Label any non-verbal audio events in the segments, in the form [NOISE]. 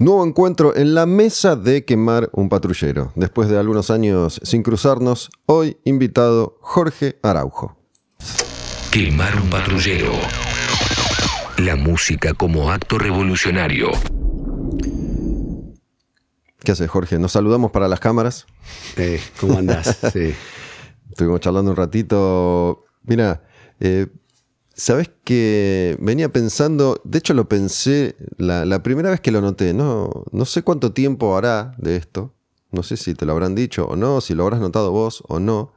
Nuevo encuentro en la mesa de quemar un patrullero. Después de algunos años sin cruzarnos, hoy invitado Jorge Araujo. Quemar un patrullero. La música como acto revolucionario. ¿Qué haces, Jorge? Nos saludamos para las cámaras. Eh, ¿Cómo andás? [LAUGHS] Sí. Estuvimos charlando un ratito. Mira, eh, Sabes que venía pensando, de hecho lo pensé la, primera vez que lo noté, no, no sé cuánto tiempo hará de esto, no sé si te lo habrán dicho o no, si lo habrás notado vos o no,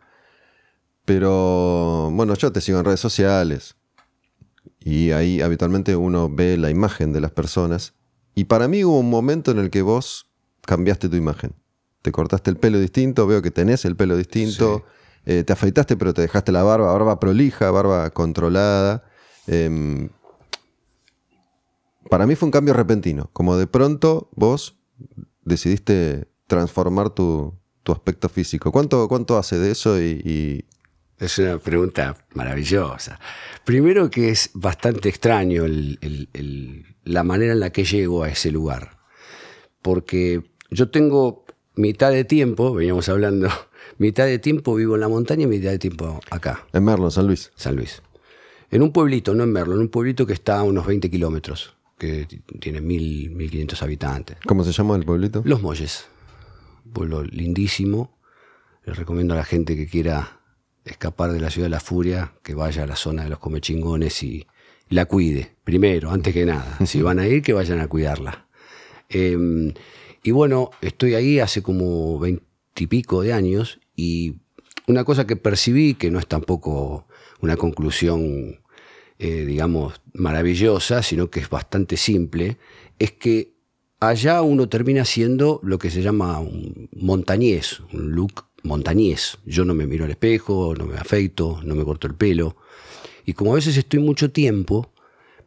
pero bueno, yo te sigo en redes sociales y ahí habitualmente uno ve la imagen de las personas y para mí hubo un momento en el que vos cambiaste tu imagen, te cortaste el pelo distinto, veo que tenés el pelo distinto. Eh, te afeitaste, pero te dejaste la barba, barba prolija, barba controlada. Em, para mí fue un cambio repentino, como de pronto vos decidiste transformar tu, aspecto físico. ¿Cuánto, ¿Cuánto hace de eso? Y, Es una pregunta maravillosa. Primero que es bastante extraño la manera en la que llego a ese lugar, porque yo tengo mitad de tiempo, veníamos hablando mitad de tiempo vivo en la montaña y mitad de tiempo acá. En Merlo, San Luis. San Luis. En un pueblito, no en Merlo, en un pueblito que está a unos 20 kilómetros, que tiene 1.000, 1.500 habitantes. ¿Cómo se llama el pueblito? Los Molles. pueblo lindísimo. Les recomiendo a la gente que quiera escapar de la ciudad de la furia, que vaya a la zona de los comechingones y la cuide, primero, antes que nada. [LAUGHS] Si van a ir, que vayan a cuidarla. Em, y bueno, estoy ahí hace como 20 y pico de años y una cosa que percibí, que no es tampoco una conclusión, eh, digamos, maravillosa, sino que es bastante simple, es que allá uno termina siendo lo que se llama un montañés, un look montañés. Yo no me miro al espejo, no me afeito, no me corto el pelo. Y como a veces estoy mucho tiempo,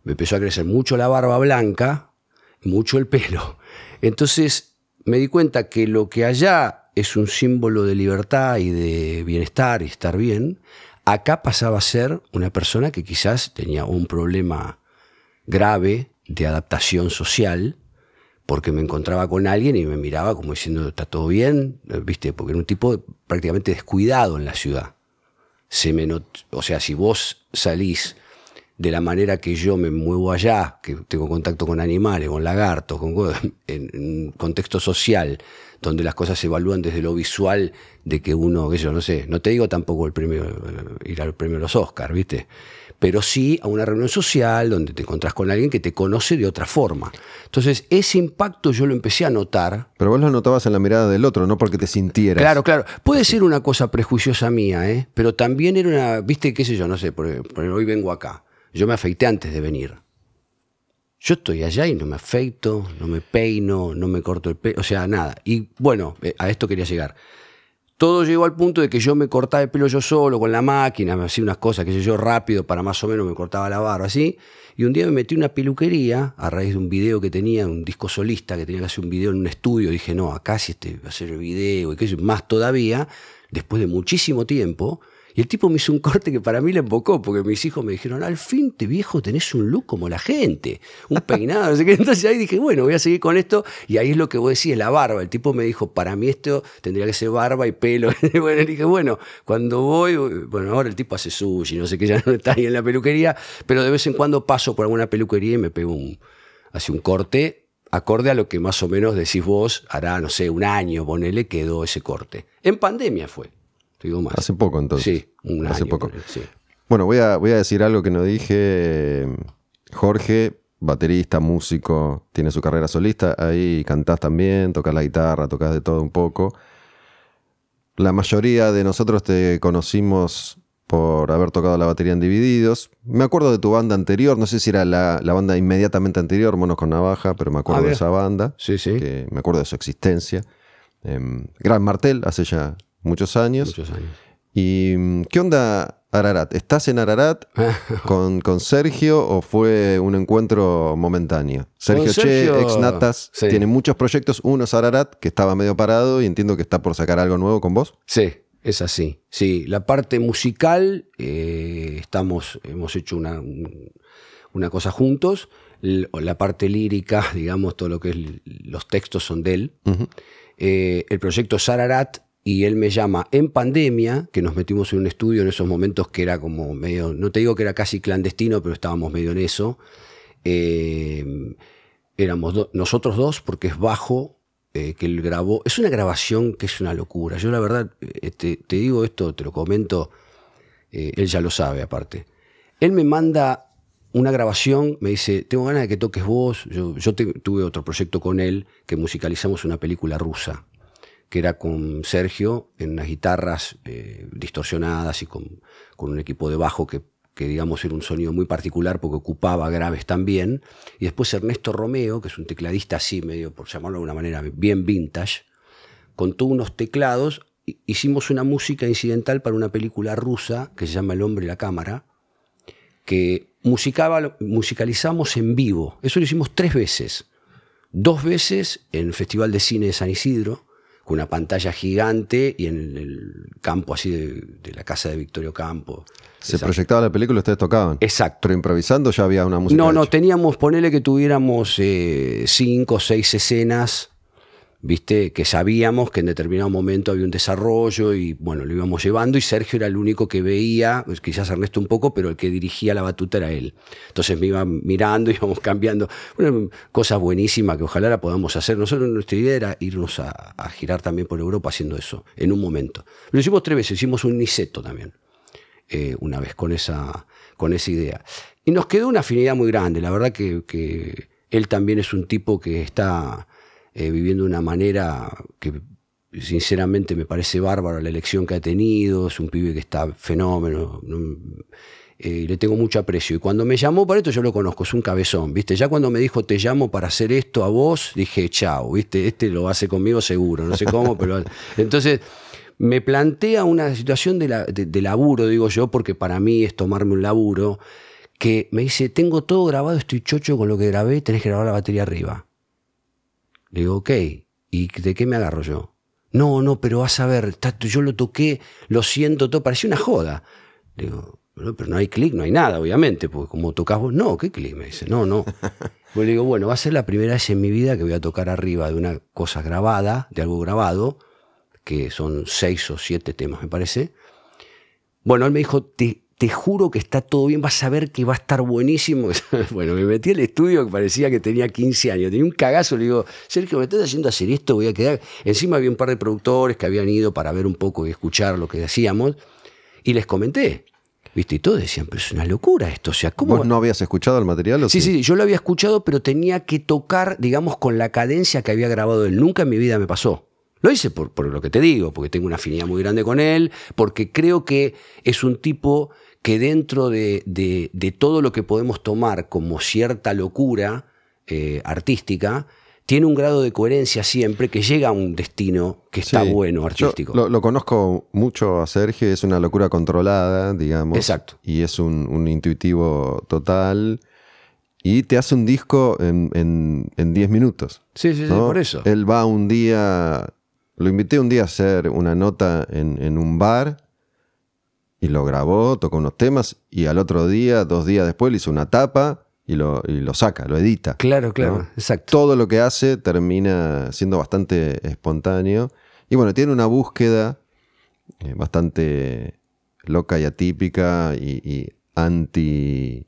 me empezó a crecer mucho la barba blanca, mucho el pelo. Entonces me di cuenta que lo que allá es un símbolo de libertad y de bienestar y estar bien, acá pasaba a ser una persona que quizás tenía un problema grave de adaptación social, porque me encontraba con alguien y me miraba como diciendo, ¿está todo bien? ¿Viste? Porque era un tipo prácticamente descuidado en la ciudad. O sea, si vos salís de la manera que yo me muevo allá, que tengo contacto con animales, con lagartos, con, [LAUGHS] en, un contexto social, donde las cosas se evalúan desde lo visual de que uno, que yo no sé, no te digo tampoco el premio, eh, ir al premio de los Oscars, ¿viste? Pero sí a una reunión social donde te encontrás con alguien que te conoce de otra forma. Entonces, ese impacto yo lo empecé a notar. Pero vos lo notabas en la mirada del otro, no porque te sintieras. Claro, claro. Puede ser una cosa prejuiciosa mía, ¿eh? Pero también era una, ¿viste? ¿Qué sé yo? No sé, porque hoy vengo acá. Yo me afeité antes de venir. Yo estoy allá y no me afeito, no me peino, no me corto el pelo, o sea, nada. Y bueno, eh, a esto quería llegar. Todo llegó al punto de que yo me cortaba el pelo yo solo con la máquina, me hacía unas cosas, que sé yo, rápido, para más o menos me cortaba la barba, así. Y un día me metí una peluquería a raíz de un video que tenía, un disco solista, que tenía que hacer un video en un estudio. Dije, no, acá sí este, va a hacer el video y qué sé, más todavía, después de muchísimo tiempo, y el tipo me hizo un corte que para mí le embocó, porque mis hijos me dijeron, al fin, te viejo, tenés un look como la gente, un peinado. [LAUGHS] Entonces ahí dije, bueno, voy a seguir con esto. Y ahí es lo que vos decís, la barba. El tipo me dijo, para mí esto tendría que ser barba y pelo. [LAUGHS] Y bueno, dije, bueno, cuando voy, bueno, ahora el tipo hace sushi, no sé qué, ya no está ahí en la peluquería, pero de vez en cuando paso por alguna peluquería y me pego un, así un corte acorde a lo que más o menos decís vos, hará, no sé, un año, ponele, quedó ese corte. En pandemia fue. Hace poco entonces. Sí, un Hace poco. Bueno, voy a, voy a decir algo que no dije. Jorge, baterista, músico, tiene su carrera solista. Ahí cantás también, tocas la guitarra, tocas de todo un poco. La mayoría de nosotros te conocimos por haber tocado la batería en Divididos. Me acuerdo de tu banda anterior, no sé si era la, banda inmediatamente anterior, Monos con Navaja, pero me acuerdo de esa banda. Sí, sí. Que me acuerdo de su existencia. Em, Gran Martel, hace ya muchos años. Muchos años. ¿Y mm, qué onda Ararat? ¿Estás en Ararat [LAUGHS] con, con, Sergio o fue un encuentro momentáneo? Sergio, Che, ex Natas, tiene muchos proyectos. Uno es Ararat, que estaba medio parado y entiendo que está por sacar algo nuevo con vos. Sí, es así. Sí, la parte musical, eh, estamos, hemos hecho una, una cosa juntos. la parte lírica, [LAUGHS] digamos, todo lo que es los textos son de él. Eh, el proyecto Sararat y él me llama en pandemia, que nos metimos en un estudio en esos momentos que era como medio, no te digo que era casi clandestino, pero estábamos medio en eso. Eh, éramos nosotros dos, porque es bajo, eh, que él grabó. Es una grabación que es una locura. Yo la verdad, eh, te, digo esto, te lo comento, él ya lo sabe aparte. Él me manda una grabación, me dice, tengo ganas de que toques vos. Yo, tuve otro proyecto con él, que musicalizamos una película rusa, que era con Sergio en unas guitarras eh, distorsionadas y con, con un equipo de bajo que, que, digamos, era un sonido muy particular porque ocupaba graves también. Y después Ernesto Romeo, que es un tecladista así, medio, por llamarlo de alguna manera, bien vintage, contó unos teclados. hi- Hicimos una música incidental para una película rusa que se llama El hombre y la cámara, que musicalizamos en vivo. Eso lo hicimos tres veces. Dos veces en el Festival de Cine de San Isidro, con una pantalla gigante y en el campo así de, de la casa de Victorio Campo. Se proyectaba la película y ustedes tocaban. Exacto. Pero improvisando ya había una música. No, no, hecha. teníamos, ponele que tuviéramos eh, cinco o seis escenas, viste, que sabíamos que en determinado momento había un desarrollo y bueno, lo íbamos llevando y Sergio era el único que veía, pues, quizás Ernesto un poco, pero el que dirigía la batuta era él. Entonces me iba mirando, [LAUGHS] íbamos cambiando, bueno, cosas buenísimas que ojalá la podamos hacer. Nosotros nuestra idea era irnos a, girar también por Europa haciendo eso, en un momento. Lo hicimos tres veces, hicimos un Niceto también eh, una vez con esa, con esa idea. Y nos quedó una afinidad muy grande. La verdad que él también es un tipo que está eh, viviendo de una manera que sinceramente me parece bárbara la elección que ha tenido. Es un pibe que está fenómeno. ¿no? Eh, le tengo mucho aprecio. Y cuando me llamó para esto, yo lo conozco, es un cabezón, ¿viste? Ya cuando me dijo, te llamo para hacer esto a vos, dije, chao, ¿viste? Este lo hace conmigo seguro, no sé cómo, pero... Entonces, me plantea una situación de- de laburo, digo yo, porque para mí es tomarme un laburo, que me dice, tengo todo grabado, estoy chocho con lo que grabé, tenés que grabar la batería arriba. Le digo, ok, ¿y de qué me agarro yo? No, no, pero vas a ver, yo lo toqué, lo siento todo, parecía una joda. Le digo, "No, pero no hay clic, no hay nada, obviamente, porque como tocas vos, no, ¿qué clic? Me dice, no, no. [LAUGHS] Pues le digo, bueno, va a ser la primera vez en mi vida que voy a tocar arriba de una cosa grabada, de algo grabado, que son seis o siete temas, me parece. Bueno, él me dijo, te, te juro que está todo bien, vas a ver que va a estar buenísimo. [LAUGHS] bueno, me metí al estudio que parecía que tenía 15 años, tenía un cagazo, le digo, Sergio, me estás haciendo hacer esto, voy a quedar... Encima había un par de productores que habían ido para ver un poco y escuchar lo que hacíamos, y les comenté, ¿viste? Y todos decían, pero es una locura esto, o sea, ¿cómo...? ¿Vos no habías escuchado el material? O Sí, sí, yo lo había escuchado, pero tenía que tocar, digamos, con la cadencia que había grabado él. Nunca en mi vida me pasó. Lo hice por, por lo que te digo, porque tengo una afinidad muy grande con él, porque creo que es un tipo que dentro de, de- de todo lo que podemos tomar como cierta locura eh, artística, tiene un grado de coherencia siempre que llega a un destino que está Sí. bueno, Yo artístico. lo, lo conozco mucho a Sergio, es una locura controlada, digamos. Exacto. Y es un, un intuitivo total. Y te hace un disco en en- en 10 minutos. sí, sí, sí, por eso. Él va un día, lo invité un día a hacer una nota en, en un bar y lo grabó, tocó unos temas y al otro día, dos días después, le hizo una tapa y lo, y lo saca, lo edita. Claro, claro, ¿no? exacto. Todo lo que hace termina siendo bastante espontáneo y bueno, tiene una búsqueda eh, bastante loca y atípica y, y anti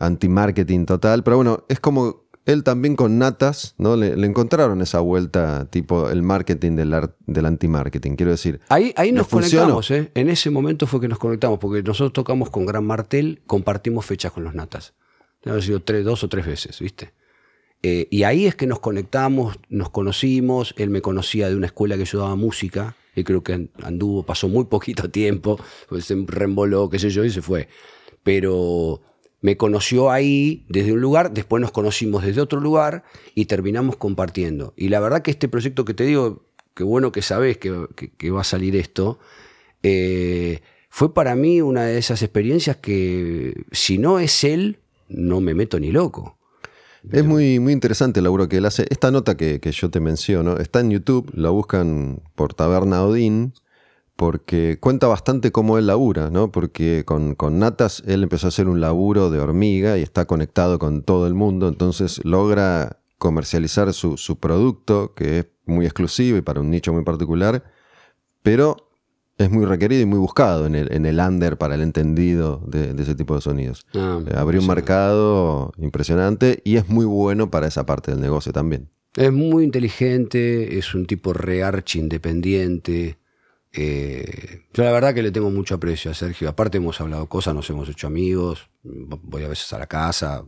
anti-marketing total, pero bueno, es como él también con Natas, ¿no? Le, le encontraron esa vuelta tipo el marketing del, ar- del anti-marketing, quiero decir. Ahí, ahí ¿Le nos conectamos, ¿eh? En ese momento fue que nos conectamos, porque nosotros tocamos con Gran Martel, compartimos fechas con los Natas. Debe haber sido tres, dos o tres veces, ¿viste? Eh, y ahí es que nos conectamos, nos conocimos, él me conocía de una escuela que yo daba música, y creo que anduvo, pasó muy poquito tiempo, pues [LAUGHS] se reemboló, qué sé yo, y se fue. Pero me conoció ahí desde un lugar, después nos conocimos desde otro lugar y terminamos compartiendo. Y la verdad que este proyecto que te digo, qué bueno que sabes que, que- que va a salir esto, eh, fue para mí una de esas experiencias que si no es él, no me meto ni loco. Es muy, muy interesante el laburo que él hace. Esta nota que, que yo te menciono está en YouTube, la buscan por Taberna Odín, porque cuenta bastante cómo él labura, ¿no? Porque con, con, Natas él empezó a hacer un laburo de hormiga y está conectado con todo el mundo, entonces logra comercializar su, su producto, que es muy exclusivo y para un nicho muy particular, pero es muy requerido y muy buscado en el, en el under para el entendido de, ese tipo de sonidos. Ah, eh, abrió un mercado impresionante y es muy bueno para esa parte del negocio también. Es muy inteligente, es un tipo rearch independiente. Eh, yo la verdad que le tengo mucho aprecio a Sergio. Aparte hemos hablado cosas, nos hemos hecho amigos. Voy a veces a la casa,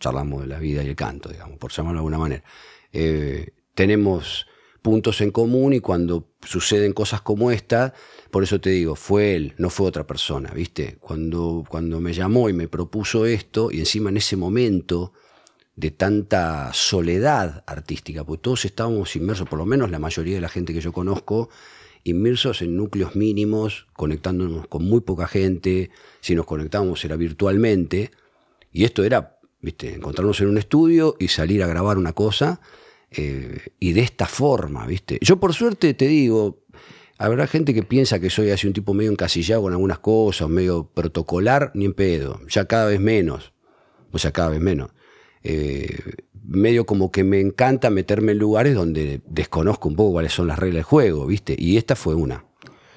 charlamos de la vida y el canto, digamos, por llamarlo de alguna manera. Eh, tenemos puntos en común y cuando suceden cosas como esta, por eso te digo, fue él, no fue otra persona, ¿viste? Cuando, cuando me llamó y me propuso esto, y encima en ese momento de tanta soledad artística, porque todos estábamos inmersos, por lo menos la mayoría de la gente que yo conozco, inmersos en núcleos mínimos, conectándonos con muy poca gente, si nos conectábamos era virtualmente, y esto era, ¿viste? Encontrarnos en un estudio y salir a grabar una cosa, eh, y de esta forma, ¿viste? Yo por suerte te digo, habrá gente que piensa que soy así un tipo medio encasillado con algunas cosas, medio protocolar, ni en pedo, ya cada vez menos, o sea, cada vez menos. Eh, medio como que me encanta meterme en lugares donde desconozco un poco cuáles son las reglas del juego, ¿viste? Y esta fue una.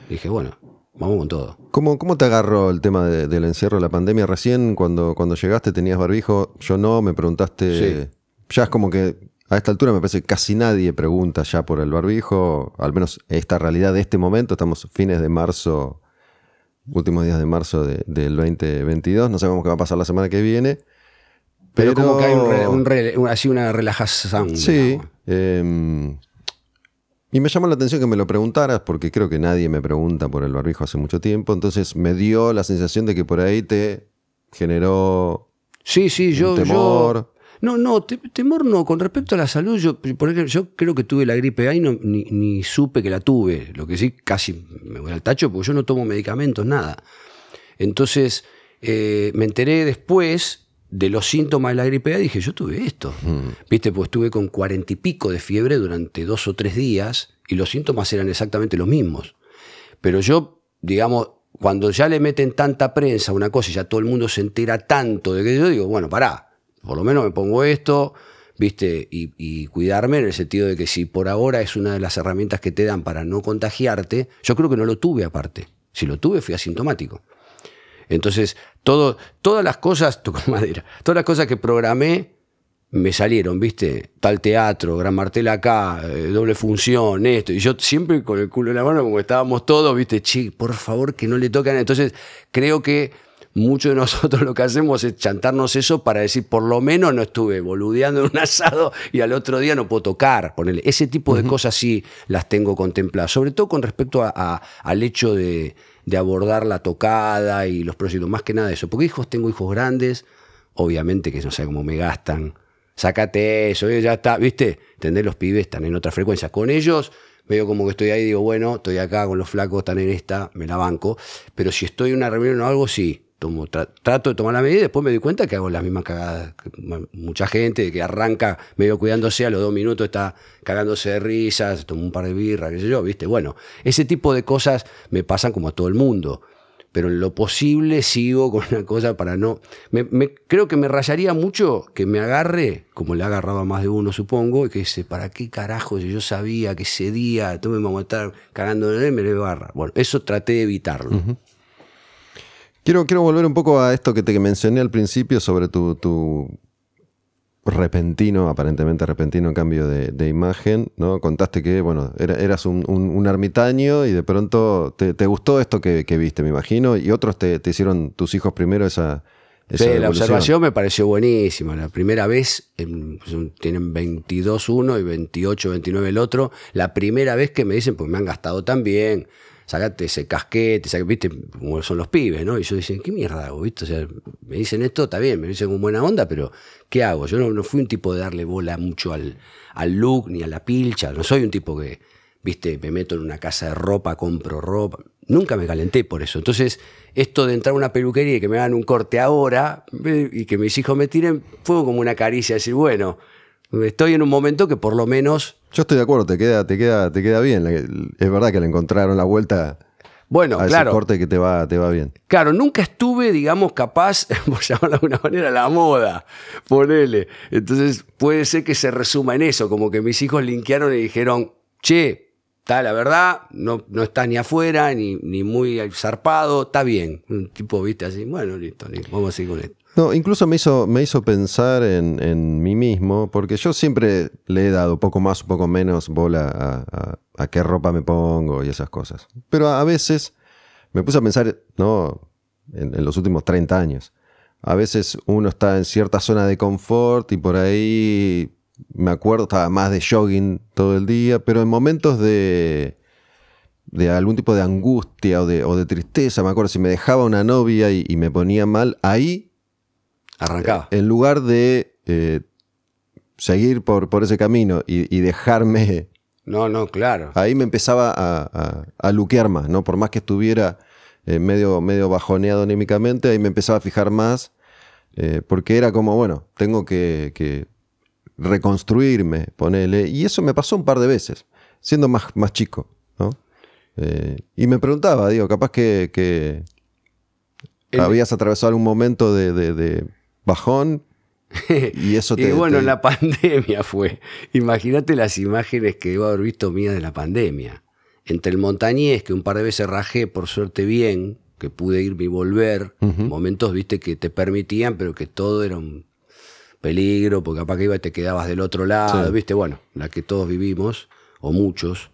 Dije, bueno, vamos con todo. ¿Cómo, cómo te agarró el tema del encierro de la pandemia? Recién cuando, cuando llegaste tenías barbijo, yo no, me preguntaste... Ya es como que a esta altura me parece que casi nadie pregunta ya por el barbijo, al menos esta realidad de este momento, estamos fines de marzo, últimos días de marzo del 2022, no sabemos qué va a pasar la semana que viene. Pero, como que hay un, [LAUGHS] así una relajación. Sí. Em, y me llamó la atención que me lo preguntaras, porque creo que nadie me pregunta por el barbijo hace mucho tiempo, entonces me dio la sensación de que por ahí te generó Sí, sí, yo, temor. No, no, temor no. Con respecto a la salud, yo, por ejemplo, yo creo que tuve la gripe A y no, ni, supe que la tuve. Lo que sí, casi me voy al tacho porque yo no tomo medicamentos, nada. Entonces, eh, me enteré después de los síntomas de la gripe A, dije, yo tuve esto. Mm. Viste, pues estuve con cuarenta y pico de fiebre durante dos o tres días y los síntomas eran exactamente los mismos. Pero yo, digamos, cuando ya le meten tanta prensa a una cosa y ya todo el mundo se entera tanto de que yo digo, bueno, pará, por lo menos me pongo esto, ¿viste? Y, cuidarme en el sentido de que si por ahora es una de las herramientas que te dan para no contagiarte, yo creo que no lo tuve aparte. Si lo tuve, fui asintomático. Entonces, todo, todas las cosas, [LAUGHS] toco madera, todas las cosas que programé me salieron, ¿viste? Tal teatro, Gran Martel acá, eh, doble función, esto. Y yo siempre con el culo en la mano, como estábamos todos, ¿viste? Che, por favor, que no le toquen. Entonces, creo que muchos de [LAUGHS] nosotros lo que hacemos es chantarnos eso para decir, por lo menos no estuve boludeando en un asado y al otro día no puedo tocar. Ponerle. Ese tipo de cosas sí las tengo contempladas, sobre todo con respecto a, al hecho de, abordar la tocada y los proyectos, más que nada eso. Porque hijos, tengo hijos grandes, obviamente que no sé cómo me gastan. Sácate eso, ya está, ¿viste? Entender los pibes están en otra frecuencia. Con ellos veo como que estoy ahí, digo, bueno, estoy acá con los flacos, están en esta, me la banco. Pero si estoy en una reunión o algo, sí, trato de tomar la medida y después me doy cuenta que hago las mismas cagadas mucha gente que arranca medio cuidándose, a los dos minutos está cagándose de risas, toma un par de birras, qué sé yo, ¿viste? Bueno, ese tipo de cosas me pasan como a todo el mundo. Pero en lo posible sigo [LAUGHS] con una cosa para no. Me, creo que me rayaría mucho que me agarre, como le ha agarrado a más de uno, supongo, y que dice, ¿para qué carajo? Si yo sabía que ese día tú me vamos a estar cagando de él, me le barra. Bueno, eso traté de evitarlo. Quiero, quiero volver un poco a esto que te mencioné al principio sobre tu, repentino, aparentemente repentino cambio de, imagen, ¿no? Contaste que, bueno, eras un, ermitaño y de pronto te, gustó esto que, viste, me imagino, y otros te, hicieron tus hijos primero esa... sí, la observación me pareció buenísima. La primera vez, pues, tienen 22 uno y 28, 29 el otro. La primera vez que me dicen, pues me han gastado tan bien sacate ese casquete, viste, como son los pibes, ¿no? Y yo decía, ¿qué mierda hago? ¿Viste? O sea, me dicen esto, está bien, me dicen con buena onda, pero ¿qué hago? Yo no, fui un tipo de darle bola mucho al, al look ni a la pilcha, no soy un tipo que, viste, me meto en una casa de ropa, compro ropa. Nunca me calenté por eso. Entonces, esto de entrar a una peluquería y que me hagan un corte ahora y que mis hijos me tiren, fue como una caricia, decir, bueno, estoy en un momento que por lo menos yo estoy de acuerdo, te queda, te queda, te queda bien. Es verdad que le encontraron la vuelta Bueno, a ese claro. corte que te va, te va bien. Claro, nunca estuve, digamos, capaz, [LAUGHS] por llamarlo de alguna manera, la moda. Ponele. Entonces puede ser que se resuma en eso, como que mis hijos linkearon y dijeron, che, está la verdad, no, no estás ni afuera, ni, ni muy zarpado, está bien. Un tipo, viste, así, bueno, listo, listo, vamos a seguir con esto. No, incluso me hizo, me hizo pensar en, en mí mismo, porque yo siempre le he dado poco más, un poco menos bola a, a- qué ropa me pongo y esas cosas. Pero a veces me puse a pensar, no, en, en los últimos 30 años. A veces uno está en cierta zona de confort y por ahí, me acuerdo, estaba más de jogging todo el día, pero en momentos de, de algún tipo de angustia o de, o de tristeza, me acuerdo, si me dejaba una novia y, y me ponía mal, ahí Arrancaba. en lugar de eh, seguir por, por ese camino y, y dejarme, No, no, claro. ahí me empezaba a, a, a luquear más, ¿no? Por más que estuviera eh, medio, medio bajoneado anímicamente, ahí me empezaba a fijar más, eh, porque era como, bueno, tengo que, que reconstruirme, ponele. Y eso me pasó un par de veces, siendo más, más chico, ¿no? Eh, y me preguntaba, digo, capaz que, habías atravesado algún momento de, de- de bajón y eso [LAUGHS] te... y bueno, te- la pandemia fue. Imagínate las imágenes que debo haber visto mías de la pandemia. Entre el montañés, que un par de veces rajé, por suerte bien, que pude irme y volver. Momentos, viste, que te permitían, pero que todo era un peligro, porque capaz que iba y te quedabas del otro lado, Sí. viste, bueno, la que todos vivimos, o muchos.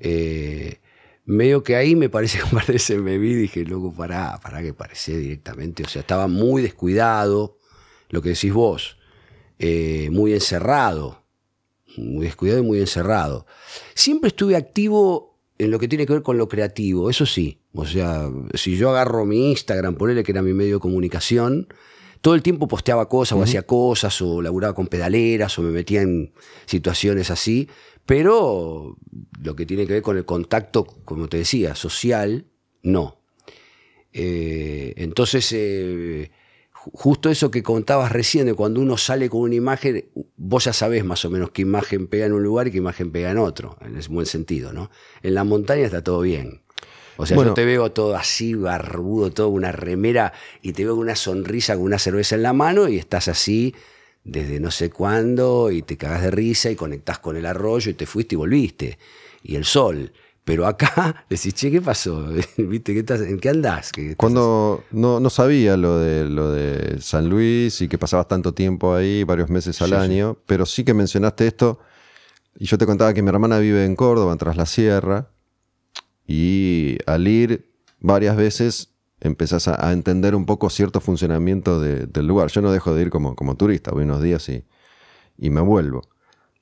Eh, medio que ahí me parece que [LAUGHS] un par de veces me vi y dije, loco, pará, pará que parecé directamente. O sea, estaba muy descuidado, lo que decís vos, eh, muy encerrado, muy descuidado y muy encerrado. Siempre estuve activo en lo que tiene que ver con lo creativo, eso sí. O sea, si yo agarro mi Instagram, ponele que era mi medio de comunicación, todo el tiempo posteaba cosas o hacía cosas o laburaba con pedaleras o me metía en situaciones así, pero lo que tiene que ver con el contacto, como te decía, social, no. Eh, entonces, eh, ju- justo eso que contabas recién, de cuando uno sale con una imagen, vos ya sabés más o menos qué imagen pega en un lugar y qué imagen pega en otro, en ese buen sentido, ¿no? En la montaña está todo bien. O sea, Bueno. yo te veo todo así, barbudo, todo una remera, y te veo con una sonrisa, con una cerveza en la mano, y estás así desde no sé cuándo, y te cagas de risa, y conectás con el arroyo, y te fuiste y volviste. Y el sol. Pero acá [LAUGHS] decís, che, ¿qué pasó? [LAUGHS] ¿Viste? ¿Qué estás, ¿En qué andás? ¿Qué estás Cuando no, no sabía lo de, lo de San Luis y que pasabas tanto tiempo ahí, varios meses al Sí, sí. año, pero sí que mencionaste esto, y yo te contaba que mi hermana vive en Córdoba, tras la sierra, y al ir varias veces empezás a, a entender un poco cierto funcionamiento de- del lugar. Yo no dejo de ir como, como turista, voy unos días y, y me vuelvo.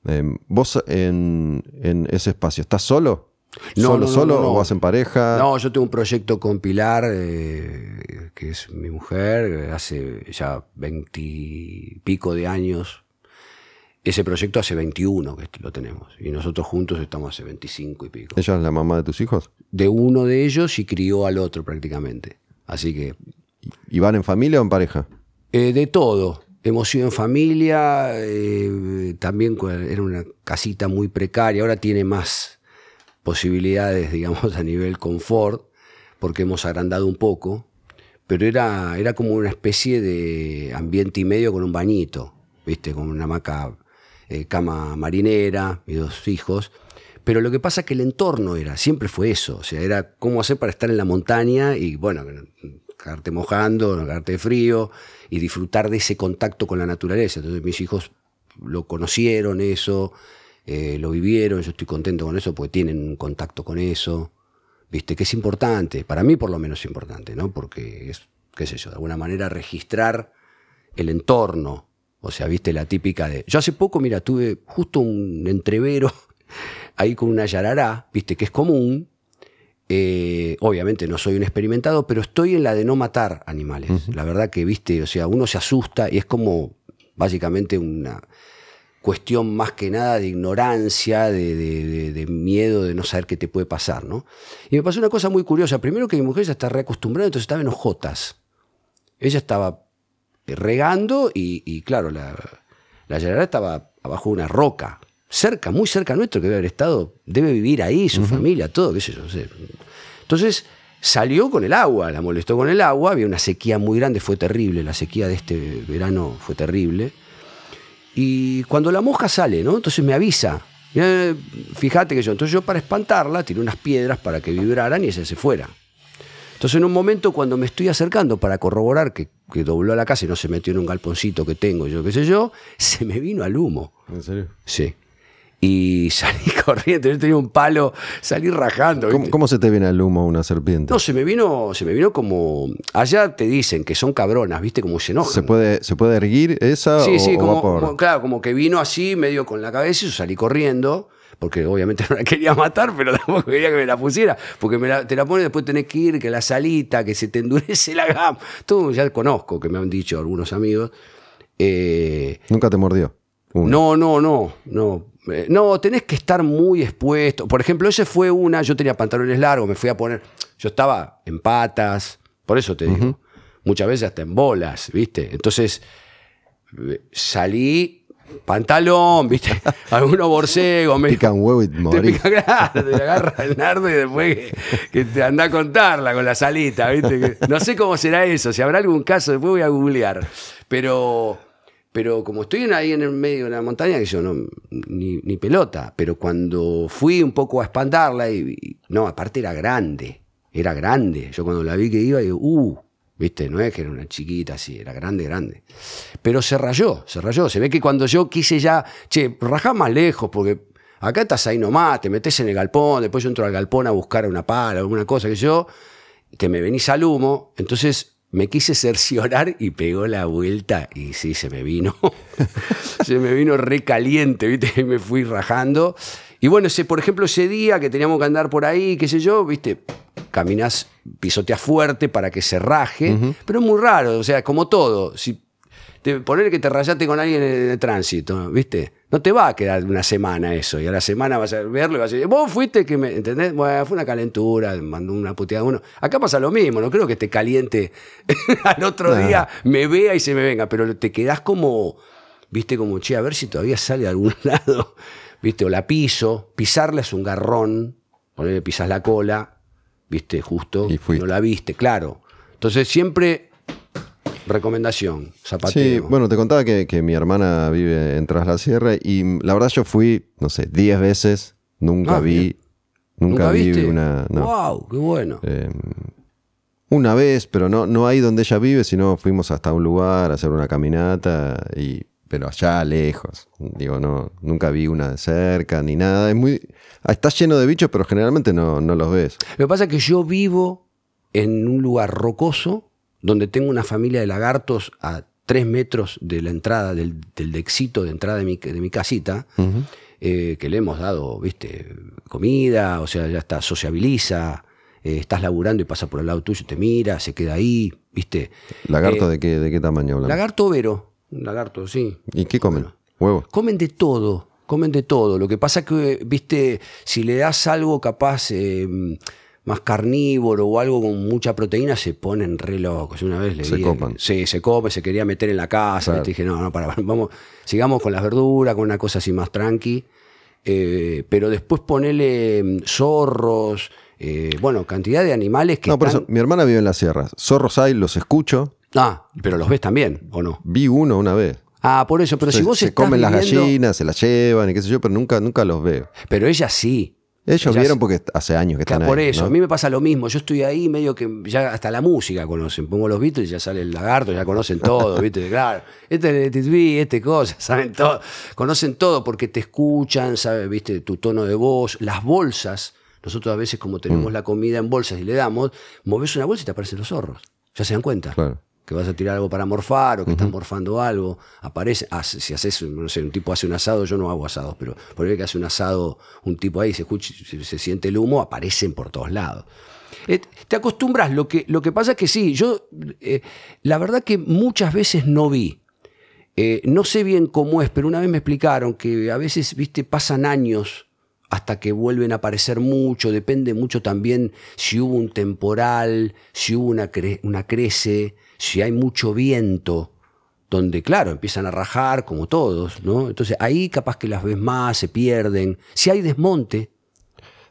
Em, ¿Vos en, en ese espacio estás solo? No, ¿Solo, no, no, solo no, o vas en pareja? No, yo tengo un proyecto con Pilar, eh, que es mi mujer, hace ya veintipico de años. Ese proyecto hace 21 que lo tenemos. Y nosotros juntos estamos hace 25 y pico. ¿Ella es la mamá de tus hijos? De uno de ellos y crió al otro prácticamente. Así que ¿Y van en familia o en pareja? Eh, de todo. Hemos ido en familia, eh, también era una casita muy precaria, ahora tiene más posibilidades, [LAUGHS] digamos, a nivel confort, porque hemos agrandado un poco, pero era, era como una especie de ambiente y medio con un bañito, ¿viste? Con una hamaca, eh, cama marinera, mis dos hijos. Pero lo que pasa es que el entorno era, siempre fue eso, o sea, era cómo hacer para estar en la montaña y, bueno, quedarte mojando, quedarte de frío y disfrutar de ese contacto con la naturaleza. Entonces mis hijos lo conocieron eso, eh, lo vivieron, yo estoy contento con eso porque tienen un contacto con eso, viste, que es importante, para mí por lo menos es importante, ¿no? Porque es, qué sé yo, de alguna manera registrar el entorno, o sea, viste la típica de... Yo hace poco, mira, tuve justo un entrevero ahí con una yarará, viste, que es común, eh, obviamente no soy un experimentado, pero estoy en la de no matar animales. La verdad que, viste, o sea, uno se asusta y es como básicamente una cuestión más que nada de ignorancia, de, de- de- de miedo, de no saber qué te puede pasar, ¿no? Y me pasó una cosa muy curiosa. Primero que mi mujer ya está reacostumbrada, entonces estaba en hojotas. Ella estaba regando y, y, claro, la, la yarará estaba abajo de una roca, cerca, muy cerca nuestro, que debe haber estado, debe vivir ahí, su familia, todo, qué sé yo, no sé. Entonces salió con el agua, la molestó con el agua, había una sequía muy grande, fue terrible, la sequía de este verano fue terrible. Y cuando la mosca sale, ¿no? Entonces me avisa. Eh, fíjate que yo, entonces yo para espantarla tiré unas piedras para que vibraran y ella se fuera. Entonces en un momento cuando me estoy acercando para corroborar que, que dobló la casa y no se metió en un galponcito que tengo, yo qué sé yo, [LAUGHS] se me vino al humo. ¿En serio? Sí. Y [LAUGHS] salí corriendo, yo tenía un palo, salí rajando. ¿Cómo, se te viene al humo una serpiente? No, se me vino, se me vino como. Allá te dicen que son cabronas, ¿viste? Como se enojan. ¿Se puede, ¿Se puede erguir esa Sí, o, sí, o como, claro, como que vino así, medio con la cabeza y yo salí corriendo, porque obviamente [LAUGHS] no la quería matar, pero tampoco quería que me la pusiera, porque me la- te la pone después tenés que ir, que la salita, que se te endurece la gama. Todo ya conozco, que me han dicho algunos amigos. Eh, Nunca te mordió. Una. no, no, no, no. Eh, No, tenés que estar muy expuesto. Por ejemplo, ese fue una, yo tenía pantalones largos, me fui a poner, yo estaba en patas, por eso te digo, muchas veces hasta en bolas, ¿viste? Entonces, eh, salí, pantalón, ¿viste? [LAUGHS] Algunos borcegos, me Pican huevo y [LAUGHS] te morís. pica, claro, te agarra el nardo y después que, que te anda a contarla con la salita, ¿viste? Que- no sé cómo será eso, si habrá algún caso, después voy a googlear. Pero, pero como estoy ahí en el medio de la montaña, yo no, ni, ni pelota, pero cuando fui un poco a espantarla, y- no, aparte era grande, era grande. Yo cuando la vi que iba, digo, uh, ¿viste? No es que era una chiquita así, era grande, grande. Pero se rayó, se rayó. Se ve que cuando yo quise ya, che, rajá más lejos, porque acá estás ahí nomás, te metes en el galpón, después yo entro al galpón a buscar una pala, alguna cosa que yo, te me venís al humo, entonces me quise cerciorar y pegó la vuelta y sí, se me vino, [LAUGHS] se me vino re caliente, ¿viste? Y me fui rajando. Y bueno, ese, por ejemplo, ese día que teníamos que andar por ahí, qué sé yo, ¿viste? Caminás, pisoteas fuerte para que se raje, pero es muy raro, o sea, como todo, si te, poner que te rayaste con alguien en el tránsito, ¿viste? No te va a quedar una semana eso, y a la semana vas a verlo y vas a decir, vos fuiste que me, ¿entendés? Bueno, fue una calentura, mandó una puteada a uno. Acá pasa lo mismo, no creo que esté caliente [LAUGHS] al otro día, me vea y se me venga, pero te quedás como, ¿viste? Como, che, a ver si todavía sale de algún [LAUGHS] lado, ¿viste? O la piso, pisarla es un garrón, ponerle pisas la cola, ¿viste? Justo, Y no la viste, claro. Entonces siempre, recomendación, zapateo. Sí, bueno, te contaba que, que mi hermana vive en Tras la Sierra y la verdad yo fui, no sé, 10 veces, nunca Ah, vi, nunca, vi viste? una... no. ¡Wow! ¡Qué bueno! Eh, una vez, pero no, no ahí donde ella vive, sino fuimos hasta un lugar a hacer una caminata, y, pero allá lejos. Digo, no, nunca vi una de cerca ni nada. Es muy, ah, está lleno de bichos, pero generalmente no, no los ves. Lo que pasa es que yo vivo en un lugar rocoso donde tengo una familia de lagartos a tres metros de la entrada, del, del dexito de entrada de mi, de mi casita, eh, que le hemos dado, viste, comida, o sea, ya está, sociabiliza, eh, estás laburando y pasa por el lado tuyo, te mira, se queda ahí, viste. ¿Lagarto Eh, de, qué, de qué tamaño hablamos? Lagarto overo, un lagarto, sí. ¿Y qué comen? ¿Huevos? Comen de todo, comen de todo. Lo que pasa es que, viste, si le das algo capaz eh, más carnívoro o algo con mucha proteína, se ponen re locos. Una vez le Se vi- copan. Sí, se come, se quería meter en la casa. Claro. Dije, no, no, para, [LAUGHS] vamos, sigamos con las verduras, con una cosa así más tranqui. Eh, pero después ponele mm, zorros, eh, bueno, cantidad de animales que No, por están- eso, mi hermana vive en las sierras. Zorros hay, los escucho. Ah, pero los ves también, ¿o no? Vi uno una vez. Ah, por eso, pero se, si vos se estás comen las viviendo- gallinas, se las llevan y qué sé yo, pero nunca, nunca los veo. Pero ella sí. Ellos vieron porque hace años que están por ahí, eso, ¿no? a mí me pasa lo mismo. Yo estoy ahí medio que ya hasta la música conocen. Pongo los Beatles y ya sale el lagarto, ya conocen todo, [LAUGHS] ¿viste? Claro, este es TV, este cosa, [LAUGHS] saben todo. Conocen todo porque te escuchan, saben, ¿viste? Tu tono de voz, las bolsas. Nosotros a veces, como Mm. tenemos la comida en bolsas y le damos, moves una bolsa y te aparecen los zorros. Ya se dan cuenta. Claro. Que vas a tirar algo para morfar o que estás morfando algo. Aparece, si haces, no sé, un tipo hace un asado, yo no hago asados, pero por ahí que hace un asado, un tipo ahí, se, escucha, se, se siente el humo, aparecen por todos lados. Eh, te acostumbras, lo que, lo que pasa es que sí, yo eh, la verdad que muchas veces no vi. Eh, no sé bien cómo es, pero una vez me explicaron que a veces, viste, pasan años hasta que vuelven a aparecer mucho, depende mucho también si hubo un temporal, si hubo una, cre- una crece, si hay mucho viento, donde claro, empiezan a rajar como todos, ¿no? Entonces ahí capaz que las ves más, se pierden. Si hay desmonte,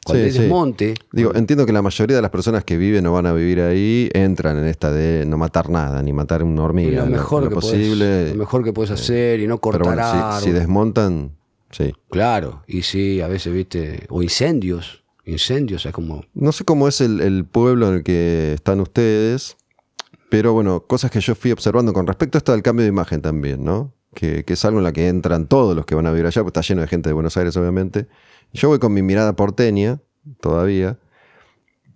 Cuando Sí, hay sí. desmonte, Digo, entiendo que la mayoría de las personas que viven o van a vivir ahí entran en esta de no matar nada, ni matar una hormiga. lo mejor, lo que posible. podés, lo mejor que puedes hacer y no cortar Pero bueno, si- desmontan, sí. Claro, y sí, a veces, viste, o incendios, incendios, es como... No sé cómo es el, el pueblo en el que están ustedes, pero bueno, cosas que yo fui observando con respecto a esto del cambio de imagen también, ¿no? Que, es algo en la que entran todos los que van a vivir allá, porque está lleno de gente de Buenos Aires, obviamente. Yo voy con mi mirada porteña, todavía.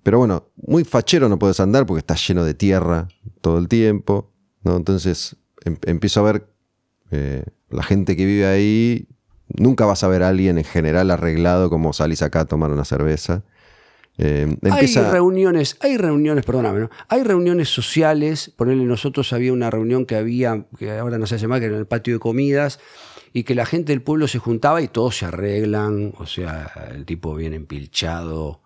Pero bueno, muy fachero no puedes andar porque está lleno de tierra todo el tiempo, ¿no? Entonces em- empiezo a ver eh, la gente que vive ahí. Nunca vas a ver a alguien en general arreglado como salís acá a tomar una cerveza. Eh, Hay reuniones, hay reuniones, perdóname, ¿no? Hay reuniones sociales, ponerle nosotros había una reunión que había, que ahora no se hace más, que era en el patio de comidas, y que la gente del pueblo se juntaba y todos se arreglan, o sea, el tipo viene empilchado,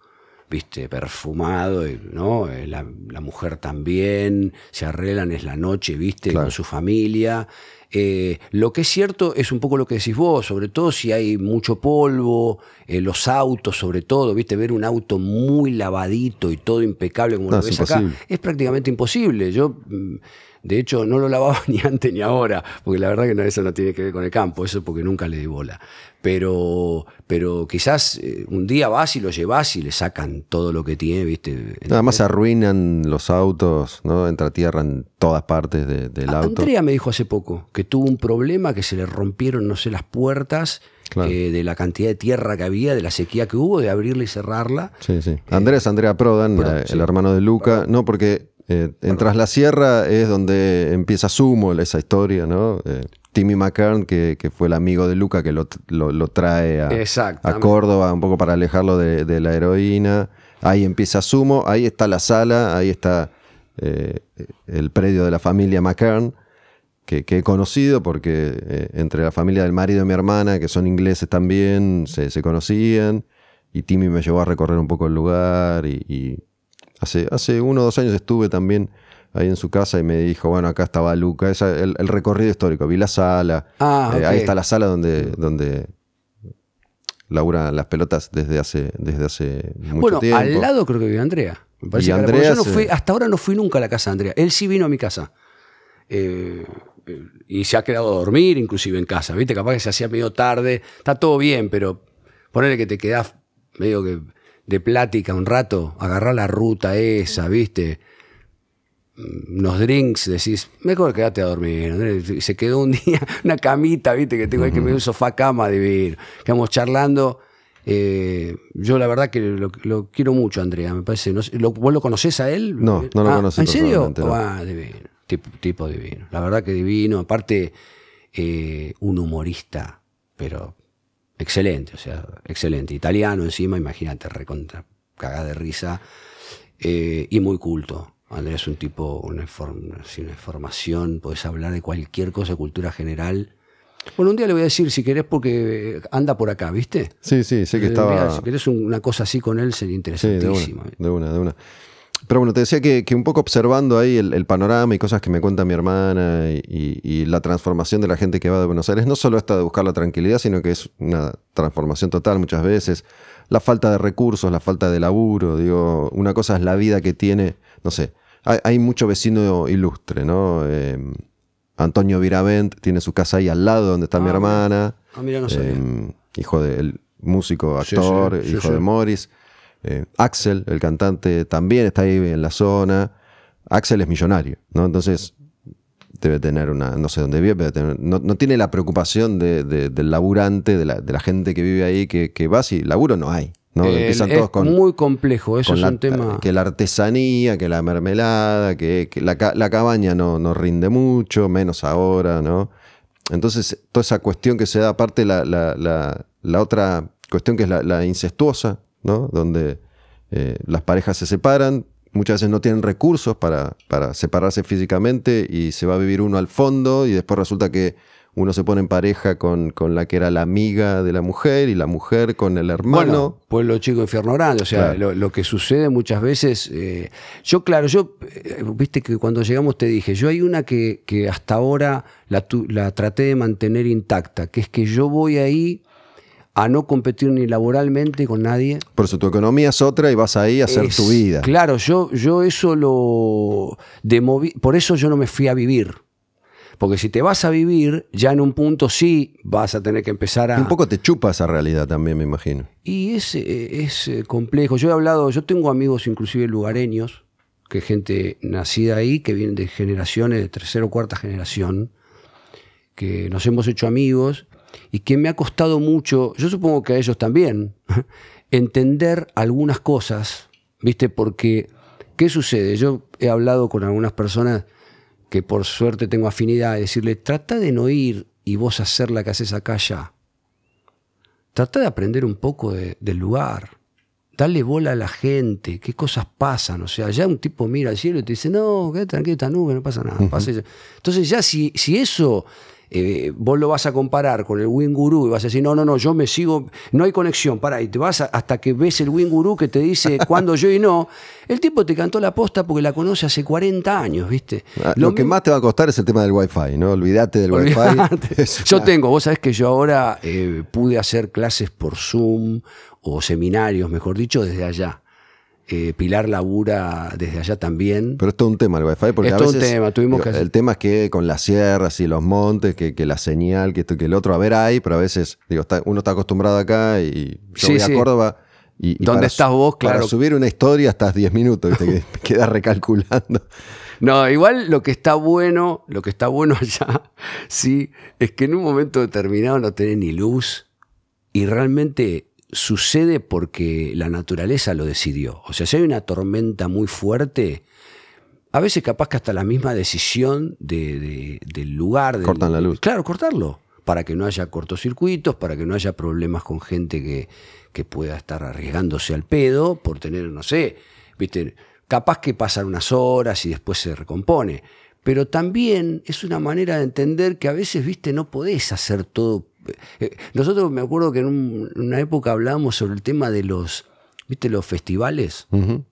viste, perfumado, y, ¿no? Eh, La, la mujer también, se arreglan, es la noche, viste, Claro. con su familia. Eh, lo que es cierto es un poco lo que decís vos, sobre todo si hay mucho polvo, eh, los autos sobre todo, viste, ver un auto muy lavadito y todo impecable como No, lo es ves acá, es prácticamente imposible. Yo, mm, de hecho, no lo lavaba [LAUGHS] ni antes ni ahora, porque la verdad que no, eso no tiene que ver con el campo, eso porque nunca le di bola. Pero, pero quizás eh, un día vas y lo llevas y le sacan todo lo que tiene, viste. Nada más arruinan los autos, ¿no? Entra tierra en todas partes de- del A- auto. Andrea me dijo hace poco que tuvo un problema, que se le rompieron, no sé, las puertas Claro. eh, de la cantidad de tierra que había, de la sequía que hubo, de abrirla y cerrarla. Sí, sí. Andrés Andrea Prodan, Prodan, eh, sí. el hermano de Luca. No, porque eh, en Tras la Sierra es donde empieza Sumo, esa historia, ¿no? Eh, Timmy McKern, que, que fue el amigo de Luca que lo, lo- lo trae a, a. Córdoba un poco para alejarlo de, de la heroína. Ahí empieza Sumo, ahí está la sala, ahí está eh, el predio de la familia McKern. Que, que he conocido porque eh, entre la familia del marido de mi hermana, que son ingleses también, se, se conocían. Y Timmy me llevó a recorrer un poco el lugar. Y, y hace, hace uno o dos años estuve también ahí en su casa y me dijo, bueno, acá estaba Luca. Esa, el, el recorrido histórico. Vi la sala. Ah, eh. Ahí está la sala donde, donde las pelotas desde hace, desde hace mucho bueno, tiempo. al lado creo que vive Andrea. Me parece Y que- Andrea yo no fui, hasta ahora no fui nunca a la casa de Andrea. Él sí vino a mi casa. Eh, eh, y se ha quedado a dormir inclusive en casa. ¿Viste? Capaz que se hacía medio tarde. Está todo bien, pero ponerle que te quedás medio que de plática un rato, agarrar la ruta esa, ¿viste? Mm, Unos drinks, decís, mejor quedate a dormir. Se quedó un [LAUGHS] día, una camita, viste, que tengo ahí que me un sofá cama divino. Quedamos charlando. Eh, yo la verdad que lo, lo quiero mucho, Andrea, me parece. No sé, ¿lo- ¿Vos lo conocés a él? No, no lo Ah, conocí ¿En serio? no. Ah, divino. Tipo, tipo divino. La verdad que divino. Aparte, eh, un humorista, pero excelente, o sea, excelente. Italiano encima, imagínate, recontra, cagada de risa. Eh, y muy culto. Andrea es un tipo, una, una formación, podés hablar de cualquier cosa de cultura general. Bueno, un día le voy a decir si querés porque anda por acá, ¿viste? Sí, sí, sé que estaba... si querés un- una cosa así con él sería Sí, de interesantísima. una, de una, de una. Pero bueno, te decía que, que un poco observando ahí el, el panorama y cosas que me cuenta mi hermana y, y- y la transformación de la gente que va de Buenos Aires, no solo esta de buscar la tranquilidad, sino que es una transformación total muchas veces. La falta de recursos, la falta de laburo, digo, una cosa es la vida que tiene, no sé, hay, hay mucho vecino ilustre, ¿no? Eh, Antonio Viravent tiene su casa ahí al lado donde está mi Ah, hermana. Ah, mira, no. Eh, hijo del músico, actor, sí, sí, hijo sí. de Morris. Eh, Axel, el cantante, también está ahí en la zona. Axel es millonario, ¿no? Entonces debe tener una, no sé dónde vive, tener- no, no tiene la preocupación de- de- del laburante, de la, de la gente que vive ahí, que, que va si laburo no hay, ¿no? El- Empiezan es todos con, muy complejo, eso con es la, un tema. que la artesanía, que la mermelada, que, que la, ca- la cabaña no, no rinde mucho, menos ahora, ¿no? Entonces, toda esa cuestión que se da, aparte la, la, otra cuestión que es la, la incestuosa, ¿no? Donde eh, las parejas se separan, muchas veces no tienen recursos para, para separarse físicamente y se va a vivir uno al fondo y después resulta que uno se pone en pareja con, con la que era la amiga de la mujer y la mujer con el hermano. Bueno, pueblo chico, infierno grande. O sea, Claro. lo, lo que sucede muchas veces. eh, yo, claro, yo, eh, viste que cuando llegamos te dije, yo hay una que, que hasta ahora la, tu- la traté de mantener intacta, que es que yo voy ahí a no competir ni laboralmente con nadie. Por eso tu economía es otra y vas ahí a hacer Es- tu vida. Claro, yo, yo eso lo demoví, por eso yo no me fui a vivir. Porque si te vas a vivir, ya en un punto sí vas a tener que empezar a... Y un poco te chupa esa realidad también, me imagino. Y es, es eh, complejo. Yo he hablado, yo tengo amigos inclusive lugareños, que gente nacida ahí, que vienen de generaciones, de tercera o cuarta generación, que nos hemos hecho amigos y que me ha costado mucho, yo supongo que a ellos también, [LAUGHS] entender algunas cosas, ¿viste? Porque, ¿qué sucede? Yo he hablado con algunas personas que por suerte tengo afinidad, de decirle, trata de no ir y vos hacer la que haces acá ya. Trata de aprender un poco de- del lugar. Dale bola a la gente, qué cosas pasan. O sea, ya un tipo mira al cielo y te dice, no, quédate tranquilo, esta nube, no pasa nada. pasa eso". Entonces ya si, si eso eh, vos lo vas a comparar con el Wing Guru y vas a decir, no, no, no, yo me sigo, no hay conexión, para, y te vas a- hasta que ves el Wing Guru que te dice [LAUGHS] cuándo yo y no, el tipo te cantó la posta porque la conoce hace 40 años, ¿viste? Ah, Lo, que más te va a costar es el tema del Wi-Fi, ¿no? Olvídate del Olvídate. [LAUGHS] Wi-Fi. Yo tengo, vos sabés que yo ahora eh, pude hacer clases por Zoom o seminarios, mejor dicho, desde allá. Eh, Pilar labura desde allá también. Pero es todo un tema el Wi-Fi. Porque Es a todo un veces, tema, tuvimos que El tema es que con las sierras y los montes, que, que la señal, que esto que el otro, a ver hay, pero a veces, digo, está- uno está acostumbrado acá y yo Sí, voy a sí. Córdoba. Y, y ¿Dónde para estás vos? Para Claro. subir una historia estás 10 minutos, que [LAUGHS] quedas recalculando. No, igual lo que está bueno, lo que está bueno [LAUGHS] allá, sí, es que en un momento determinado no tenés ni luz y realmente sucede porque la naturaleza lo decidió. O sea, si hay una tormenta muy fuerte, a veces capaz que hasta la misma decisión de- de- del lugar... del- Cortan la luz. Claro, cortarlo, para que no haya cortocircuitos, para que no haya problemas con gente que, que pueda estar arriesgándose al pedo por tener, no sé, viste, capaz que pasan unas horas y después se recompone. Pero también es una manera de entender que a veces, viste, no podés hacer todo. Eh, Nosotros me acuerdo que en un- en una época hablábamos sobre el tema de los, viste, los festivales.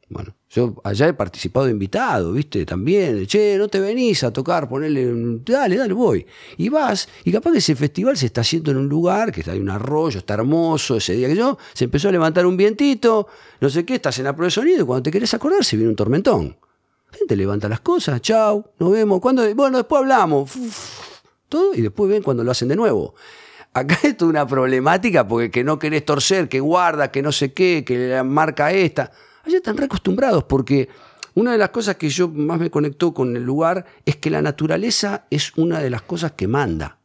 Bueno, yo allá he participado de invitado, ¿viste? También, che, no te venís a tocar, ponerle, dale, dale, voy. Y vas, y capaz que ese festival se está haciendo en un lugar, que hay un arroyo, está hermoso, ese día que yo, se empezó a levantar un vientito, no sé qué, estás en la prueba de sonido, y cuando te querés acordar se viene un tormentón. La gente levanta las cosas, chau, nos vemos, cuando Bueno, después hablamos, todo, y después ven cuando lo hacen de nuevo. Acá es toda una problemática porque que no querés torcer, que guarda, que no sé qué, que la marca esta. Allá están reacostumbrados porque una de las cosas que yo más me conectó con el lugar es que la naturaleza es una de las cosas que manda.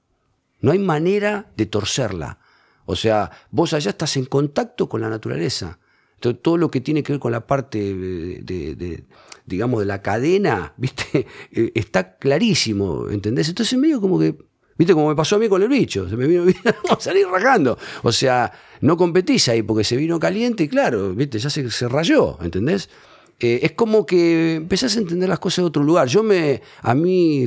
No hay manera de torcerla. O sea, vos allá estás en contacto con la naturaleza. Entonces, todo lo que tiene que ver con la parte, de, de- de, digamos, de la cadena, [LAUGHS] ¿viste? Eh, Está clarísimo, ¿entendés? Entonces medio como que, ¿viste? Como me pasó a mí con el bicho. Se me vino, [LAUGHS] vamos a salir rajando. O sea, no competís ahí porque se vino caliente y claro, ¿viste? Ya se, se rayó, ¿entendés? Eh, es como que empezás a entender las cosas de otro lugar. Yo me, a mí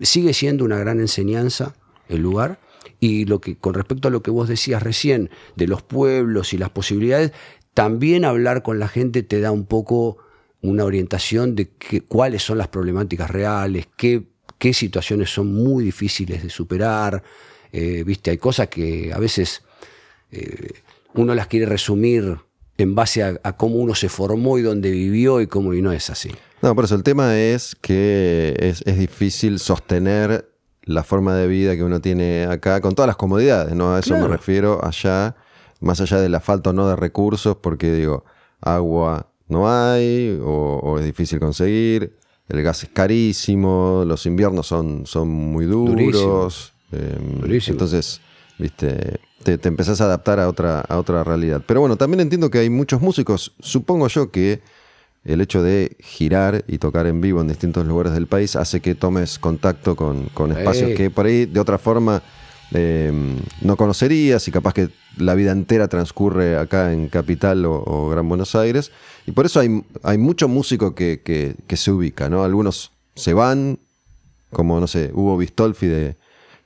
sigue siendo una gran enseñanza el lugar. Y lo que, con respecto a lo que vos decías recién, de los pueblos y las posibilidades, también hablar con la gente te da un poco una orientación de qué- cuáles son las problemáticas reales, qué, qué situaciones son muy difíciles de superar. Eh, Viste, hay cosas que a veces eh, uno las quiere resumir en base a, a cómo uno se formó y dónde vivió y cómo y no es así. No, por eso el tema es que es, es difícil sostener la forma de vida que uno tiene acá con todas las comodidades, ¿no? A eso Claro. me refiero allá, más allá de la falta o no de recursos, porque digo, agua no hay o, o es difícil conseguir, el gas es carísimo, los inviernos son, son muy duros. Durísimo. eh, Durísimo. entonces, viste, te, te empezás a adaptar a otra, a otra realidad. Pero bueno, también entiendo que hay muchos músicos, supongo yo que el hecho de girar y tocar en vivo en distintos lugares del país hace que tomes contacto con, con espacios que por ahí de otra forma eh, no conocerías y capaz que la vida entera transcurre acá en Capital o, o Gran Buenos Aires. Y por eso hay, hay mucho músico que, que- que se ubica, ¿no? Algunos se van, como, no sé, Hugo Bistolfi, de,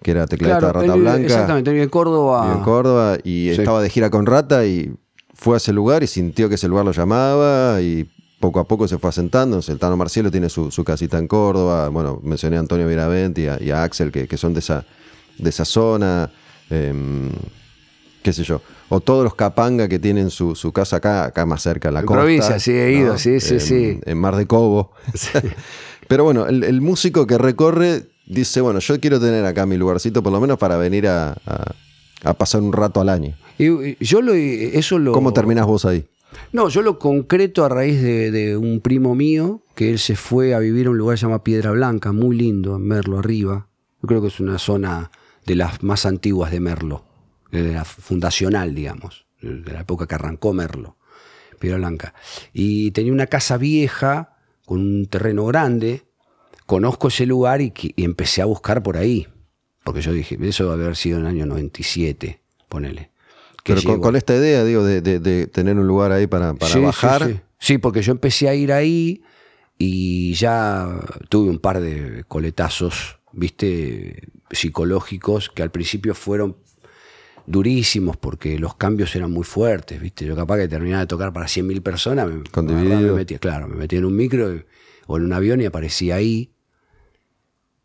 que era tecladista de Rata él Blanca. Exactamente, vive en Córdoba. Vive en Córdoba y Sí. estaba de gira con Rata y fue a ese lugar y sintió que ese lugar lo llamaba y poco a poco se fue asentando. El Tano Marcielo tiene su, su casita en Córdoba. Bueno, mencioné a Antonio Viravent y a, y a Axel que, que son de esa, de esa zona. Em, qué sé yo. o todos los capanga que tienen su, su casa acá, acá más cerca, en la En costa. provincia, sí, he ido, sí, sí, en, sí. En Mar de Cobo. [LAUGHS] Pero bueno, el, el músico que recorre dice, bueno, yo quiero tener acá mi lugarcito, por lo menos para venir a, a- a pasar un rato al año. Y, yo lo, eso lo... ¿Cómo terminás vos ahí? No, yo lo concreto a raíz de, de un primo mío, que él se fue a vivir a un lugar que se llama Piedra Blanca, muy lindo, en Merlo arriba. Yo creo que es una zona de las más antiguas de Merlo, de la fundacional, digamos, de la época que arrancó Merlo, Piedra Blanca. Y tenía una casa vieja, con un terreno grande. Conozco ese lugar y, empecé a buscar por ahí. Porque yo dije, eso va a haber sido en el año 97, ponele. Que Pero con, esta idea, digo, de, de- de tener un lugar ahí para, para Sí, sí, bajar. Sí, Sí, porque yo empecé a ir ahí y ya tuve un par de coletazos, viste, psicológicos que al principio fueron durísimos porque los cambios eran muy fuertes, viste. Yo capaz que terminaba de tocar para 100.000 personas, me, me metía, claro, me metía en un micro y- o en un avión y aparecía ahí.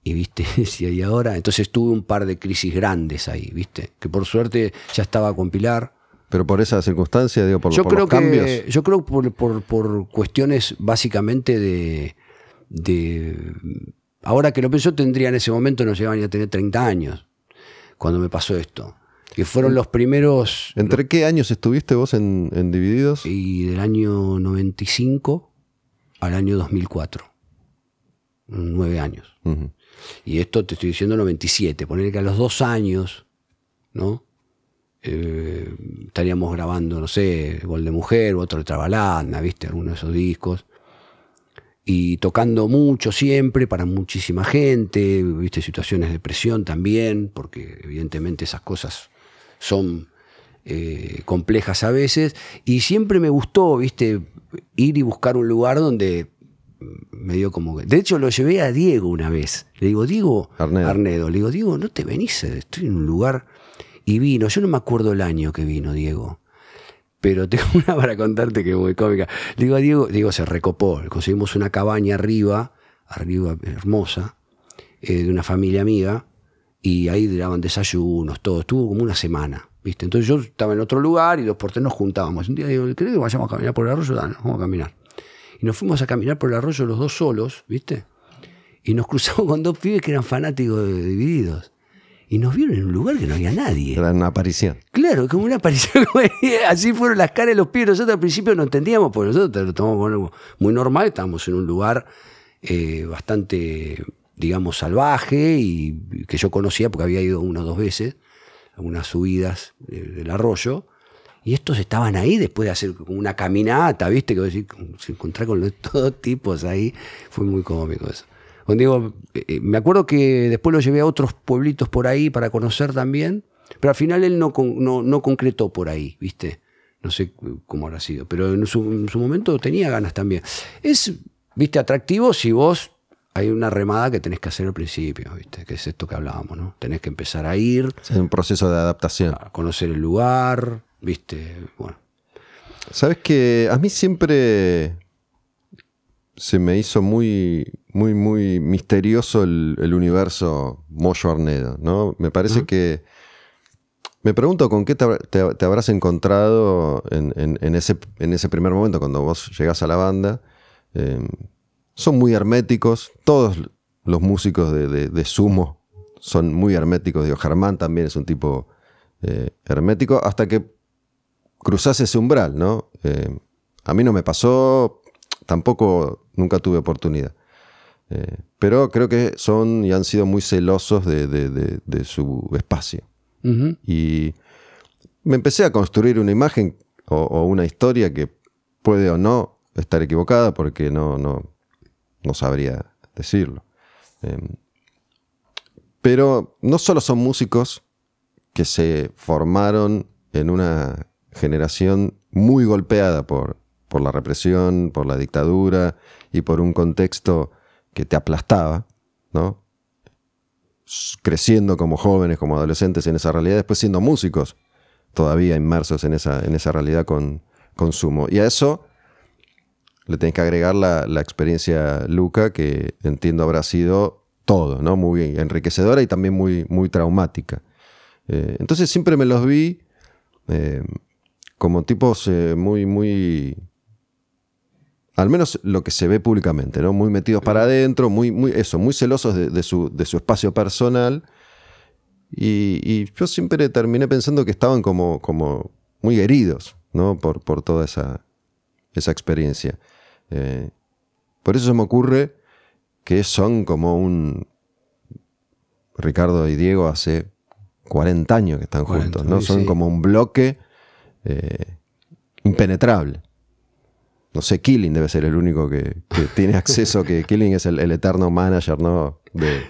Y viste, [LAUGHS] y ahora, entonces tuve un par de crisis grandes ahí, viste, que por suerte ya estaba con Pilar. Pero por esa circunstancia, digo, por, Yo por creo los cambios. que yo creo por, por, por cuestiones básicamente de, de ahora que lo pienso tendría en ese momento no llegaban a tener 30 años cuando me pasó esto que fueron los primeros ¿Entre qué años estuviste vos en, en Divididos? y del año 95 al año 2004 nueve años y esto te estoy diciendo 97 poner que a los dos años no Eh, estaríamos grabando, no sé, Gol de Mujer u otro de Trabalanda, ¿viste? Alguno de esos discos. Y tocando mucho siempre para muchísima gente, ¿viste? Situaciones de presión también, porque evidentemente esas cosas son eh, complejas a veces. Y siempre me gustó, ¿viste? Ir y buscar un lugar donde me dio como que... De hecho, lo llevé a Diego una vez. Le digo, Diego, Arnedo. Arnedo, le digo, Diego, no te venís, estoy en un lugar... Y vino, yo no me acuerdo el año que vino Diego, pero [LAUGHS] tengo una para contarte que muy cómica. Digo a Diego, Diego se recopó, conseguimos una cabaña arriba, arriba hermosa, eh, de una familia amiga, y ahí daban desayunos, todo, estuvo como una semana, ¿viste? Entonces yo estaba en otro lugar y dos por tres nos juntábamos. Un día digo, ¿creo que vayamos a caminar por el arroyo? Dale, vamos a caminar. Y nos fuimos a caminar por el arroyo los dos solos, ¿viste? Y nos cruzamos [LAUGHS] con dos pibes que eran fanáticos de Divididos. Y nos vieron en un lugar que no había nadie. Era una aparición. Claro, como una aparición. [LAUGHS] Así fueron las caras de los pibes. Nosotros al principio no entendíamos, porque nosotros lo tomamos muy normal. Estábamos en un lugar eh, bastante, digamos, salvaje y que yo conocía porque había ido una o dos veces, algunas subidas eh, del arroyo. Y estos estaban ahí después de hacer como una caminata, ¿viste? Que se encontrar con los- [LAUGHS] todos tipos ahí. Fue muy cómico eso. Con Diego, eh, me acuerdo que después lo llevé a otros pueblitos por ahí para conocer también, pero al final él no, no, no concretó por ahí, ¿viste? No sé cómo habrá sido, pero en su, en su momento tenía ganas también. Es, ¿viste? Atractivo si vos hay una remada que tenés que hacer al principio, ¿viste? Que es esto que hablábamos, ¿no? Tenés que empezar a ir, Es un proceso de adaptación. a conocer el lugar, ¿viste? Bueno. Sabes que a mí siempre se me hizo muy, muy, muy misterioso el, el universo Moyo Arnedo, ¿no? Me parece que. Me pregunto con qué te, te- te habrás encontrado en, en- en ese, en ese primer momento cuando vos llegás a la banda. Eh, son muy herméticos. Todos los músicos de, de- de Sumo son muy herméticos. Digo, Germán también es un tipo eh, hermético. Hasta que cruzás ese umbral, ¿no? Eh, a mí no me pasó, tampoco nunca tuve oportunidad. Eh, pero creo que son y han sido muy celosos de, de- de- de su espacio. Y me empecé a construir una imagen o, o una historia que puede o no estar equivocada porque no, no, no sabría decirlo. Eh, pero no solo son músicos que se formaron en una generación muy golpeada por, por la represión, por la dictadura y por un contexto que te aplastaba, ¿no? Creciendo como jóvenes, como adolescentes en esa realidad, después siendo músicos todavía inmersos en esa, en esa realidad con consumo. Y a eso le tenés que agregar la, la experiencia Luca, que entiendo habrá sido todo, ¿no? Muy enriquecedora y también muy, muy traumática. Eh, entonces siempre me los vi eh, como tipos eh, muy, muy... Al menos lo que se ve públicamente, ¿no? Muy metidos para adentro, muy, muy, eso, muy celosos de, su, de su, espacio personal. Y, yo siempre terminé pensando que estaban como, como muy heridos, ¿no? Por, por toda esa, esa experiencia. Eh, por eso se me ocurre que son como un Ricardo y Diego hace 40 años que están juntos, ¿no? Son como un bloque eh, impenetrable. No sé, Killing debe ser el único que, [LAUGHS] tiene acceso, que Killing es el, eterno manager, ¿no? De,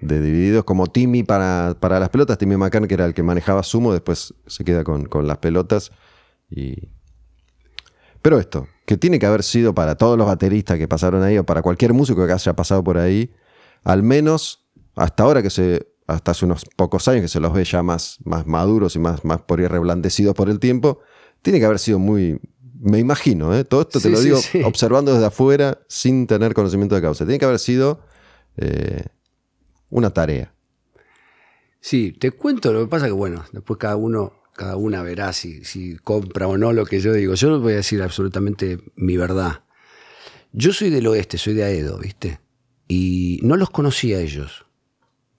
de Divididos, como Timmy para, para, las pelotas, Timmy McCann, que era el que manejaba Sumo, después se queda con, con las pelotas. Y... Pero esto, que tiene que haber sido para todos los bateristas que pasaron ahí, o para cualquier músico que haya pasado por ahí, al menos hasta ahora que se, hasta hace unos pocos años que se los ve ya más, más maduros y más, más por ahí reblandecidos por el tiempo, tiene que haber sido muy, me imagino, ¿eh? todo esto te lo digo observando desde afuera sin tener conocimiento de causa, tiene que haber sido eh, una tarea. Sí, te cuento, lo que pasa que bueno, después cada uno, cada una verá si, si compra o no lo que yo digo. Yo no voy a decir absolutamente mi verdad. Yo soy del oeste, soy de Aedo, ¿viste? Y no los conocía a ellos.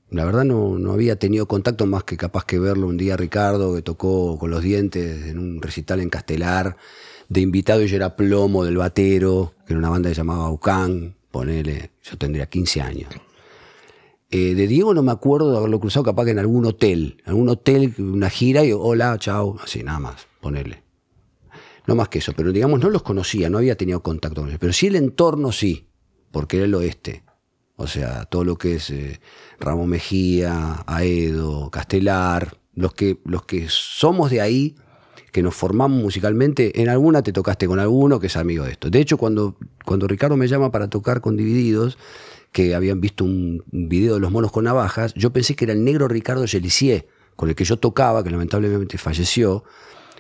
La verdad no, no, había tenido contacto más que capaz que verlo un día Ricardo, que tocó con los dientes en un recital en Castelar. De invitado yo era Plomo del Batero, que era una banda que se llamaba Ucán, ponele, yo tendría 15 años. Eh, de Diego no me acuerdo de haberlo cruzado capaz que en algún hotel, en algún hotel, una gira y hola, chao, así nada más, ponele. No más que eso, pero digamos no los conocía, no había tenido contacto con ellos, pero sí el entorno sí, porque era el oeste. O sea, todo lo que es eh, Ramón Mejía, Aedo, Castelar, los que, los que somos de ahí, que nos formamos musicalmente, en alguna te tocaste con alguno que es amigo de esto. De hecho, cuando, cuando Ricardo me llama para tocar con Divididos, que habían visto un video de los monos con navajas, yo pensé que era el negro Ricardo Gelisier, con el que yo tocaba, que lamentablemente falleció,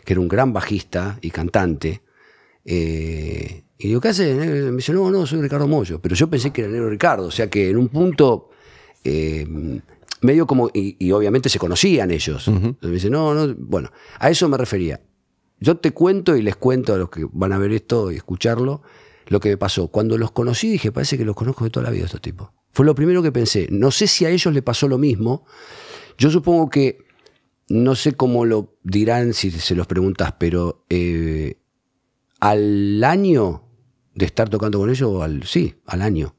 que era un gran bajista y cantante. Eh, y digo, ¿qué hace? Me dice, no, no, soy Ricardo Mollo. Pero yo pensé que era el negro Ricardo. O sea que en un punto, eh, medio como, y, obviamente se conocían ellos. Me dice, no, no, bueno, a eso me refería. Yo te cuento y les cuento a los que van a ver esto y escucharlo lo que me pasó. Cuando los conocí dije, parece que los conozco de toda la vida estos tipos. Fue lo primero que pensé. No sé si a ellos les pasó lo mismo. Yo supongo que, no sé cómo lo dirán si se los preguntas, pero eh, al año de estar tocando con ellos, al, sí, al año,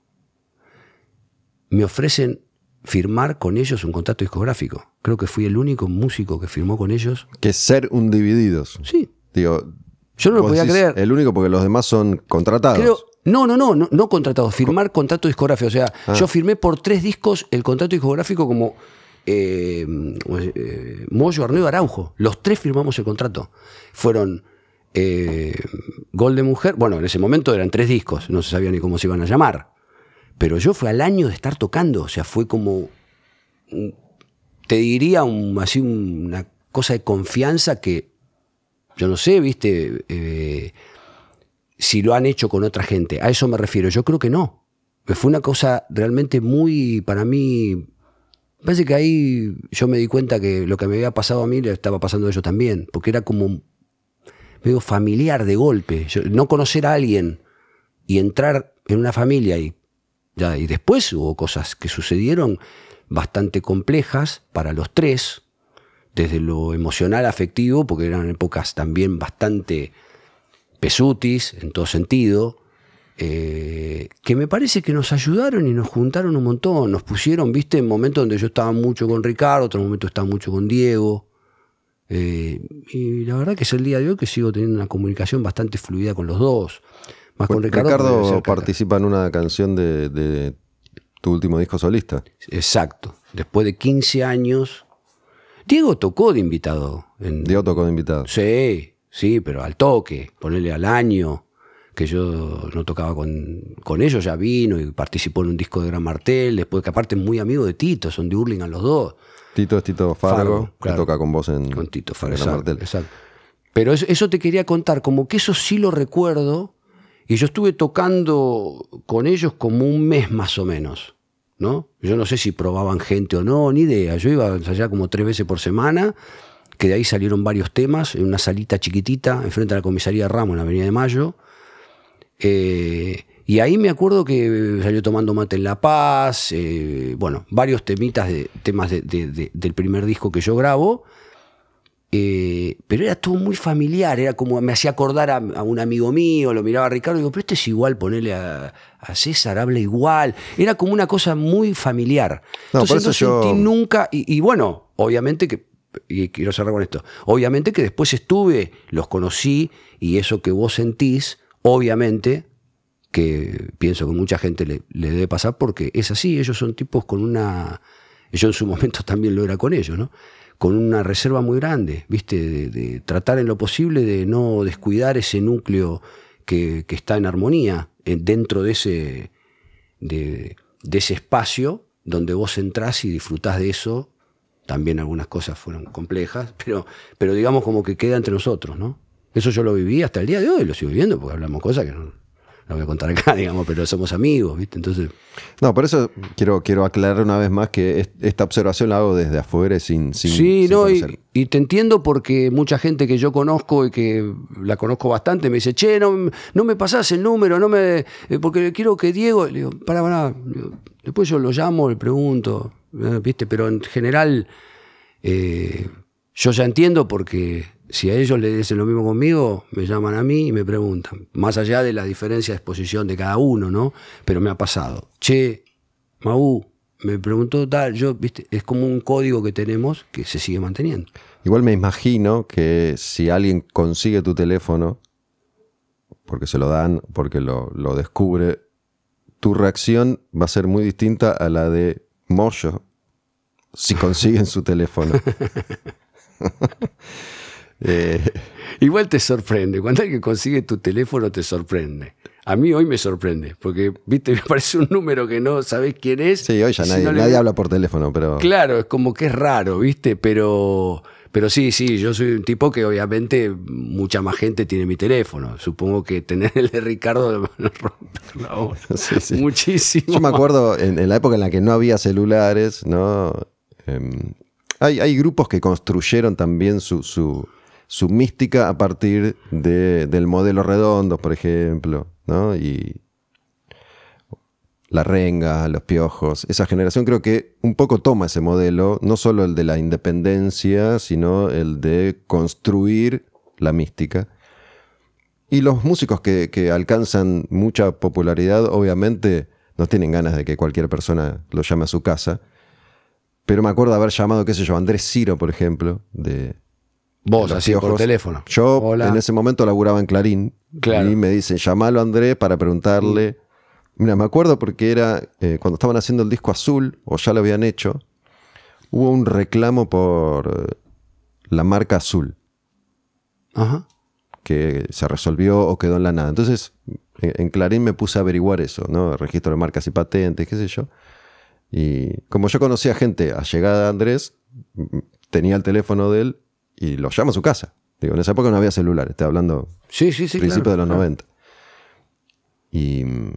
me ofrecen firmar con ellos un contrato discográfico. Creo que fui el único músico que firmó con ellos. Que ser un divididos. Sí. Digo, yo no lo podía creer. El único porque los demás son contratados. no, no, no, no, no contratados, firmar contrato discográfico. O sea, ah. yo firmé por tres discos el contrato discográfico como eh, eh, Moyo, Arneo Araujo. Los tres firmamos el contrato. Fueron eh, Gol de Mujer, bueno, en ese momento eran tres discos, no se sabía ni cómo se iban a llamar. Pero yo fue al año de estar tocando, o sea, fue como, te diría, así una cosa de confianza que, yo no sé, viste, eh, si lo han hecho con otra gente. A eso me refiero, yo creo que no. Fue una cosa realmente muy, para mí, parece que ahí yo me di cuenta que lo que me había pasado a mí le estaba pasando a ellos también, porque era como medio familiar de golpe. no conocer a alguien y entrar en una familia y, ya, y después hubo cosas que sucedieron bastante complejas para los tres, desde lo emocional afectivo, porque eran épocas también bastante pesutis en todo sentido, eh, que me parece que nos ayudaron y nos juntaron un montón, nos pusieron, viste, en momentos donde yo estaba mucho con Ricardo, otro momento estaba mucho con Diego, eh, y la verdad que es el día de hoy que sigo teniendo una comunicación bastante fluida con los dos. Más con Ricardo. Ricardo participa en una canción de, tu último disco solista. Exacto. Después de 15 años. Diego tocó de invitado. Diego tocó de invitado. Sí, sí, pero al toque, ponerle al año, que yo no tocaba con, con, ellos, ya vino y participó en un disco de Gran Martel, después que aparte es muy amigo de Tito, son de Hurlingham los dos. Tito es Tito Fargo, que toca con vos en, con Tito Fargo, exacto, Pero eso, te quería contar, como que eso sí lo recuerdo, y yo estuve tocando con ellos como un mes más o menos, ¿no? Yo no sé si probaban gente o no, ni idea. Yo iba allá como tres veces por semana, que de ahí salieron varios temas, en una salita chiquitita, enfrente a la comisaría Ramos, en la Avenida de Mayo. Eh, y ahí me acuerdo que salió tomando mate en La Paz, eh, bueno, varios temitas de, temas del primer disco que yo grabo. Eh, pero era todo muy familiar, era como me hacía acordar a, un amigo mío, lo miraba a Ricardo y digo, pero este es igual, ponerle a, César, habla igual. Era como una cosa muy familiar. Entonces no sentí nunca, y, bueno, obviamente que, y quiero cerrar con esto, obviamente que después estuve, los conocí, y eso que vos sentís, obviamente, que pienso que mucha gente le, debe pasar porque es así, ellos son tipos con una... Yo en su momento también lo era con ellos, ¿no? Con una reserva muy grande, ¿viste? De, tratar en lo posible de no descuidar ese núcleo que, está en armonía dentro de ese, de, ese espacio donde vos entrás y disfrutás de eso. También algunas cosas fueron complejas, pero, pero digamos como que queda entre nosotros, ¿no? Eso yo lo viví hasta el día de hoy, lo sigo viviendo porque hablamos cosas que no, no voy a contar acá, [LAUGHS] digamos, pero somos amigos, ¿viste? Entonces. No, por eso quiero, quiero aclarar una vez más que esta observación la hago desde afuera sin. sin sí, no, y, te entiendo porque mucha gente que yo conozco y que la conozco bastante me dice, che, no, no me pasás el número, no me. Eh, porque quiero que Diego. Le digo, para, para. Después yo lo llamo, le pregunto, eh, ¿viste? Pero en general. Eh, yo ya entiendo porque si a ellos les dicen lo mismo conmigo, me llaman a mí y me preguntan. Más allá de la diferencia de exposición de cada uno, ¿no? Pero me ha pasado. Che, Mau, me preguntó tal, yo, viste, es como un código que tenemos que se sigue manteniendo. Igual me imagino que si alguien consigue tu teléfono, porque se lo dan, porque lo, lo descubre, tu reacción va a ser muy distinta a la de Moyo si consiguen su teléfono. [LAUGHS] Eh, [LAUGHS] igual te sorprende. Cuando alguien consigue tu teléfono, te sorprende. A mí hoy me sorprende, porque, viste, [LAUGHS] me parece un número que no sabes quién es. Sí, hoy ya nadie, habla por teléfono, pero. Claro, es como que es raro, viste, pero. Pero sí, sí, yo soy un tipo que obviamente mucha más gente tiene mi teléfono. Supongo que tener el de Ricardo me rompe [LAUGHS] Muchísimo. Yo me acuerdo en, la época en la que no había celulares, ¿no? Em, hay, hay, grupos que construyeron también su, su mística a partir de, del modelo redondo, por ejemplo. Y la renga, los piojos, esa generación creo que un poco toma ese modelo, no solo el de la independencia, sino el de construir la mística. Y los músicos que, alcanzan mucha popularidad, obviamente, no tienen ganas de que cualquier persona lo llame a su casa. Pero me acuerdo haber llamado, qué sé yo, Andrés Ciro, por ejemplo, de, Vos, así por teléfono. Yo en ese momento laburaba en Clarín. Y me dicen, llamalo a Andrés para preguntarle. Mira, me acuerdo porque era eh, cuando estaban haciendo el disco azul, o ya lo habían hecho, hubo un reclamo por eh, la marca azul. Ajá. Que se resolvió o quedó en la nada. Entonces, en, Clarín me puse a averiguar eso, ¿no? registro de marcas y patentes, qué sé yo. Y como yo conocía gente a llegada de Andrés, tenía el teléfono de él y lo llama a su casa. Digo, en esa época no había celular, estoy hablando sí, sí, sí, principios de los 90. Y mm,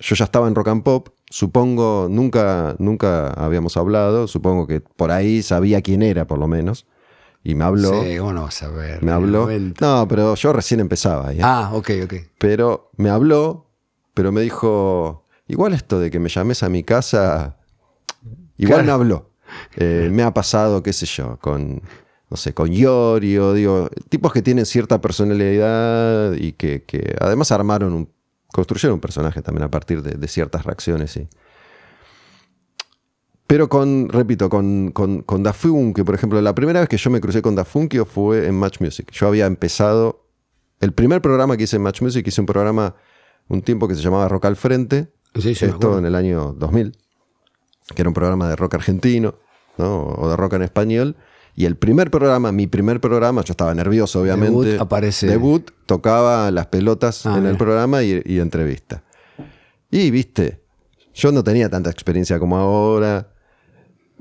yo ya estaba en rock and pop, supongo, nunca, nunca habíamos hablado, supongo que por ahí sabía quién era, por lo menos. Y me habló. Sí, ¿cómo no vas a ver? Me habló. No, pero yo recién empezaba. ¿eh? Ah, ok, ok. Pero me habló, pero me dijo, igual esto de que me llames a mi casa, igual me habló. Eh, [LAUGHS] me ha pasado, qué sé yo, con no sé, con Yorio, digo, tipos que tienen cierta personalidad y que, además armaron un, construyeron un personaje también a partir de, ciertas reacciones. ¿sí? Pero con, repito, con, con, con Da que por ejemplo, la primera vez que yo me crucé con Da fue en Match Music. Yo había empezado, el primer programa que hice en Match Music, hice un programa un tiempo que se llamaba Rock al Frente, sí, esto en el año 2000, que era un programa de rock argentino, ¿no? o de rock en español, y el primer programa, mi primer programa, yo estaba nervioso, obviamente. Debut aparece. Debut, tocaba las pelotas ah, en el programa y, entrevista. Y viste, yo no tenía tanta experiencia como ahora.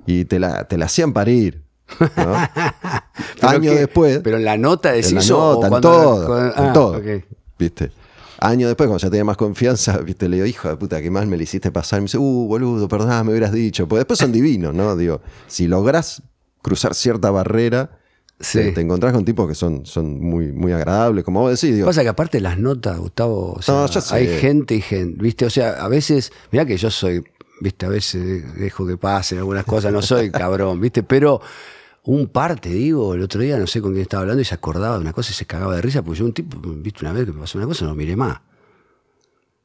Y te la, te la hacían parir. ¿no? [LAUGHS] Año después. Pero en la nota de en la nota, en todo. en ah, todo. ¿Viste? Año después, cuando ya tenía más confianza, [LAUGHS] viste, le digo, hijo de puta, qué mal me le hiciste pasar. Y me dice, uh, boludo, perdón, me hubieras dicho. Pues después son divinos, ¿no? Digo, si lográs cruzar cierta barrera Sí. Te, te encontrás con tipos que son, son muy, muy agradables, como vos decís. Digo, Pasa que aparte las notas, Gustavo, o sea, No, ya sé. hay gente y gente, ¿viste? O sea, a veces, mira que yo soy, ¿viste? A veces dejo que pasen algunas cosas, no soy [LAUGHS] cabrón, ¿viste? Pero un par, te digo, el otro día no sé con quién estaba hablando y se acordaba de una cosa y se cagaba de risa, porque yo un tipo, ¿viste? Una vez que me pasó una cosa, no miré más.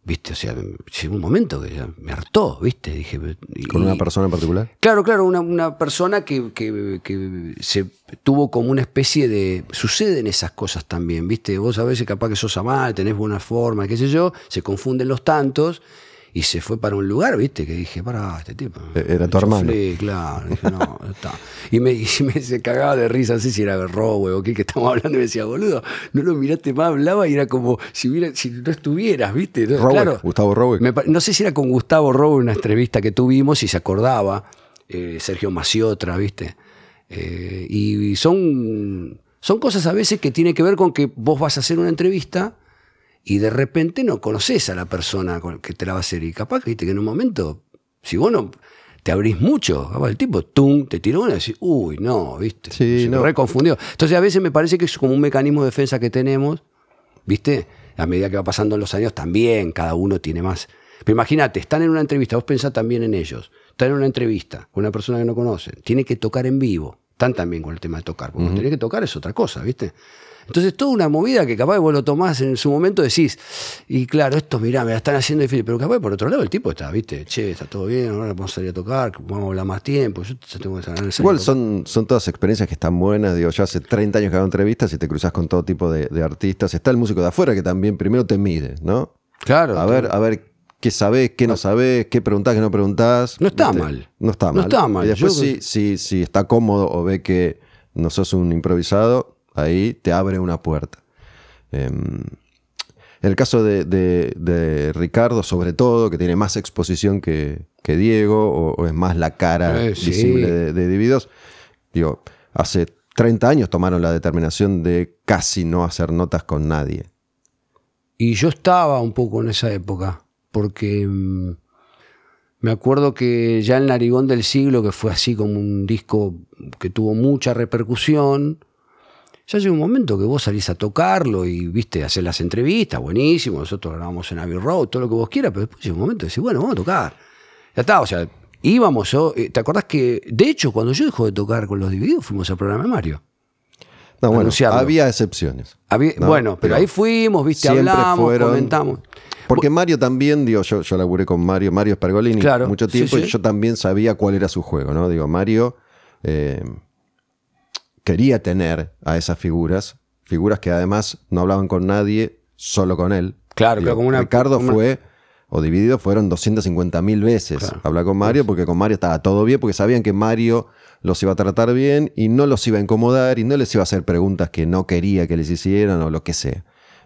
¿Viste? O sea, llegó un momento que ya me hartó, ¿viste? Dije, y- con una persona en particular. Claro, claro, una, una persona que, que- que se tuvo como una especie de... Suceden esas cosas también, ¿viste? Vos a veces capaz que sos amable, tenés buena forma, qué sé yo, se confunden los tantos y se fue para un lugar, ¿viste? Que dije, pará, este tipo... E- era tu hermano. chuflé, claro, dije, no, está. Y me, [LAUGHS] y me se cagaba de risa, no sé si era Rowe o qué que estamos hablando, y me decía, boludo, no lo miraste más, hablaba y era como si, hubiera, si no estuvieras, ¿viste? Entonces, Roweck, claro, Gustavo pa- no sé si era con Gustavo Robo en una entrevista que tuvimos y se acordaba, eh, Sergio Maciotra, ¿viste? Eh, y son, son cosas a veces que tiene que ver con que vos vas a hacer una entrevista y de repente no conoces a la persona que te la va a hacer. Y capaz que, viste, que en un momento, si vos no te abrís mucho, capaz el tipo, tum, te tiró una y decís, uy, no, ¿viste? Sí, Se me no. reconfundió. Entonces a veces me parece que es como un mecanismo de defensa que tenemos ¿Viste? A medida que va pasando los años también, cada uno tiene más. Pero imagínate, están en una entrevista, vos pensás también en ellos. Están en una entrevista con una persona que no conocen. Tiene que tocar en vivo. Están también con el tema de tocar. Porque tener que tocar es otra cosa, ¿viste? Entonces, toda una movida que capaz vos lo tomás en su momento, decís, y claro, esto, mirá, me la están haciendo difícil. Pero capaz por otro lado el tipo está, ¿viste? Che, está todo bien, ahora vamos a salir a tocar, vamos a hablar más tiempo. Yo tengo que salir Igual son, son todas experiencias que están buenas. Digo, yo hace 30 años que hago entrevistas y te cruzas con todo tipo de, de artistas. Está el músico de afuera que también primero te mide, ¿no? Claro. A ver, a ver qué sabés, qué no sabés, qué preguntás, qué no preguntás. No está ¿Viste? mal. No está No mal. está mal. Y después, Yo- si, si, si está cómodo o ve que no sos un improvisado, ahí te abre una puerta. Em, en el caso de, de- de Ricardo, sobre todo, que tiene más exposición que, que Diego, o, o es más la cara Eh, sí. visible de, de Divididos, digo, hace 30 años tomaron la determinación de casi no hacer notas con nadie. Y yo estaba un poco en esa época, porque mm, me acuerdo que ya el Narigón del Siglo, que fue así como un disco que tuvo mucha repercusión, ya llega un momento que vos salís a tocarlo y, viste, hacer las entrevistas, buenísimo, nosotros grabamos en Abbey Road, todo lo que vos quieras, pero después llega un momento de decir, bueno, vamos a tocar. Ya está, o sea, íbamos yo, eh, ¿te acordás que, de hecho, cuando yo dejo de tocar con los divididos, fuimos al programa de Mario? No, bueno, Anunciarlo. había excepciones. Había- No, bueno, pero, pero ahí fuimos, viste, hablamos, fueron- comentamos. Porque Mario también, digo, yo, yo laburé con Mario, Mario Spergolini Claro, mucho sí, tiempo sí. y yo también sabía cuál era su juego, ¿no? Digo, Mario eh, quería tener a esas figuras, figuras que además no hablaban con nadie, solo con él. Claro, Digo, claro, como una- Ricardo como una- fue, o dividido, fueron 250 mil veces Claro. hablar con Mario, porque con Mario estaba todo bien, porque sabían que Mario los iba a tratar bien y no los iba a incomodar y no les iba a hacer preguntas que no quería que les hicieran o lo que sea.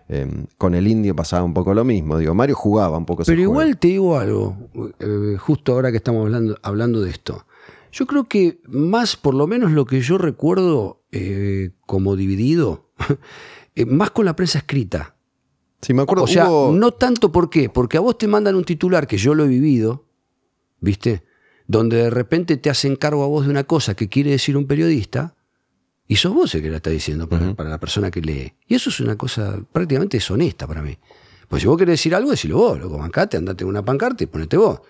Eh, con el indio pasaba un poco lo mismo. Digo, Mario jugaba un poco ese Pero juego. igual te digo algo, eh, justo ahora que estamos hablando, hablando de esto. Yo creo que más, por lo menos lo que yo recuerdo eh, como dividido, [LAUGHS] eh, más con la prensa escrita. Sí, me acuerdo. O sea, hubo- no tanto por qué, porque a vos te mandan un titular que yo lo he vivido, ¿viste? Donde de repente te hacen cargo a vos de una cosa que quiere decir un periodista, y sos vos el que la está diciendo para, para la persona que lee. Y eso es una cosa prácticamente deshonesta para mí. Pues si vos querés decir algo, decilo vos, loco, bancate, andate en una pancarta y ponete vos.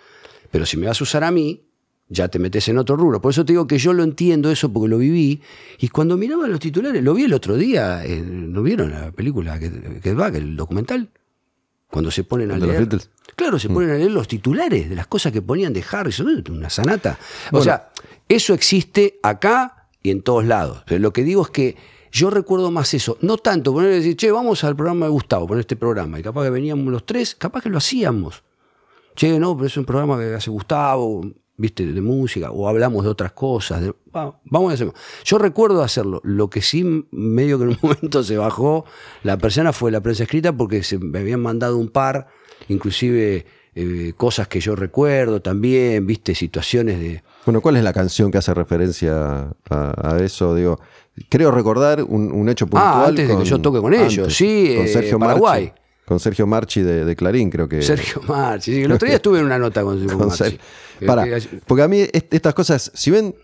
Pero si me vas a usar a mí, ya te metes en otro rubro. Por eso te digo que yo lo entiendo eso porque lo viví. Y cuando miraba los titulares, lo vi el otro día, eh, ¿no vieron la película que, que va, que el documental? Cuando se ponen a ¿El de los leer. Beatles? Claro, se ponen a leer los titulares de las cosas que ponían de Harrison, una sanata. O sea, eso existe acá y en todos lados. Pero lo que digo es que yo recuerdo más eso, no tanto poner y decir, che, vamos al programa de Gustavo, poner este programa, y capaz que veníamos los tres, capaz que lo hacíamos. Che, no, pero es un programa que hace Gustavo, viste, de música, o hablamos de otras cosas. de- vamos a hacerlo. Yo recuerdo hacerlo. Lo que sí, medio que en un [LAUGHS] momento se bajó la persona fue la prensa escrita porque se me habían mandado un par, inclusive eh, cosas que yo recuerdo también, viste, situaciones de. Bueno, ¿cuál es la canción que hace referencia a, a eso? Digo, creo recordar un, un hecho puntual. Ah, antes de que yo toque con ellos, sí, con eh, Sergio Paraguay. Marchi. Con Sergio Marchi de, de Clarín, creo que. Sergio Marchi. Sí, el otro día [LAUGHS] estuve en una nota con Sergio con Marchi. Ser- Que- Pará, que- porque a mí est- estas cosas, si ven,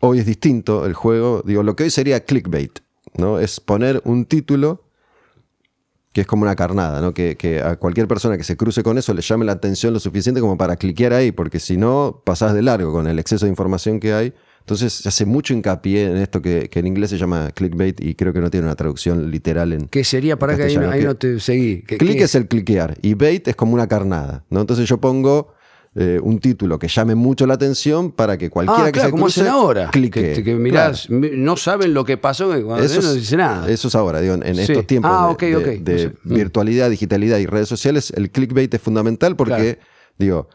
hoy es distinto el juego. Digo, lo que hoy sería clickbait, ¿no? Es poner un título que es como una carnada, ¿no? Que, que, a cualquier persona que se cruce con eso le llame la atención lo suficiente como para cliquear ahí, porque si no, pasás de largo con el exceso de información que hay. Entonces se hace mucho hincapié en esto que, que en inglés se llama clickbait y creo que no tiene una traducción literal en. ¿Qué sería para que ahí, no- ahí te seguí? ¿Qué- Click qué- es el cliquear y bait es como una carnada, ¿no? Entonces yo pongo eh, un título que llame mucho la atención para que cualquiera Ah, que claro, se como cruce hacen ahora. clique. Que, que mirás, Claro. no saben lo que pasó, cuando Eso no dice nada. eso es ahora, digo, en, en Sí. estos tiempos Ah, de, ok, de- de No sé. Mm. virtualidad, digitalidad y redes sociales, el clickbait es fundamental porque, digo,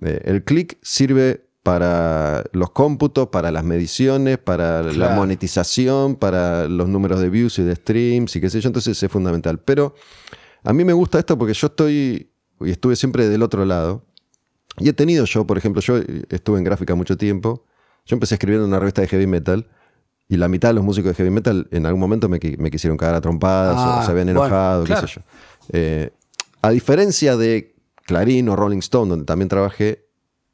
eh, el click sirve para los cómputos, para las mediciones, para la Claro. monetización, para los números de views y de streams y qué sé yo, entonces es fundamental. Pero a mí me gusta esto porque yo estoy, y estuve siempre del otro lado, y he tenido yo, por ejemplo, yo estuve en gráfica mucho tiempo, yo empecé escribiendo en una revista de heavy metal, y la mitad de los músicos de heavy metal en algún momento me, me quisieron cagar a trompadas Ah, o se habían bueno, enojado, claro. qué sé yo. Eh, a diferencia de Clarín o Rolling Stone, donde también trabajé,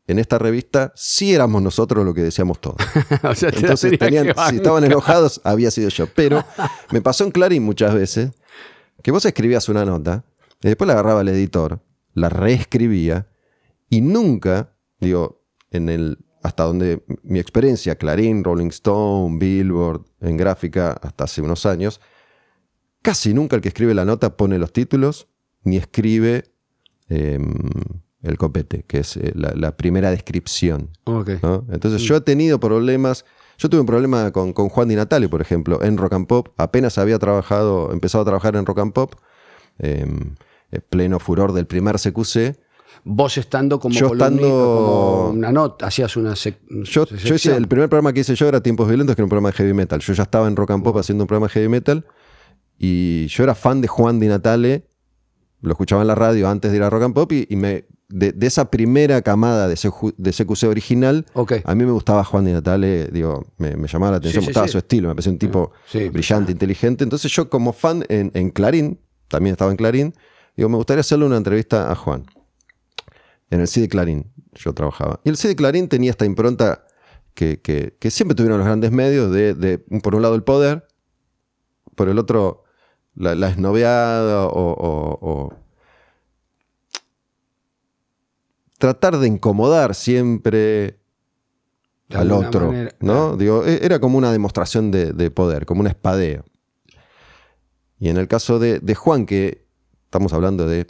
en esta revista sí éramos nosotros lo que decíamos todos. [LAUGHS] O sea, te la Entonces, tenía tenían- si estaban enojados, había sido yo. Pero me pasó en Clarín muchas veces que vos escribías una nota, y después la agarraba el editor, la reescribía, y nunca, digo, en el, hasta donde mi experiencia, Clarín, Rolling Stone, Billboard, en gráfica, hasta hace unos años, casi nunca el que escribe la nota pone los títulos, ni escribe em, el copete, que es eh, la- la primera descripción. Ok. ¿no? Entonces yo he tenido problemas. Yo tuve un problema con, con Juan Di Natale, por ejemplo, en Rock and Pop. Apenas había trabajado, empezado a trabajar en Rock and Pop, eh, en pleno furor del primer CQC. Vos estando como Yo estando- como una nota, hacías una sec- Yo, yo hice, el primer programa que hice yo era Tiempos Violentos, que era un programa de heavy metal. Yo ya estaba en Rock and Pop haciendo un programa de heavy metal y yo era fan de Juan Di Natale. Lo escuchaba en la radio antes de ir a Rock and Pop y, y me, de, de esa primera camada de, CQ de CQC original, a mí me gustaba Juan Di Natale, digo, me, me llamaba la atención, Sí, me gustaba sí. su estilo, me parecía un tipo Sí, brillante, inteligente. Entonces yo como fan en, en Clarín, también estaba en Clarín, digo, me gustaría hacerle una entrevista a Juan. En el CD Clarín yo trabajaba. Y el CD Clarín tenía esta impronta que, que- que siempre tuvieron los grandes medios de, de, por un lado, el poder, por el otro, la, la esnoveada o, o- o tratar de incomodar siempre De al otro, manera, ¿no? claro. Digo, e- era como una demostración de, de poder, como un espadeo. Y en el caso de, de Juan, que estamos hablando de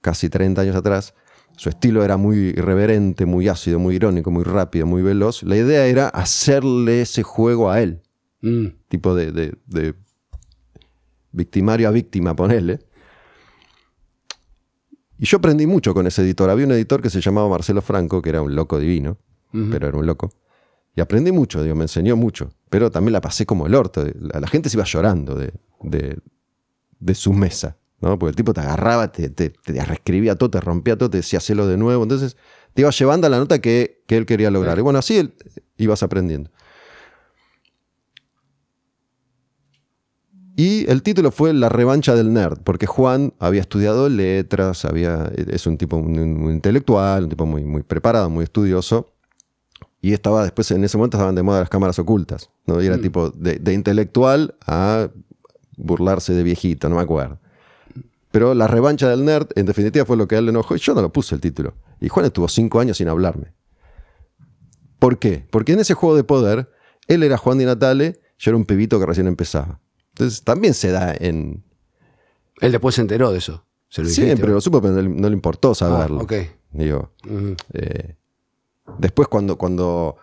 casi 30 años atrás, su estilo era muy irreverente, muy ácido, muy irónico, muy rápido, muy veloz. La idea era hacerle ese juego a él, Mm. tipo de, victimario a víctima, ponerle. Y yo aprendí mucho con ese editor. Había un editor que se llamaba Marcelo Franco, que era un loco divino, pero era un loco. Y aprendí mucho, digo, me enseñó mucho. Pero también la pasé como el orto. La, la gente se iba llorando de, de- de su mesa, ¿no? Porque el tipo te agarraba, te, te, te reescribía todo, te rompía todo, te decía hacerlo de nuevo. Entonces te iba llevando a la nota que, que él quería lograr. Y bueno, así él- ibas aprendiendo. Y el título fue La revancha del nerd, porque Juan había estudiado letras, había, es un tipo muy, muy intelectual, un tipo muy, muy preparado, muy estudioso. Y estaba después, en ese momento estaban de moda las cámaras ocultas. ¿no? Y era tipo de, de intelectual a burlarse de viejito, no me acuerdo. Pero la revancha del nerd, en definitiva, fue lo que a él le enojó y yo no lo puse el título. Y Juan estuvo cinco años sin hablarme. ¿Por qué? Porque en ese juego de poder, él era Juan Di Natale, yo era un pibito que recién empezaba. Entonces también se da en... Él después se enteró de eso. Se lo dijiste, Siempre lo supo, pero no le, importó saberlo. Ah, ok. Digo, eh, después cuando, cuando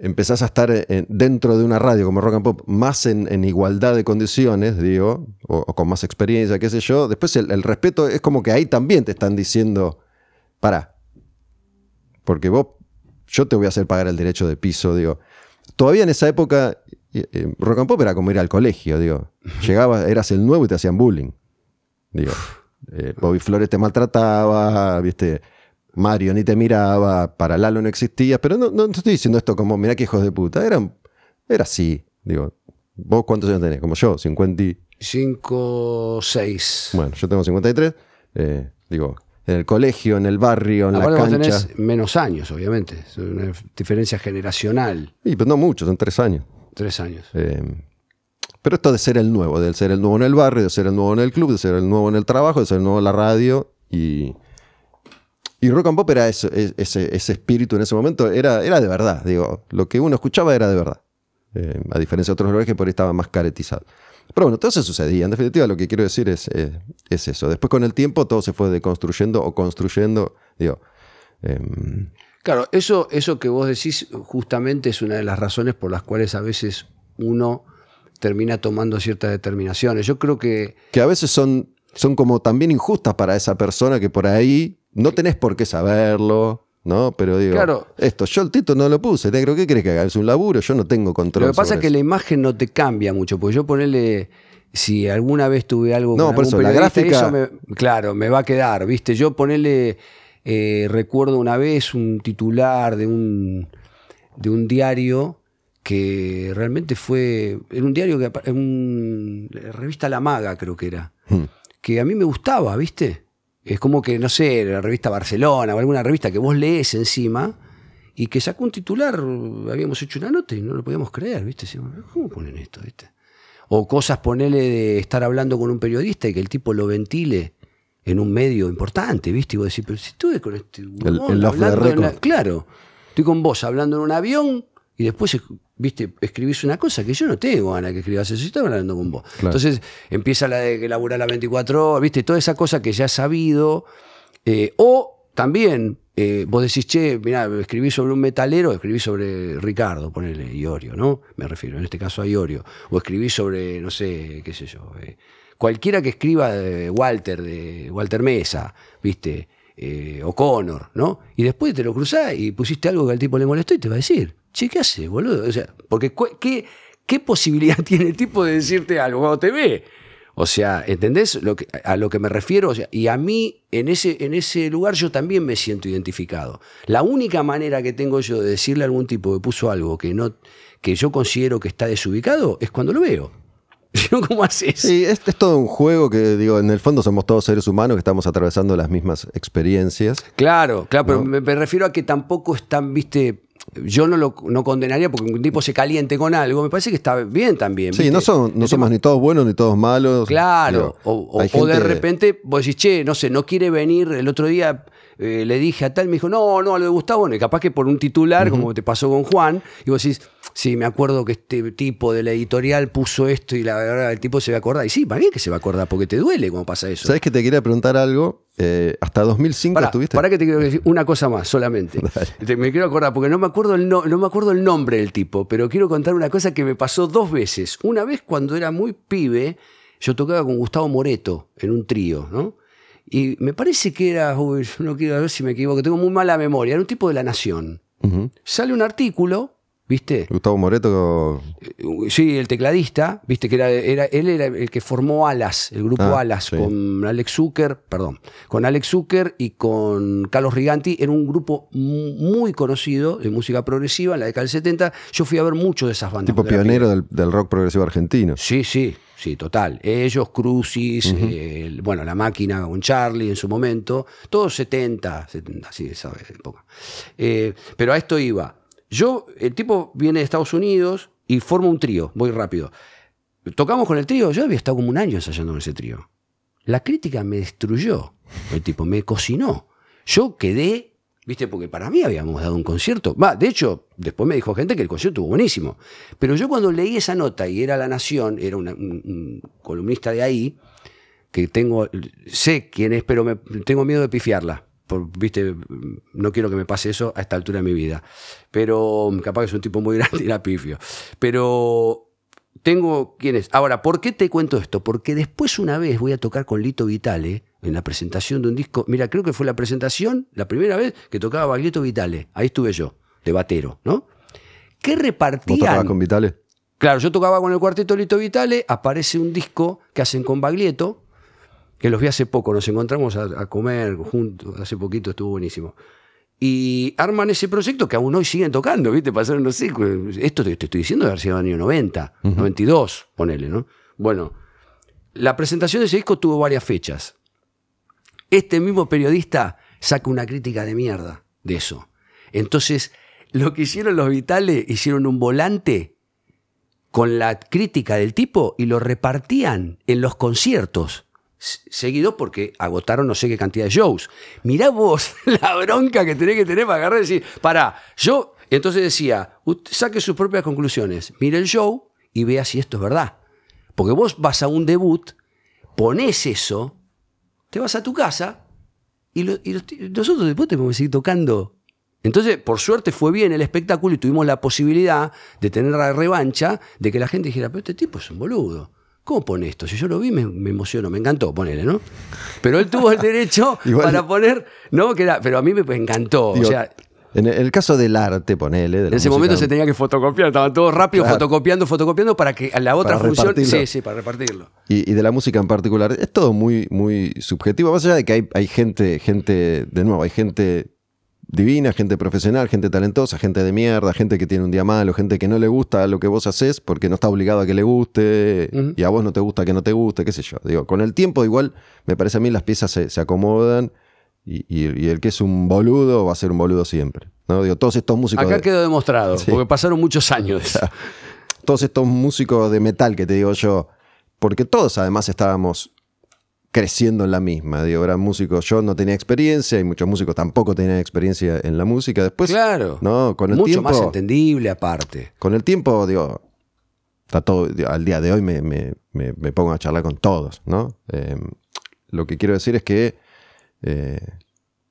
empezás a estar en- dentro de una radio como Rock and Pop, más en, en igualdad de condiciones, digo, o, o con más experiencia, qué sé yo, después el, el respeto es como que ahí también te están diciendo, para, porque vos, yo te voy a hacer pagar el derecho de piso, digo. Todavía en esa época, eh, Rock and Pop era como ir al colegio, digo. [LAUGHS] Llegabas, eras el nuevo y te hacían bullying. Digo, eh, Bobby Flores te maltrataba, viste, Mario ni te miraba, para Lalo no existía, pero no, no estoy diciendo esto como, mirá qué hijos de puta, era, era así, digo, vos cuántos años tenés, como yo, 50, y- Cinco, seis. bueno, yo tengo 53, eh, digo, en el colegio, en el barrio, en Aparte la vos cancha. tenés menos años, obviamente. Es una diferencia generacional. Y pues no mucho, son tres años. Tres años. Eh, pero esto de ser el nuevo, de ser el nuevo en el barrio, de ser el nuevo en el club, de ser el nuevo en el trabajo, de ser el nuevo en la radio. Y, y rock and pop era ese, ese espíritu en ese momento, era, era de verdad. Digo, lo que uno escuchaba era de verdad. Eh, a diferencia de otros lugares que por ahí estaban más caretizados. Pero bueno, todo eso sucedía. En definitiva, lo que quiero decir es, eh, es eso. Después con el tiempo todo se fue deconstruyendo o construyendo. Digo, em, Claro, eso, eso que vos decís justamente es una de las razones por las cuales a veces uno termina tomando ciertas determinaciones. Yo creo que que a veces son, son como también injustas para esa persona que por ahí no tenés por qué saberlo, ¿no? Pero digo, Claro. esto, yo el título no lo puse, negro, ¿qué crees que haga? Es un laburo, yo no tengo control. Lo que pasa es que eso. la imagen no te cambia mucho, porque yo ponerle, si alguna vez tuve algo No, con por algún eso, la gráfica- eso me- claro, me va a quedar, ¿viste? Yo ponerle, eh, recuerdo una vez un titular de un, de un diario que realmente fue, en un diario que un, revista La Maga creo que era, Hmm. que a mí me gustaba, ¿viste? Es como que, no sé, la revista Barcelona o alguna revista que vos lees encima y que sacó un titular, habíamos hecho una nota y no lo podíamos creer, ¿viste? ¿Cómo ponen esto, viste? O cosas, ponele de estar hablando con un periodista y que el tipo lo ventile en un medio importante, ¿viste? Y vos decís, pero si estuve con este el the hablando en la-. Claro, estoy con vos hablando en un avión y después, viste, escribís una cosa que yo no tengo ganas que escribas eso, estaba hablando con vos. Claro. Entonces empieza la de que laburar las 24 horas, viste, toda esa cosa que ya has sabido. eh, o también eh, vos decís, che, mirá, escribí sobre un metalero, escribí sobre Ricardo, ponele Iorio, ¿no? Me refiero, en este caso a Iorio. O escribí sobre, no sé, qué sé yo. eh, cualquiera que escriba de Walter, de Walter Mesa, viste, eh, O'Connor, ¿no? Y después te lo cruzás y pusiste algo que al tipo le molestó y te va a decir, che, ¿qué hace, boludo? O sea, porque ¿qué, ¿qué posibilidad [LAUGHS] tiene el tipo de decirte algo cuando te ve? O sea, ¿entendés lo que, a lo que me refiero? O sea, y a mí, en ese, en ese lugar, yo también me siento identificado. La única manera que tengo yo de decirle a algún tipo que puso algo que, no, que yo considero que está desubicado es cuando lo veo. [LAUGHS] ¿cómo haces? Sí, es, es todo un juego que, digo, en el fondo somos todos seres humanos que estamos atravesando las mismas experiencias. Claro, claro, pero me, me refiero a que tampoco están, viste, yo no lo no condenaría porque un tipo se caliente con algo, me parece que está bien también. Sí, no, son, no El somos ni todos buenos ni todos malos. Claro, Digo, o, o- de repente vos decís, che, no sé, no quiere venir. El otro día eh, le dije a tal, me dijo, no, no, a lo de Gustavo, bueno, y capaz que por un titular, como te pasó con Juan, y vos decís, sí, me acuerdo que este tipo de la editorial puso esto y la verdad el tipo se va a acordar. Y sí, ¿para qué que se va a acordar? Porque te duele cuando pasa eso. ¿Sabes que te quería preguntar algo? Eh, hasta 2005 Pará, estuviste. pará que te quiero decir una cosa más solamente. [LAUGHS] Te- me quiero acordar, porque no me, acuerdo el no, no me acuerdo el nombre del tipo, pero quiero contar una cosa que me pasó dos veces. Una vez cuando era muy pibe, yo tocaba con Gustavo Moreto en un trío, ¿no? Y me parece que era, uy, [LAUGHS] no quiero ver si me equivoco, tengo muy mala memoria, era un tipo de la Nación. Sale un artículo, ¿viste? Gustavo Moreto. Eh, Sí, el tecladista, viste que era, era- él era el que formó Alas, el grupo Ah, Alas, sí. con Alex Zucker, perdón, con Alex Zucker y con Carlos Riganti, era un grupo mu- muy conocido de música progresiva en la década del 70. Yo fui a ver mucho de esas bandas. Tipo pionero del, del rock progresivo argentino. Sí, sí, sí, total. Ellos, Crucis, eh, bueno, La Máquina con Charlie en su momento, todos 70, 70, sí, esa época. Eh, pero a esto iba. Yo, el tipo viene de Estados Unidos y forma un trío, voy rápido. Tocamos con el trío, yo había estado como un año ensayando con ese trío. La crítica me destruyó, el tipo me cocinó. Yo quedé, viste, porque para mí habíamos dado un concierto. De hecho, después me dijo gente que el concierto estuvo buenísimo. Pero yo cuando leí esa nota y era La Nación, era un, columnista de ahí, que tengo, sé quién es, pero tengo miedo de pifiarla. Por, viste, no quiero que me pase eso a esta altura de mi vida. Pero capaz que es un tipo muy [LAUGHS] grande y la pifio. Pero tengo quién es. Ahora, ¿por qué te cuento esto? Porque después una vez voy a tocar con Lito Vitale en la presentación de un disco. Mira, creo que fue la presentación, la primera vez que tocaba Baglietto Vitale. Ahí estuve yo, de batero, ¿no? ¿Qué ¿Vos repartían? tocabas con Vitale? Claro, yo tocaba con el cuarteto Lito Vitale, aparece un disco que hacen con Baglietto, que los vi hace poco, nos encontramos a, a comer juntos, hace poquito estuvo buenísimo. Y arman ese proyecto que aún hoy siguen tocando, ¿viste? Pasaron, no sé, esto te, te estoy diciendo de haber sido el año 90, 92, ponele, ¿no? Bueno, la presentación de ese disco tuvo varias fechas. Este mismo periodista saca una crítica de mierda de eso. Entonces, lo que hicieron los vitales, hicieron un volante con la crítica del tipo y lo repartían en los conciertos. Seguido porque agotaron no sé qué cantidad de shows. Mirá vos [LAUGHS] la bronca que tenés que tener para agarrar y decir, para, yo. Entonces decía, saque sus propias conclusiones, mire el show y vea si esto es verdad. Porque vos vas a un debut, pones eso, te vas a tu casa y, nosotros después te podemos seguir tocando. Entonces, por suerte fue bien el espectáculo y tuvimos la posibilidad de tener la revancha de que la gente dijera, pero este tipo es un boludo. ¿Cómo pone esto? Si yo lo vi, me, emociono, me encantó, ponele, ¿no? Pero él tuvo el derecho [LAUGHS] para poner, ¿no? Que era, pero a mí me encantó. o sea, en el caso del arte, ponele. en ese momento se tenía que fotocopiar, estaban todos rápido fotocopiando, fotocopiando para que a la otra función. Sí, sí, para repartirlo. Y, de la música en particular, es todo muy, muy subjetivo. Más allá de que hay, hay gente, gente, de nuevo, hay gente divina, gente profesional, gente talentosa, gente de mierda, gente que tiene un día malo, gente que no le gusta lo que vos haces porque no está obligado a que le guste y a vos no te gusta que no te guste, qué sé yo. Digo, con el tiempo igual me parece a mí las piezas se, se acomodan y, el que es un boludo va a ser un boludo siempre. ¿no? Digo, todos estos músicos. Acá quedó demostrado, porque pasaron muchos [LAUGHS] años. todos estos músicos de metal que te digo yo, porque todos además estábamos creciendo en la misma. Digo, eran músicos, yo no tenía experiencia y muchos músicos tampoco tenían experiencia en la música. Después, claro, ¿no? con el mucho tiempo, más entendible aparte. Con el tiempo, digo, está todo, al día de hoy me, pongo a charlar con todos, ¿no? Eh, lo que quiero decir es que eh,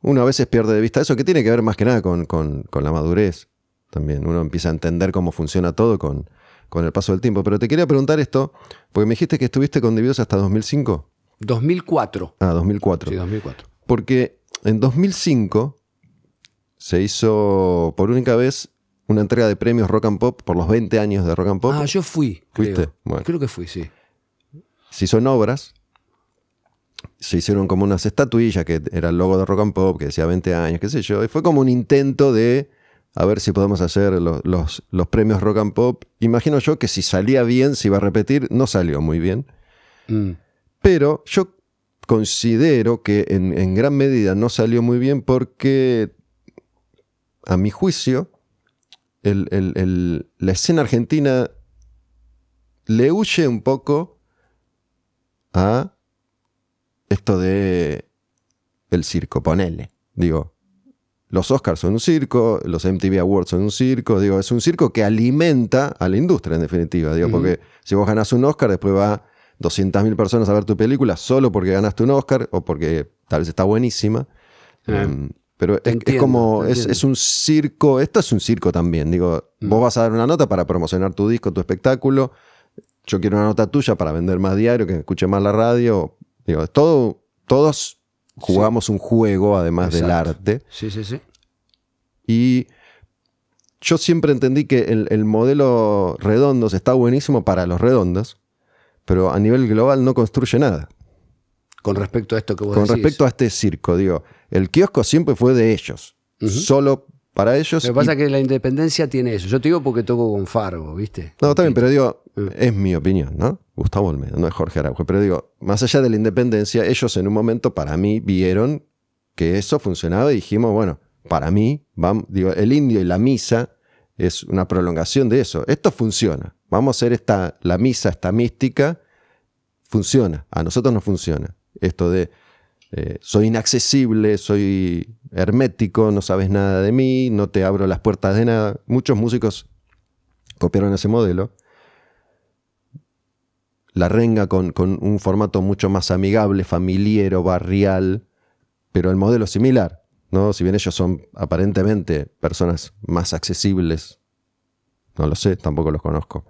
uno a veces pierde de vista eso, que tiene que ver más que nada con, la madurez también. Uno empieza a entender cómo funciona todo con, el paso del tiempo. Pero te quería preguntar esto, porque me dijiste que estuviste con Dividos hasta 2005. 2004. Ah, 2004. Sí, 2004. Porque en 2005 se hizo por única vez una entrega de premios Rock and Pop por los 20 años de Rock and Pop. Ah, yo fui. ¿Fuiste? Creo, creo que fui, sí. Se hizo en obras se hicieron como unas estatuillas que era el logo de Rock and Pop, que decía 20 años, qué sé yo. Y fue como un intento de a ver si podemos hacer los, los, premios Rock and Pop. Imagino yo que si salía bien, si iba a repetir, no salió muy bien. Mm. Pero yo considero que en, gran medida no salió muy bien porque, a mi juicio, la escena argentina le huye un poco a esto de el circo, ponele. Digo, los Oscars son un circo, los MTV Awards son un circo, digo, es un circo que alimenta a la industria en definitiva, digo, porque si vos ganás un Oscar, después va 200.000 personas a ver tu película solo porque ganaste un Oscar o porque tal vez está buenísima. Eh, em, pero es, como, es, un circo, esto es un circo también, digo, mm. vos vas a dar una nota para promocionar tu disco, tu espectáculo, yo quiero una nota tuya para vender más diario, que escuche más la radio, Digo, todo, todos jugamos un juego además del arte. Sí, sí, sí. Y yo siempre entendí que el, modelo redondos está buenísimo para los redondos, pero a nivel global no construye nada. Con respecto a esto que vos Con respecto a este circo, digo, el kiosco siempre fue de ellos. Solo para ellos. Lo que pasa es que la independencia tiene eso. Yo te digo porque toco con Fargo, ¿viste? No, también, pero digo, es mi opinión, ¿no? Gustavo Olmedo, no es Jorge Araujo. Pero digo, más allá de la independencia, ellos en un momento para mí vieron que eso funcionaba y dijimos, bueno, para mí, vamos, digo, el indio y la misa es una prolongación de eso. Esto funciona. Vamos a hacer esta, la misa, esta mística, funciona. A nosotros no funciona. Esto de eh, soy inaccesible, soy hermético, no sabes nada de mí, no te abro las puertas de nada. Muchos músicos copiaron ese modelo. La renga con, un formato mucho más amigable, familiero, barrial, pero el modelo similar. ¿No? Si bien ellos son aparentemente personas más accesibles, no lo sé, tampoco los conozco.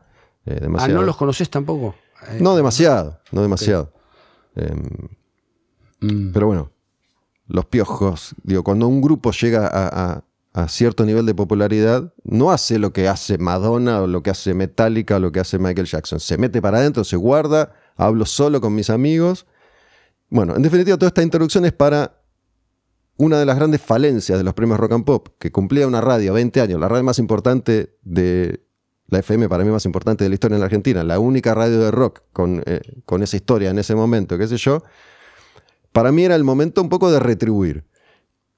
Eh, ah, ¿no los conoces tampoco? no demasiado, no demasiado. Em, Mm. Pero bueno, los piojos, digo, cuando un grupo llega a, cierto nivel de popularidad, no hace lo que hace Madonna o lo que hace Metallica o lo que hace Michael Jackson. Se mete para adentro, se guarda, hablo solo con mis amigos. Bueno, en definitiva, toda esta introducción es para una de las grandes falencias de los premios Rock and Pop, que cumplía una radio 20 años, la radio más importante de la FM, para mí más importante de la historia en la Argentina, la única radio de rock con, eh, con esa historia en ese momento, qué sé yo para mí era el momento un poco de retribuir.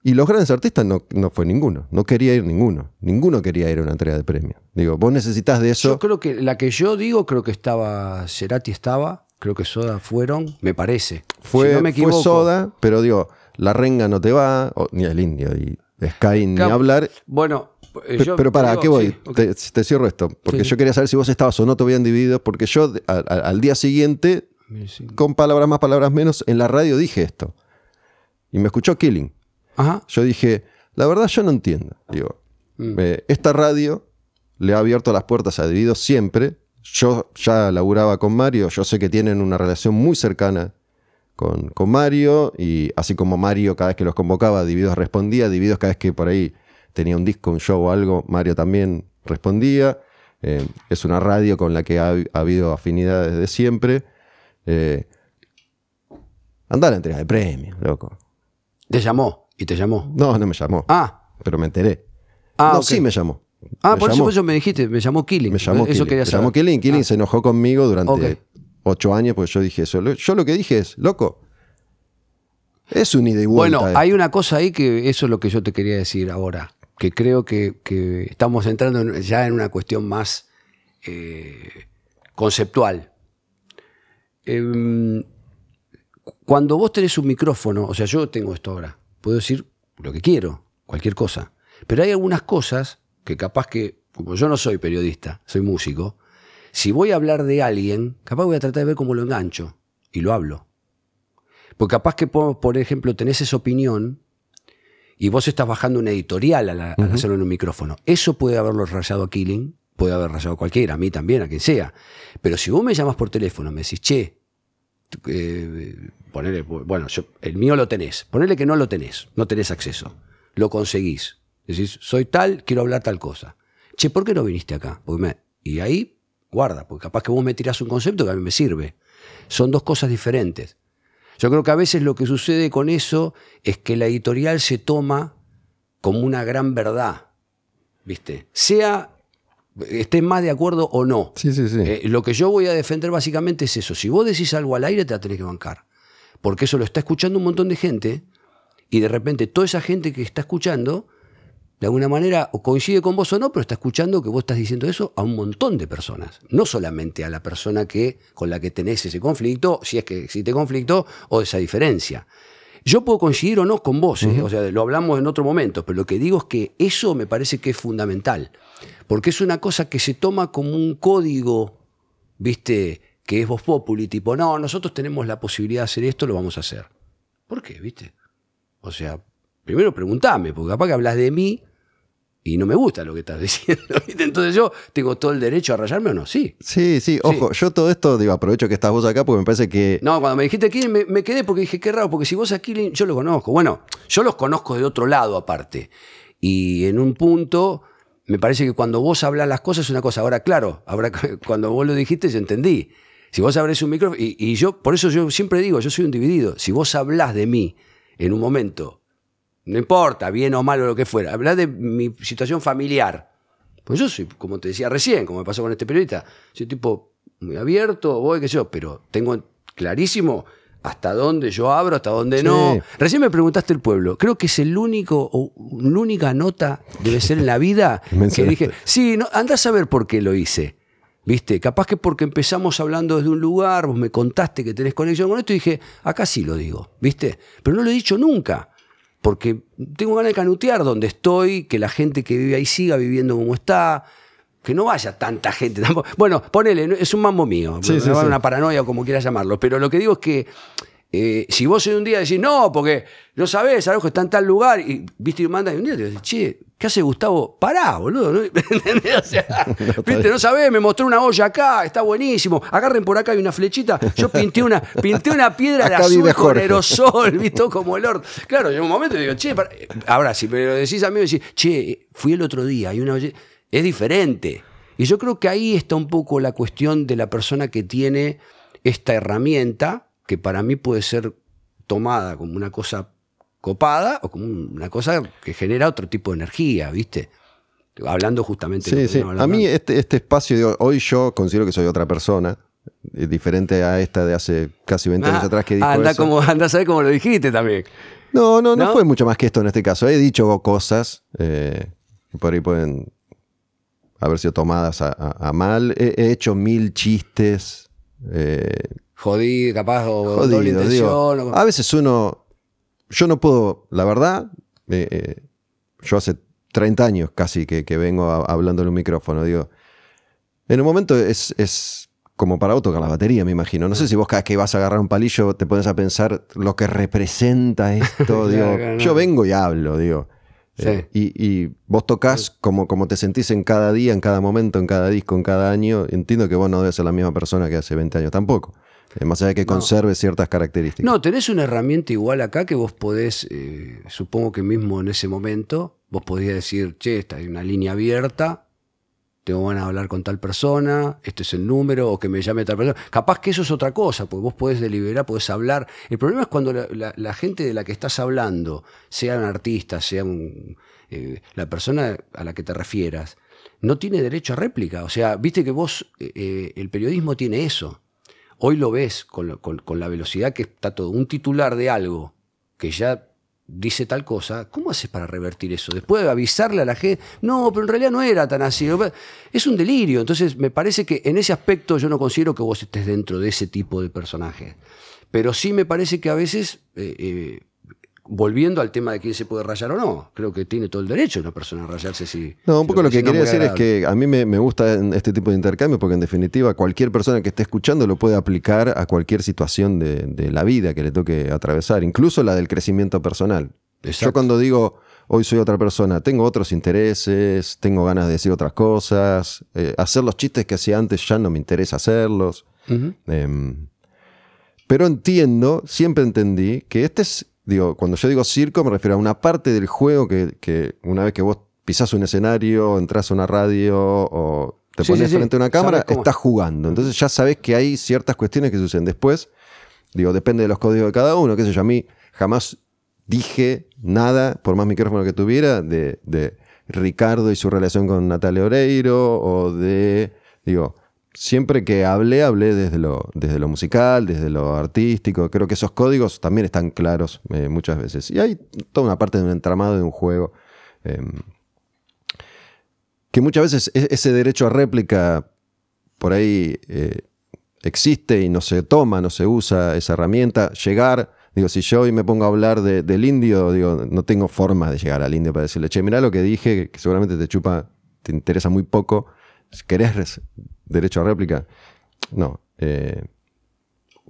Y los grandes artistas no, no fue ninguno, no quería ir ninguno, ninguno quería ir a una entrega de premio. Digo, vos necesitas de eso. Yo creo que la que yo digo, creo que estaba, Cerati estaba, creo que Soda fueron, me parece. Fue, Si no me fue equivoco. Soda, pero digo, la renga no te va, o- ni el indio, y Sky ni hablar. Bueno, yo pero para, digo, ¿qué voy? sí, te, te cierro esto, porque Sí. yo quería saber si vos estabas o no te habían dividido, porque yo de- a- a- al día siguiente, con palabras más, palabras menos, en la radio dije esto. Y me escuchó Killing. Ajá. Yo dije, la verdad yo no entiendo. Digo, Mm. eh, esta radio le ha abierto las puertas a Divididos siempre. Yo ya laburaba con Mario, yo sé que tienen una relación muy cercana con, con Mario, y así como Mario cada vez que los convocaba, Divididos respondía, Divididos cada vez que por ahí tenía un disco, un show o algo, Mario también respondía. Eh, es una radio con la que ha, ha habido afinidad desde siempre. Eh, anda a la entrega de premios, loco. Te llamó y te llamó. No, no me llamó, Ah, pero me enteré. ah, no, sí me llamó. Ah, Me por eso, llamó. eso me dijiste, me llamó Killing. Me llamó Eso Killing. quería Me saber. llamó Killing. Killing Ah. se enojó conmigo durante. Ocho años porque yo dije eso. Yo lo que dije es, loco, es un ida y vuelta. Bueno, hay una cosa ahí que eso es lo que yo te quería decir ahora, que creo que, que estamos entrando en- ya en una cuestión más eh, conceptual. Em, cuando vos tenés un micrófono, o sea, yo tengo esto ahora, puedo decir lo que quiero, cualquier cosa, pero hay algunas cosas que capaz que, como yo no soy periodista, soy músico, si voy a hablar de alguien, capaz voy a tratar de ver cómo lo engancho y lo hablo. Porque capaz que, por, ejemplo, tenés esa opinión y vos estás bajando una editorial al, al hacerlo en un micrófono. Eso puede haberlo rayado a Killing, puede haber rayado a cualquiera, a mí también, a quien sea. Pero si vos me llamas por teléfono, me decís, che, eh, ponele, bueno, yo- el mío lo tenés, ponele que no lo tenés, no tenés acceso, lo conseguís. Decís, soy tal, quiero hablar tal cosa. Che, ¿por qué no viniste acá? Porque me- y ahí, guarda, porque capaz que vos me tirás un concepto que a mí me sirve. Son dos cosas diferentes. Yo creo que a veces lo que sucede con eso es que la editorial se toma como una gran verdad, ¿viste? Sea, estés más de acuerdo o no. Sí, sí, sí. Eh, lo que yo voy a defender básicamente es eso. Si vos decís algo al aire, te la tenés que bancar. Porque eso lo está escuchando un montón de gente y de repente toda esa gente que está escuchando, de alguna manera, o coincide con vos o no, pero está escuchando que vos estás diciendo eso a un montón de personas. No solamente a la persona que, con la que tenés ese conflicto, si es que existe conflicto, o esa diferencia. Yo puedo coincidir o no con vos, ¿eh? o sea, lo hablamos en otro momento, pero lo que digo es que eso me parece que es fundamental, porque es una cosa que se toma como un código, viste, que es vos populi, tipo, no, nosotros tenemos la posibilidad de hacer esto, lo vamos a hacer. ¿Por qué, viste? O sea, primero preguntame, porque capaz que hablas de mí y no me gusta lo que estás [LAUGHS] diciendo. Entonces yo tengo todo el derecho a rayarme o no, sí. Sí, sí, ojo, yo todo esto, digo, aprovecho que estás vos acá porque me parece que... No, cuando me dijiste Killing me, me quedé porque dije, qué raro, porque si vos a Killing, yo lo conozco. Bueno, yo los conozco de otro lado aparte. Y en un punto, me parece que cuando vos hablas las cosas es una cosa. Ahora, claro, ahora [LAUGHS] cuando vos lo dijiste, yo entendí. Si vos abrés un micrófono, y, y yo, por eso yo siempre digo, yo soy un dividido. Si vos hablás de mí en un momento, no importa, bien o mal o lo que fuera, hablás de mi situación familiar. Pues yo soy, como te decía recién, como me pasó con este periodista, soy tipo muy abierto, voy, qué sé yo, pero tengo clarísimo hasta dónde yo abro, hasta dónde no. Recién me preguntaste el pueblo. Creo que es el único, o la única nota debe ser en la vida [LAUGHS] que dije, sí, no, andá a saber por qué lo hice. ¿Viste? Capaz que porque empezamos hablando desde un lugar, vos me contaste que tenés conexión con esto y dije, acá sí lo digo, ¿viste? Pero no lo he dicho nunca, porque tengo ganas de canutear donde estoy, que la gente que vive ahí siga viviendo como está, que no vaya tanta gente. tampoco. Bueno, ponele, es un mambo mío, Sí, me sí, va a dar sí. una paranoia o como quieras llamarlo, pero lo que digo es que eh, si vos en un día decís, no, porque no sabés, Araujo está en tal lugar, y viste y manda y un día te decís, che, ¿qué hace Gustavo? Pará, boludo. ¿no? [LAUGHS] O sea, [LAUGHS] viste, no sabés, me mostró una olla acá, está buenísimo. Agarren por acá hay una flechita. Yo pinté una, pinté una piedra de azul con aerosol, [LAUGHS] viste, como el Lord. Claro, en un momento digo, che, para- ahora si me lo decís a mí, decís, che, fui el otro día, hay una olla- es diferente. Y yo creo que ahí está un poco la cuestión de la persona que tiene esta herramienta, que para mí puede ser tomada como una cosa copada o como una cosa que genera otro tipo de energía, ¿viste? Hablando justamente de Sí, que sí. A mí este, este espacio, digo, hoy yo considero que soy otra persona. eh, diferente a esta de hace casi 20 años Ah, atrás que dijo anda, eso. como, anda a saber cómo lo dijiste también. No, no, no, ¿No? fue mucho más que esto en este caso. He dicho cosas eh, que por ahí pueden haber sido tomadas a, a- a mal. He, he hecho mil chistes. eh, Jodí, capaz, o doble jodidos. intención. digo. o- a veces uno. Yo no puedo, la verdad. eh, eh, yo hace 30 años casi que, que vengo a- hablando en un micrófono. Digo, en un momento es, es como para tocar la batería, me imagino. No sé si vos cada vez que vas a agarrar un palillo te pones a pensar lo que representa [LAUGHS] esto. Digo, claro, yo vengo y hablo, digo. Sí. Eh, y, y vos tocas como, como te sentís en cada día, en cada momento, en cada disco, en cada año. Entiendo que vos no debes ser la misma persona que hace 20 años tampoco. Eh, más allá de que conserves ciertas características. No, tenés una herramienta igual acá que vos podés, eh, supongo que mismo en ese momento, vos podías decir, che, esta hay una línea abierta, tengo ganas de hablar con tal persona, este es el número, o que me llame tal persona. Capaz que eso es otra cosa, porque vos podés deliberar, podés hablar. El problema es cuando la, gente de la que estás hablando, sea un artista, sea eh, la persona a la que te refieras, no tiene derecho a réplica. O sea, viste que vos, eh, eh, el periodismo tiene eso. Hoy lo ves con la velocidad que está todo. Un titular de algo que ya dice tal cosa, ¿cómo haces para revertir eso? Después de avisarle a la gente, no, pero en realidad no era tan así. Es un delirio. Entonces, me parece que en ese aspecto yo no considero que vos estés dentro de ese tipo de personaje. Pero sí me parece que a veces, eh, eh, volviendo al tema de quién se puede rayar o no, creo que tiene todo el derecho una persona a rayarse si. No, un poco lo que considera quería decir es que a mí me, me gusta este tipo de intercambio porque en definitiva cualquier persona que esté escuchando lo puede aplicar a cualquier situación de, de la vida que le toque atravesar, incluso la del crecimiento personal. Exacto. Yo cuando digo hoy soy otra persona, tengo otros intereses, tengo ganas de decir otras cosas, eh, hacer los chistes que hacía antes ya no me interesa hacerlos. Em, pero entiendo, siempre entendí que este es, digo, cuando yo digo circo me refiero a una parte del juego que, que una vez que vos pisás un escenario, entras a una radio o te Sí, pones sí, sí. frente a una cámara, estás jugando. Entonces ya sabes que hay ciertas cuestiones que suceden. Después, digo, depende de los códigos de cada uno, qué sé yo, a mí jamás dije nada, por más micrófono que tuviera, de, de Ricardo y su relación con Natalia Oreiro o de, digo, siempre que hablé, hablé desde lo, desde lo musical, desde lo artístico. Creo que esos códigos también están claros eh, muchas veces. Y hay toda una parte de un entramado de un juego. em, que muchas veces e- ese derecho a réplica por ahí eh, existe y no se toma, no se usa esa herramienta. Llegar, digo, si yo hoy me pongo a hablar de- del indio, digo, no tengo forma de llegar al indio para decirle, che, mirá lo que dije, que seguramente te chupa, te interesa muy poco. ¿Querés res- derecho a réplica? No. eh,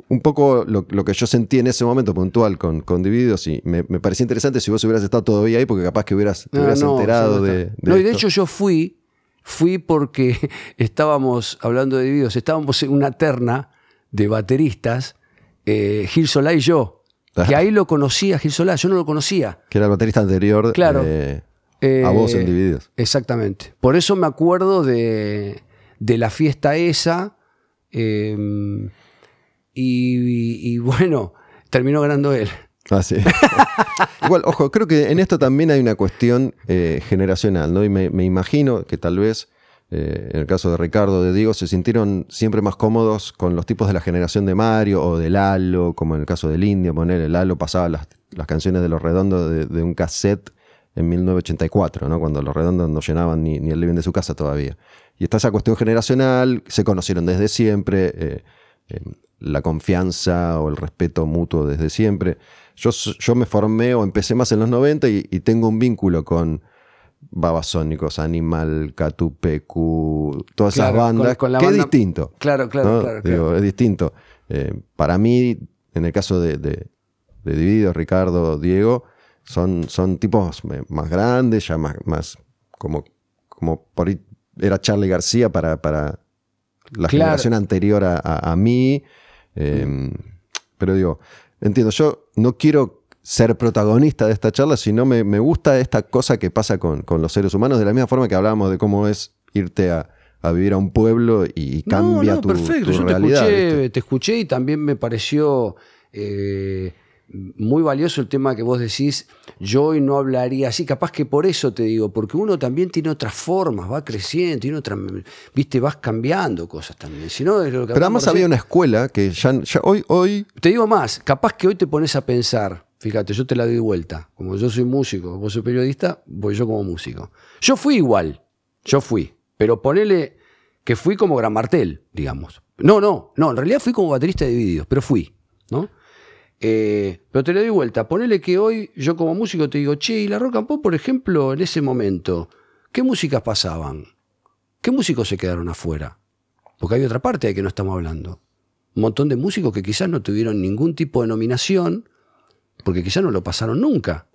un poco lo, lo que yo sentí en ese momento puntual con, con Divididos y me, me parecía interesante si vos hubieras estado todavía ahí porque capaz que hubieras, te No, hubieras no, enterado de, No, y de esto. hecho yo fui, fui porque [LAUGHS] estábamos hablando de divididos, estábamos en una terna de bateristas, eh, Gil Solá y yo. Ah. Que ahí lo conocía Gil Solá, yo no lo conocía. Que era el baterista anterior Claro. eh, Eh, a vos en Divididos. Exactamente. Por eso me acuerdo de, de la fiesta esa. eh, y, y bueno, terminó ganando él. Ah, sí. [LAUGHS] Igual, ojo, creo que en esto también hay una cuestión eh, generacional, ¿no? Y me, me imagino que tal vez, eh, en el caso de Ricardo, de Diego, se sintieron siempre más cómodos con los tipos de la generación de Mario o de Lalo, como en el caso del Indio, poner el Lalo pasaba las, las canciones de Los Redondos de, de un cassette en 1984, ¿no? Cuando Los Redondos no llenaban ni, ni el living de su casa todavía. Y está esa cuestión generacional, se conocieron desde siempre, eh, eh, la confianza o el respeto mutuo desde siempre. Yo, yo me formé o empecé más en los 90 y, y tengo un vínculo con Babasónicos, Animal, Catupecu, todas Claro, esas bandas, con- con la que banda- es distinto. Claro, claro, ¿no? claro. Digo, es distinto. Eh, para mí, en el caso de, de, de Divididos, Ricardo, Diego, son, son tipos más grandes, ya más, más como, como por ahí era Charlie García para, para la Claro. generación anterior a, a- a mí. Eh, Pero digo, entiendo, yo no quiero ser protagonista de esta charla, sino me, me gusta esta cosa que pasa con, con los seres humanos, de la misma forma que hablábamos de cómo es irte a, a vivir a un pueblo y cambia no, no, tu, perfecto. tu Yo te escuché, ¿viste? te escuché y también me pareció eh, muy valioso el tema que vos decís, yo hoy no hablaría así, capaz que por eso te digo, porque uno también tiene otras formas, va creciendo, tiene otra, viste, vas cambiando cosas también. Si no, es lo que Pero además había una escuela que ya, ya hoy, hoy Te digo más, capaz que hoy te pones a pensar, fíjate, yo te la doy vuelta, como yo soy músico, vos sos periodista, voy yo como músico. Yo fui igual, yo fui, pero ponele que fui como Gran Martel, digamos. No, no, no, en realidad fui como baterista de divididos, pero fui, ¿no? Eh, pero te la doy vuelta, ponele que hoy yo como músico te digo, che, y la rock and pop, por ejemplo, en ese momento, ¿qué músicas pasaban? ¿Qué músicos se quedaron afuera? Porque hay otra parte de que no estamos hablando. Un montón de músicos que quizás no tuvieron ningún tipo de nominación, porque quizás no lo pasaron nunca.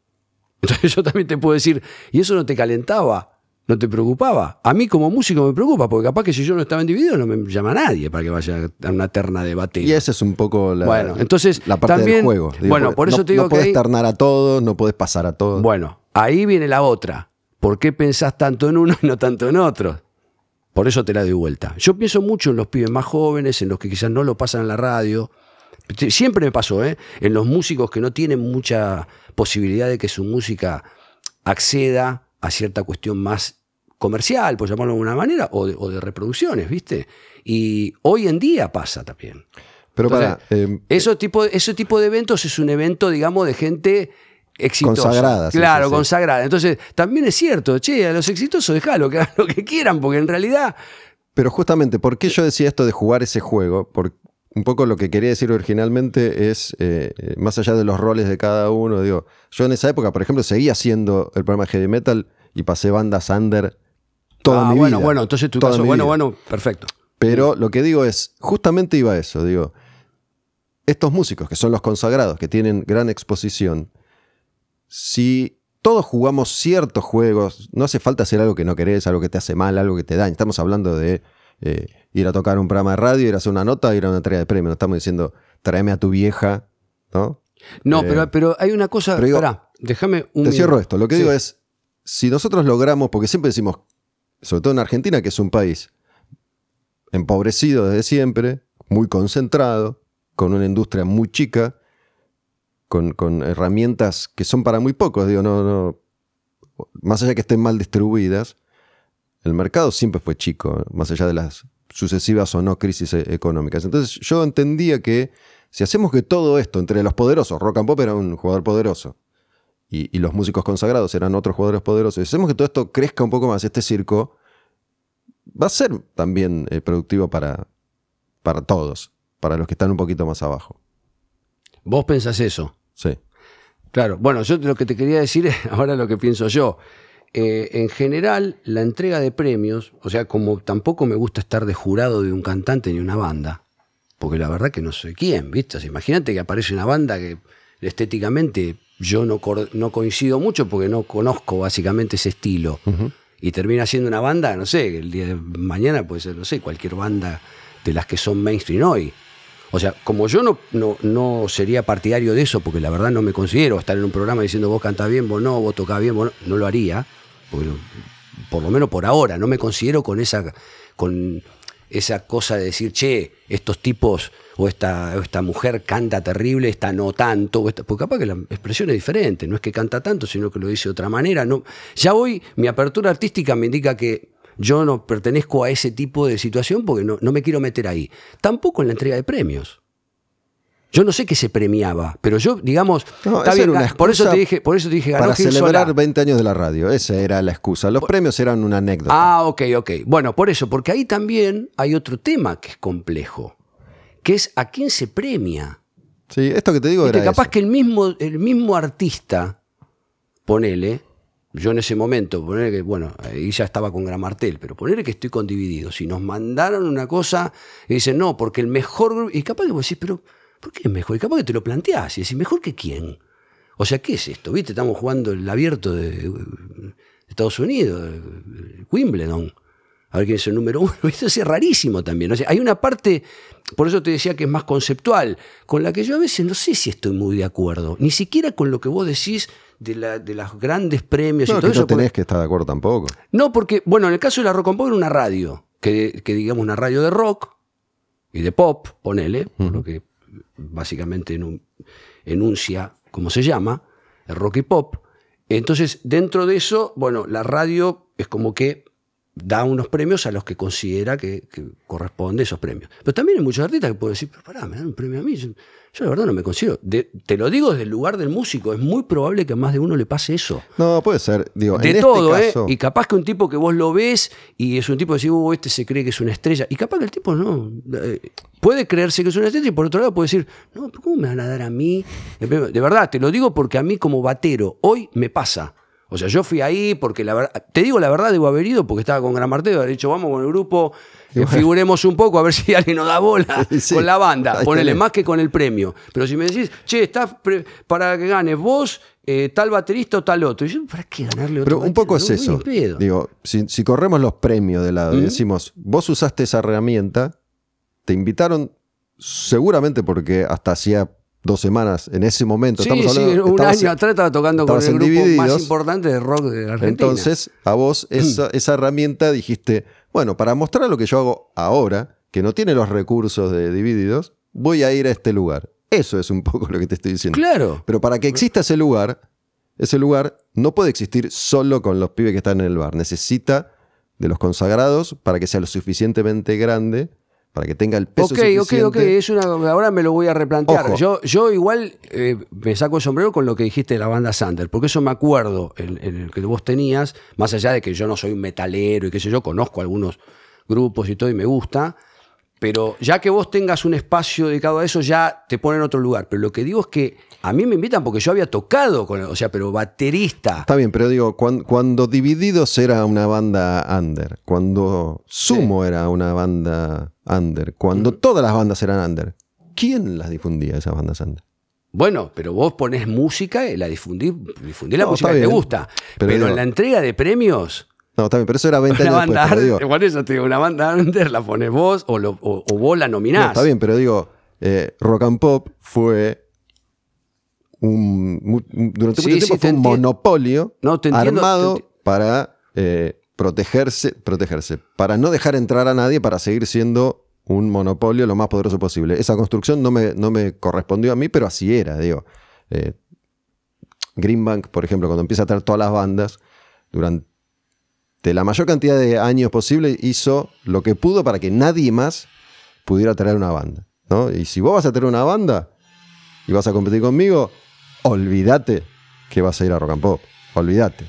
[LAUGHS] Entonces yo también te puedo decir, y eso no te calentaba, no te preocupaba. A mí como músico me preocupa, porque capaz que si yo no estaba en dividido no me llama nadie para que vaya a una terna de y batería. esa es un poco la, Bueno, entonces, la parte también- del juego. bueno, por eso no, te digo no que podés ahí- ternar a todos, no podés pasar a todos. Bueno, ahí viene la otra. ¿Por qué pensás tanto en uno y no tanto en otro? Por eso te la doy vuelta. Yo pienso mucho en los pibes más jóvenes, en los que quizás no lo pasan en la radio. Siempre me pasó, ¿eh? En los músicos que no tienen mucha posibilidad de que su música acceda a cierta cuestión más comercial, por llamarlo de alguna manera, o de, o de reproducciones, ¿viste? Y hoy en día pasa también. Pero Entonces, para, eh, Eso tipo, ese tipo de eventos es un evento, digamos, de gente exitosa. Consagrada, Claro, sí, sí. consagrada. Entonces, también es cierto, che, a los exitosos dejalo que hagan lo que quieran, porque en realidad. Pero justamente, ¿por qué yo decía esto de jugar ese juego? Por un poco lo que quería decir originalmente es, eh, eh, más allá de los roles de cada uno, digo, yo en esa época, por ejemplo, seguía haciendo el programa de heavy metal y pasé bandas under toda ah, mi bueno, vida. bueno, entonces tu caso, bueno, vida. bueno, perfecto. Pero lo que digo es, justamente iba a eso, digo, estos músicos que son los consagrados, que tienen gran exposición, si todos jugamos ciertos juegos, no hace falta hacer algo que no querés, algo que te hace mal, algo que te daña. Estamos hablando de eh, ir a tocar un programa de radio, ir a hacer una nota, ir a una entrega de premio. No estamos diciendo, tráeme a tu vieja, ¿no? No, Eh, pero, pero hay una cosa. pero digo, Esperá, déjame un. Te minuto. cierro esto. Lo que Sí. digo es, si nosotros logramos, porque siempre decimos, sobre todo en Argentina, que es un país empobrecido desde siempre, muy concentrado, con una industria muy chica, con, herramientas que son para muy pocos, digo, no, no, más allá que estén mal distribuidas, el mercado siempre fue chico, más allá de las sucesivas o no crisis e- económicas. Entonces yo entendía que si hacemos que todo esto entre los poderosos, Rock and Pop era un jugador poderoso, y, y los músicos consagrados eran otros jugadores poderosos. Hacemos que todo esto crezca un poco más, este circo, va a ser también eh, productivo para, para todos, para los que están un poquito más abajo. Vos pensás eso. Sí. Claro, bueno, yo lo que te quería decir es [LAUGHS] ahora lo que pienso yo. Eh, en general, la entrega de premios, o sea, como tampoco me gusta estar de jurado de un cantante ni una banda, porque la verdad que no soy quién, ¿viste? O sea, imagínate que aparece una banda que estéticamente yo no, no coincido mucho porque no conozco básicamente ese estilo. Y termina siendo una banda, no sé, el día de mañana puede ser, no sé, cualquier banda de las que son mainstream hoy. O sea, como yo no, no, no sería partidario de eso, porque la verdad no me considero estar en un programa diciendo vos cantás bien, vos no, vos tocás bien, vos no, no lo haría, porque por lo menos por ahora, no me considero con esa, con esa cosa de decir, che, estos tipos o esta, o esta mujer canta terrible, esta no tanto, o esta- porque capaz que la expresión es diferente, no es que canta tanto, sino que lo dice de otra manera. No, ya hoy mi apertura artística me indica que yo no pertenezco a ese tipo de situación porque no, no me quiero meter ahí. Tampoco en la entrega de premios. Yo no sé qué se premiaba, pero yo, digamos, No, está bien, una por eso te dije, por eso te dije, ganó Para Gil celebrar Solá. 20 años de la radio, esa era la excusa. Los premios eran una anécdota. Ah, ok, ok. Bueno, por eso, porque ahí también hay otro tema que es complejo, que es a quién se premia. Sí, esto que te digo era capaz eso. que el mismo, el mismo artista, ponele, yo en ese momento, ponele que, bueno, ahí ya estaba con Gran Martel, pero ponele que estoy con Divididos. Si nos mandaron una cosa y dicen, no, porque el mejor grupo. Y capaz que vos decís, pero, ¿por qué es mejor? Y capaz que te lo planteás y decís, ¿mejor que quién? O sea, ¿qué es esto? ¿Viste? Estamos jugando el abierto de, Estados Unidos, Wimbledon. A ver quién es el número uno. [LAUGHS] Esto es rarísimo también. O sea, hay una parte, por eso te decía que es más conceptual, con la que yo a veces no sé si estoy muy de acuerdo. Ni siquiera con lo que vos decís de, la, de los grandes premios No, y todo que eso. no porque- tenés que estar de acuerdo tampoco. no, porque, bueno, en el caso de la rock and pop era una radio, que, que digamos una radio de rock y de pop, ponele, por lo que básicamente en un- enuncia como se llama, el rock y pop. Entonces, dentro de eso, bueno, la radio es como que da unos premios a los que considera que, corresponde esos premios. Pero también hay muchos artistas que pueden decir, pero pará, me dan un premio a mí. Yo, la verdad no me considero. te lo digo desde el lugar del músico, es muy probable que a más de uno le pase eso. No, puede ser. Digo, de este todo, ¿eh? Y capaz que un tipo que vos lo ves y es un tipo que dice, uh, este se cree que es una estrella. Y capaz que el tipo no. Eh, puede creerse que es una estrella y por otro lado puede decir, no, ¿cómo me van a dar a mí? De verdad, te lo digo porque a mí como batero hoy me pasa. O sea, yo fui ahí porque la verdad, te digo la verdad, debo haber ido porque estaba con Gran Martelo, haber dicho, vamos con el grupo, eh, figuremos un poco a ver [LAUGHS] si alguien nos da bola [LAUGHS] con la banda, ponele más que con el premio. Pero si me decís, che, estás para que ganes vos, eh, tal baterista o tal otro. Y yo, ¿para qué ganarle otro? Pero un poco es eso. Digo, si, corremos los premios de lado y decimos, vos usaste esa herramienta, te invitaron seguramente porque hasta hacía dos semanas en ese momento. Sí, estamos hablando, sí, un año atrás estaba tocando con el grupo más importante de rock de Argentina. Entonces, a vos esa, esa, herramienta dijiste, bueno, para mostrar lo que yo hago ahora, que no tiene los recursos de Divididos, voy a ir a este lugar. Eso es un [LAUGHS] poco lo que te estoy diciendo. Claro. Pero para que exista ese lugar, ese lugar no puede existir solo con los pibes que están en el bar. Necesita de los consagrados para que sea lo suficientemente grande para que tenga el peso Ok, suficiente. ok, ok, es una, ahora me lo voy a replantear. Yo, yo igual eh, me saco el sombrero con lo que dijiste de la banda Sander, porque eso me acuerdo, en, el que vos tenías, más allá de que yo no soy un metalero y qué sé yo, conozco algunos grupos y todo y me gusta, pero ya que vos tengas un espacio dedicado a eso, ya te pone en otro lugar. Pero lo que digo es que a mí me invitan porque yo había tocado con, o sea, pero baterista. Está bien, pero digo, cuando, Divididos era una banda under, cuando Sumo era una banda under, cuando todas las bandas eran under, ¿quién las difundía esas bandas under? Bueno, pero vos ponés música y la difundís, difundís la música que te gusta. Pero, en la entrega de premios, no, bien, pero eso era 20 años banda después. Igual eso te digo, una banda under la pones vos o, vos la nominás. está bien, pero digo, eh, Rock and Pop fue un, durante mucho tiempo fue un monopolio armado para eh, protegerse, protegerse, para no dejar entrar a nadie, para seguir siendo un monopolio lo más poderoso posible. Esa construcción no me, no me correspondió a mí, pero así era, digo. Eh, Greenbank, por ejemplo, cuando empieza a traer todas las bandas, durante la mayor cantidad de años posible, hizo lo que pudo para que nadie más pudiera traer una banda. ¿no? Y si vos vas a tener una banda y vas a competir conmigo, olvídate que vas a ir a Rock and Pop. Olvídate.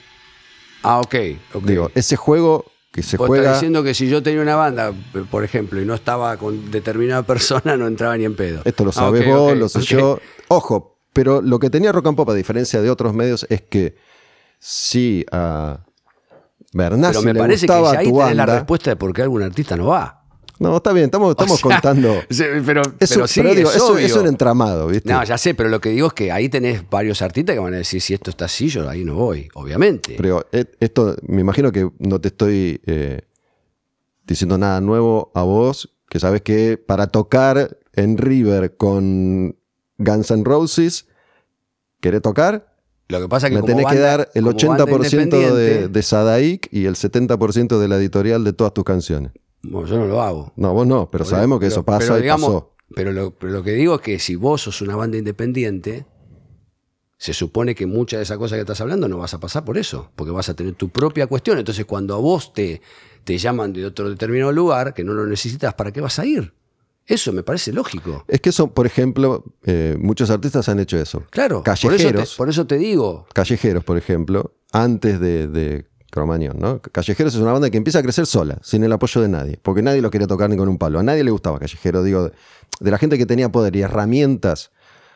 Ah, ok. Digo, ese juego que se juega. Estás diciendo que si yo tenía una banda, por ejemplo, y no estaba con determinada persona, no entraba ni en pedo. Esto lo ah, sabes vos, lo sé yo. Ojo, pero lo que tenía Rock and Pop, a diferencia de otros medios, es que si a Bernasi pero me le parece que ahí tenés la respuesta de por qué algún artista no va. No, está bien, estamos, estamos contando. [LAUGHS] Pero, eso, sí, es, un entramado, ¿viste? No, ya sé, pero lo que digo es que ahí tenés varios artistas que van a decir, si esto está así, yo ahí no voy, obviamente. Pero eh, esto, me imagino que no te estoy eh, diciendo nada nuevo a vos, que sabes que para tocar en River con Guns N' Roses, ¿querés tocar? Lo que pasa es que me tenés que dar el 80% de, de Sadaik y el 70% de la editorial de todas tus canciones. Bueno, yo no lo hago. No, vos no, pero sabemos que eso pasa pero, digamos, y pasó. Pero lo, que digo es que si vos sos una banda independiente, se supone que mucha de esa cosa que estás hablando no vas a pasar por eso, porque vas a tener tu propia cuestión. Entonces, cuando a vos te, te llaman de otro determinado lugar que no lo necesitas, ¿para qué vas a ir? Eso me parece lógico. Es que eso, por ejemplo, eh, muchos artistas han hecho eso. Claro, callejeros. Por eso te, digo. Callejeros, por ejemplo, antes de Cromañón, ¿no? Callejeros es una banda que empieza a crecer sola, sin el apoyo de nadie, porque nadie lo quería tocar ni con un palo. A nadie le gustaba Callejero, digo, de la gente que tenía poder y herramientas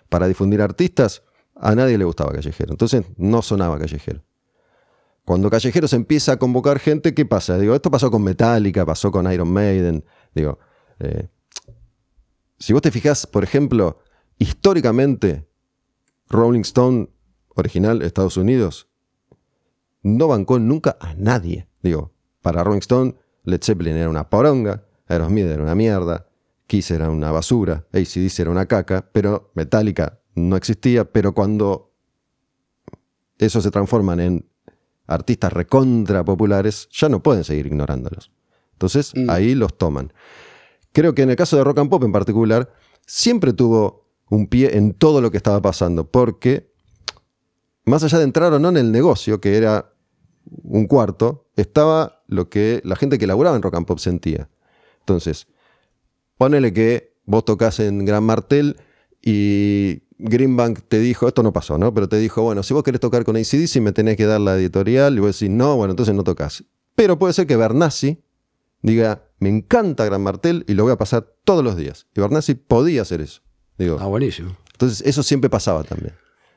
para difundir artistas, a nadie le gustaba Callejero. Entonces no sonaba Callejero. Cuando Callejero se empieza a convocar gente, ¿qué pasa? Digo, esto pasó con Metallica, pasó con Iron Maiden. Digo, eh, si vos te fijás, por ejemplo, históricamente, Rolling Stone original, Estados Unidos, no bancó nunca a nadie. Digo, para Rolling Stone, Led Zeppelin era una poronga, Aerosmith era una mierda, Kiss era una basura, ACDC era una caca, pero Metallica no existía, pero cuando eso se transforman en artistas recontra populares, ya no pueden seguir ignorándolos. Entonces, mm. ahí los toman. Creo que en el caso de Rock and Pop en particular, siempre tuvo un pie en todo lo que estaba pasando, porque más allá de entrar o no en el negocio, que era un cuarto, estaba lo que la gente que laburaba en rock and pop sentía. Entonces, ponele que vos tocas en Gran Martel y Greenbank te dijo, esto no pasó, ¿no? Pero te dijo, bueno, si vos querés tocar con ACDC me tenés que dar la editorial, y vos decís, no, bueno, entonces no tocas. Pero puede ser que Bernasi diga, me encanta Gran Martel y lo voy a pasar todos los días. Y Bernasi podía hacer eso. Digo, Ah, buenísimo. entonces eso siempre pasaba también.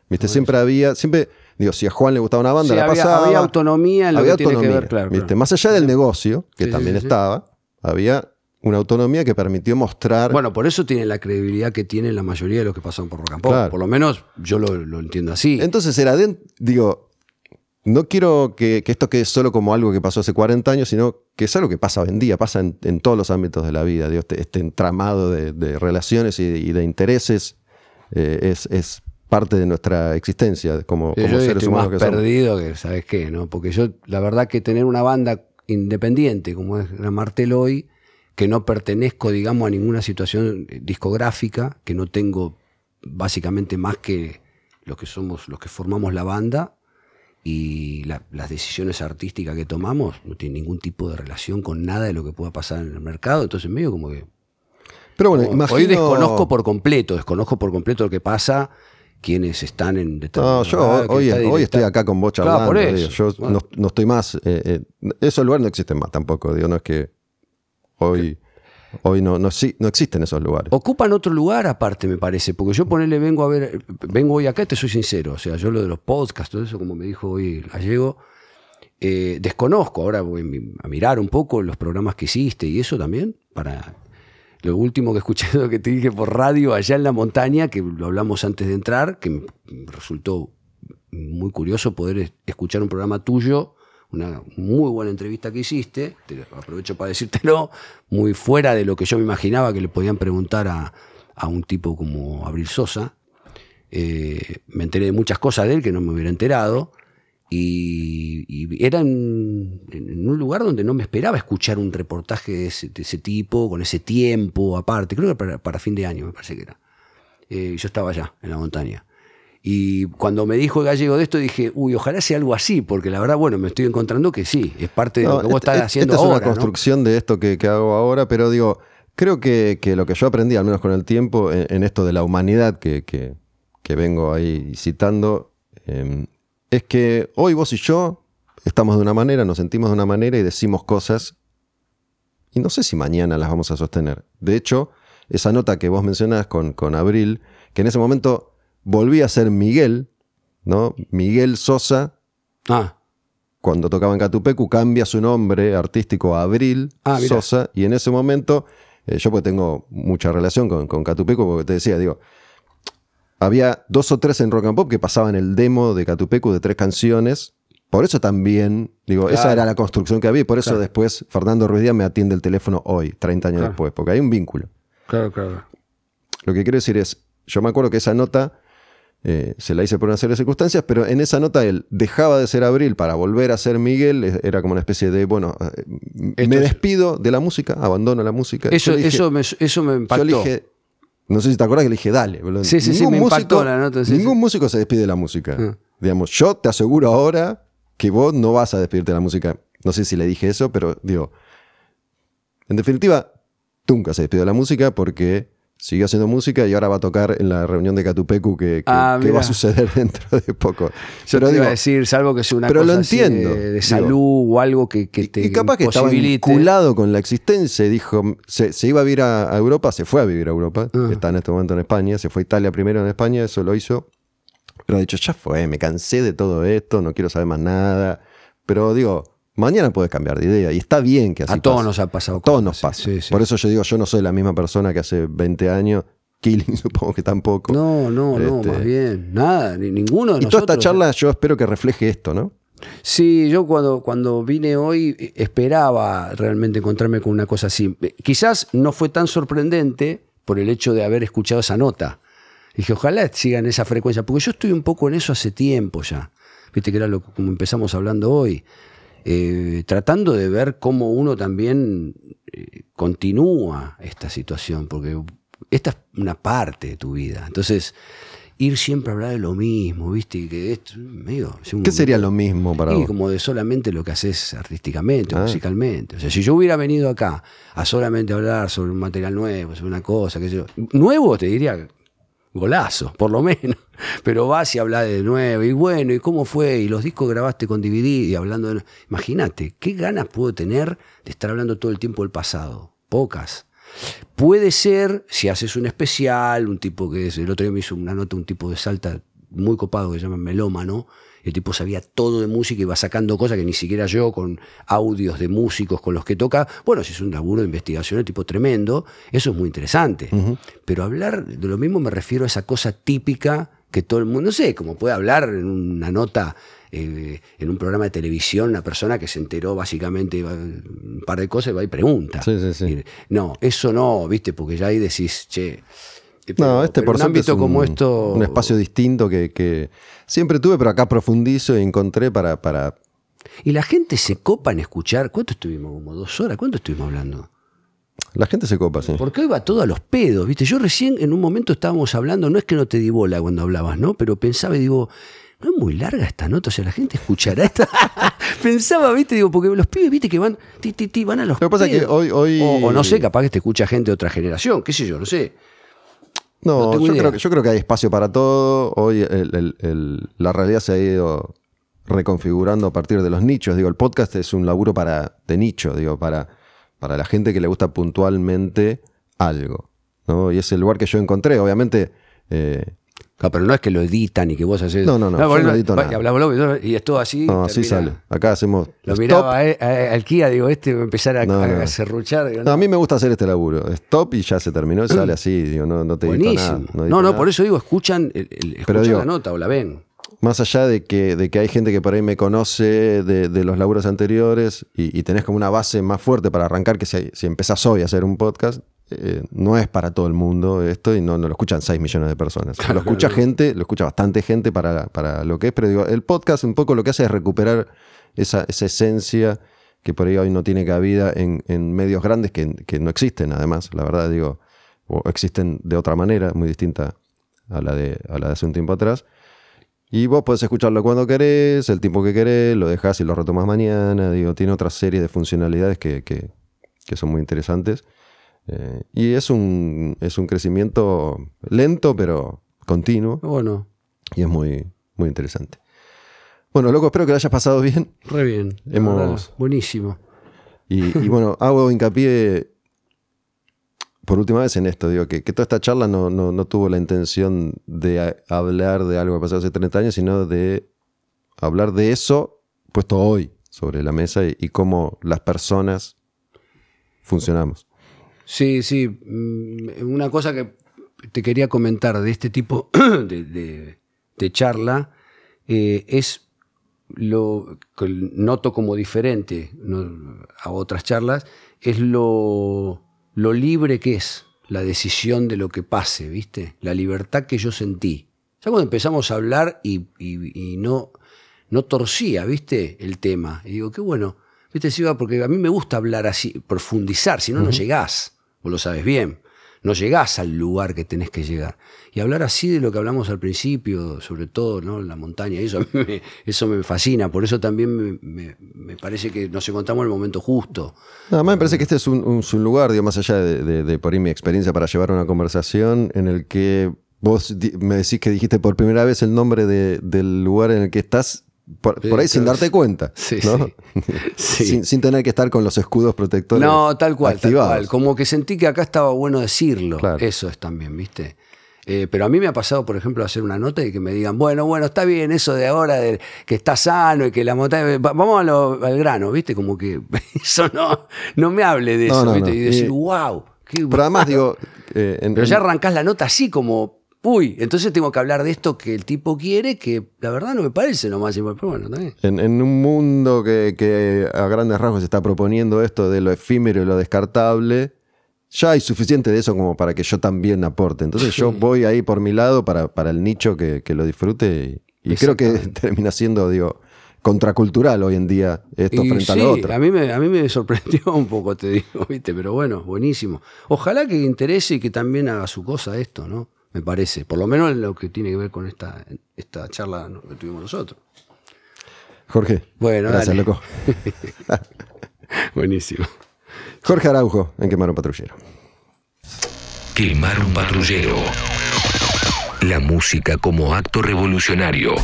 ¿Viste? Siempre había, siempre, digo, si a Juan le gustaba una banda, Sí, la había, pasaba. había autonomía en lo había que tiene que autonomía, ver, claro. ¿viste? Más allá del negocio, que Sí, también sí, estaba, había una autonomía que permitió mostrar. Bueno, por eso tiene la credibilidad que tienen la mayoría de los que pasan por Rock and Pop. Claro. Por lo menos yo lo, lo entiendo así. Entonces era de, digo, no quiero que, que esto quede solo como algo que pasó hace 40 años, sino que es algo que pasa hoy en día, pasa en, en todos los ámbitos de la vida. Digo, este, este entramado de, de relaciones y, y de intereses eh, es, es parte de nuestra existencia como, como yo seres estoy humanos más que perdido que, ¿sabes qué? no Porque yo, la verdad que tener una banda independiente como es la Martel hoy, que no pertenezco, digamos, a ninguna situación discográfica, que no tengo básicamente más que los que somos, los que formamos la banda, y la- las decisiones artísticas que tomamos no tienen ningún tipo de relación con nada de lo que pueda pasar en el mercado, entonces medio como que Pero bueno, Hoy imagino... desconozco por completo, desconozco por completo lo que pasa, quienes están en No, determinado yo lugar, hoy, hoy estoy acá con vos Claro, charlando. por digo, eso. yo Bueno. no, no estoy más. eh, eh, esos lugares no existen más tampoco. Digo, no es que hoy, hoy no, no, no existen esos lugares. Ocupan otro lugar aparte, me parece, porque yo ponerle vengo a ver, vengo hoy acá, te soy sincero, o sea, yo lo de los podcasts, todo eso, como me dijo hoy gallego, eh, desconozco, ahora voy a mirar un poco los programas que hiciste y eso también, para lo último que escuché, [LAUGHS] lo que te dije por radio allá en la montaña, que lo hablamos antes de entrar, que me resultó muy curioso poder es- escuchar un programa tuyo, una muy buena entrevista que hiciste, te aprovecho para decírtelo, muy fuera de lo que yo me imaginaba que le podían preguntar a, a un tipo como Abril Sosa. Eh, me enteré de muchas cosas de él que no me hubiera enterado. Y, era en, un lugar donde no me esperaba escuchar un reportaje de ese, tipo, con ese tiempo aparte. Creo que para, para fin de año, me parece que era. Eh, yo estaba allá, en la montaña. Y cuando me dijo el gallego de esto, dije, uy, ojalá sea algo así, porque la verdad, bueno, me estoy encontrando que sí, es parte de No, lo que vos este- estás este- haciendo esta es ahora. una ¿no? construcción de esto que, que hago ahora, pero digo, creo que, que lo que yo aprendí, al menos con el tiempo, en, en esto de la humanidad que, que- que vengo ahí citando, eh, es que hoy vos y yo estamos de una manera, nos sentimos de una manera y decimos cosas, y no sé si mañana las vamos a sostener. De hecho, esa nota que vos mencionás con, con Abril, que en ese momento volví a ser Miguel, ¿no? Miguel Sosa, Ah, cuando tocaba en Catupecu, cambia su nombre artístico a Abril Ah. Sosa, y en ese momento, eh, yo pues tengo mucha relación con, con Catupecu, porque te decía, digo, había dos o tres en Rock and Pop que pasaban el demo de Catupecu de tres canciones, por eso también, digo, esa era la construcción que había, y por eso Claro. después Fernando Ruiz Díaz me atiende el teléfono hoy, 30 años Claro. después, porque hay un vínculo. claro, claro. Lo que quiero decir es, yo me acuerdo que esa nota eh, se la hice por una serie de circunstancias, pero en esa nota él dejaba de ser Abril para volver a ser Miguel, era como una especie de, bueno, eh, me es- despido de la música, abandono la música. Eso, Yo dije- eso, me, eso me yo impactó. le dije, no sé si te acuerdas que le dije, dale. boludo. Sí, sí, sí, Ningún me impactó músico- la nota, sí, ningún sí. músico se despide de la música. Ah. Digamos, yo te aseguro ahora que vos no vas a despedirte de la música. No sé si le dije eso, pero digo, en definitiva, nunca se despidió de la música porque siguió haciendo música y ahora va a tocar en la reunión de Catupecu que, que- Ah, que va a suceder [LAUGHS] dentro de poco. Yo pero te iba digo, a decir, salvo que sea una pero cosa lo entiendo, de, de digo. salud o algo que, que te y capaz que estaba vinculado con la existencia y dijo, se, se iba a vivir a, a Europa, se fue a vivir a Europa, Ah. está en este momento en España, se fue a Italia primero en España, eso lo hizo, pero ha dicho, ya fue, me cansé de todo esto, no quiero saber más nada, pero digo, mañana puedes cambiar de idea y está bien que así A todos pase. nos ha pasado A todos nos pasa. sí, sí. Por eso yo digo, yo no soy la misma persona que hace 20 años, Killing [LAUGHS] supongo que tampoco. No, no, no, Este, más bien. Nada, ni ninguno de Y toda esta nosotros. charla yo espero que refleje esto, ¿no? Sí, yo cuando, cuando vine hoy eh, esperaba realmente encontrarme con una cosa así. Eh, Quizás no fue tan sorprendente por el hecho de haber escuchado esa nota. Dije, ojalá sigan esa frecuencia, porque yo estoy un poco en eso hace tiempo ya. Viste que era lo que como empezamos hablando hoy. Eh, tratando de ver cómo uno también eh, continúa esta situación, porque esta es una parte de tu vida. Entonces, ir siempre a hablar de lo mismo, ¿viste? Que esto, medio, es un- ¿Qué sería lo mismo para y vos? como de solamente lo que haces artísticamente, o Ah. musicalmente. O sea, si yo hubiera venido acá a solamente hablar sobre un material nuevo, sobre una cosa, qué sé yo. Nuevo te diría golazo, por lo menos. Pero vas y hablas de nuevo, y bueno, ¿y cómo fue? Y los discos grabaste con DVD y hablando de... Imagínate, ¿qué ganas puedo tener de estar hablando todo el tiempo del pasado? Pocas. Puede ser, si haces un especial, un tipo que es, el otro día me hizo una nota, un tipo de Salta muy copado que se llama Melómano, el tipo sabía todo de música y va sacando cosas que ni siquiera yo, con audios de músicos con los que toca. Bueno, si es un laburo de investigación, el tipo tremendo, eso es muy interesante. Pero hablar de lo mismo me refiero a esa cosa típica que todo el mundo, no sé, como puede hablar en una nota, eh, en un programa de televisión, una persona que se enteró básicamente un par de cosas y va y pregunta. Sí, sí, sí. No, eso no, viste, porque ya ahí decís, che. eh, pero- No, este por un suerte ámbito es un, como esto. un espacio distinto que, que siempre tuve, pero acá profundizo y encontré para, para Y la gente se copa en escuchar. ¿Cuánto estuvimos? Como dos horas. ¿Cuánto estuvimos hablando? La gente se copa, sí. Porque hoy va todo a los pedos, ¿viste? Yo recién en un momento estábamos hablando, no es que no te di bola cuando hablabas, ¿no? Pero pensaba y digo, no es muy larga esta nota, o sea, la gente escuchará esta. [LAUGHS] pensaba, ¿viste? Digo, porque los pibes, ¿viste? Que van, ti, ti, ti, van a los Lo que pasa es que hoy- hoy- O, o no sé, capaz que te escucha gente de otra generación, qué sé yo, no sé. No, yo, creo, que- yo creo que hay espacio para todo. Hoy el- el- el- la realidad se ha ido reconfigurando a partir de los nichos. Digo, el podcast es un laburo para, de nicho, digo, para, para la gente que le gusta puntualmente algo. ¿no? Y es el lugar que yo encontré. Obviamente, eh, No, pero no es que lo editan y que vos haces. No, no, no, yo no edito nada. y es todo así. no, así sale. Acá hacemos. Lo stop. miraba a- a- al Kia, digo, este empezar a, No, a- no. a serruchar. digo, No, a mí me gusta hacer este laburo. Stop y ya se terminó [CLEARS THROAT] sale así. Digo, no, no te edito Buenísimo. nada. no, edito no, nada. por eso digo, escuchan, el- el- escuchan digo- la nota o la ven. Más allá de que, de que hay gente que por ahí me conoce de, de los laburos anteriores y, y tenés como una base más fuerte para arrancar que si, si empezás hoy a hacer un podcast, eh, no es para todo el mundo esto y no, no lo escuchan 6 millones de personas. Claro, lo escucha claro. gente, lo escucha bastante gente para, para lo que es, pero digo, el podcast un poco lo que hace es recuperar esa, esa esencia que por ahí hoy no tiene cabida en, en medios grandes que, que no existen además, la verdad digo, o existen de otra manera, muy distinta a la de, a la de hace un tiempo atrás. Y vos podés escucharlo cuando querés, el tiempo que querés, lo dejás y lo retomas mañana. Digo, tiene otra serie de funcionalidades que, que- que son muy interesantes. Eh, y es un, es un crecimiento lento, pero continuo. Bueno, Y es muy, muy interesante. Bueno, loco, espero que lo hayas pasado bien. re bien. Hemos- buenísimo. Y, y bueno, hago hincapié por última vez en esto. Digo, que, que toda esta charla no, no- no tuvo la intención de hablar de algo que pasó hace 30 años, sino de hablar de eso puesto hoy sobre la mesa y, cómo las personas funcionamos. Sí, sí. mm, Una cosa que te quería comentar de este tipo [CLEARS THROAT] de, de- charla eh, es lo que noto como diferente a otras charlas, es lo, lo libre que es la decisión de lo que pase, ¿viste? La libertad que yo sentí. Ya cuando empezamos a hablar y, y- y no, no torcía, ¿viste? El tema. Y digo, qué bueno. ¿Viste, Siva? Porque a mí me gusta hablar así, profundizar, si no, no llegás. Vos lo sabes bien. No llegás al lugar que tenés que llegar. Y hablar así de lo que hablamos al principio, sobre todo, ¿no? La montaña, eso me, eso me fascina. Por eso también me, me- parece que nos encontramos en el momento justo. Nada más me parece que este es un, un- lugar, digo, más allá de, de- por ahí mi experiencia para llevar una conversación en el que vos me decís que dijiste por primera vez el nombre de- del lugar en el que estás, por, ahí sin darte cuenta. Sí, ¿no? [LAUGHS] Sí. sin, sin tener que estar con los escudos protectores. No, tal cual, tal activados. cual. Como que sentí que acá estaba bueno decirlo. Claro. Eso es también, ¿viste? Eh, pero a mí me ha pasado, por ejemplo, hacer una nota y que me digan, bueno, bueno, está bien eso de ahora, de que está sano y que la montaña. va- Vamos a lo- al grano, ¿viste? Como que [LAUGHS] eso no, no me hable de No, eso, no, ¿viste? Y decir, wow. qué Pero además, digo. eh, en- pero ya arrancás la nota así como, uy, entonces tengo que hablar de esto que el tipo quiere, que la verdad no me parece nomás. Pero bueno, también. En, en un mundo que, que a grandes rasgos está proponiendo esto de lo efímero y lo descartable, ya hay suficiente de eso como para que yo también aporte. Entonces yo voy ahí por mi lado para, para el nicho que, que lo disfrute y, y creo que [LAUGHS] termina siendo, digo, contracultural hoy en día, esto Y frente a lo otro. A mí, me, a mí me sorprendió [LAUGHS] un poco, te digo, ¿viste? Pero bueno, buenísimo. Ojalá que interese y que también haga su cosa esto, ¿no? Me parece. Por lo menos en lo que tiene que ver con esta, esta charla que tuvimos nosotros. Jorge. Bueno, gracias, dale. loco. [LAUGHS] Buenísimo. Jorge Araujo, en Quemar un Patrullero. Quemar un patrullero. La música como acto revolucionario.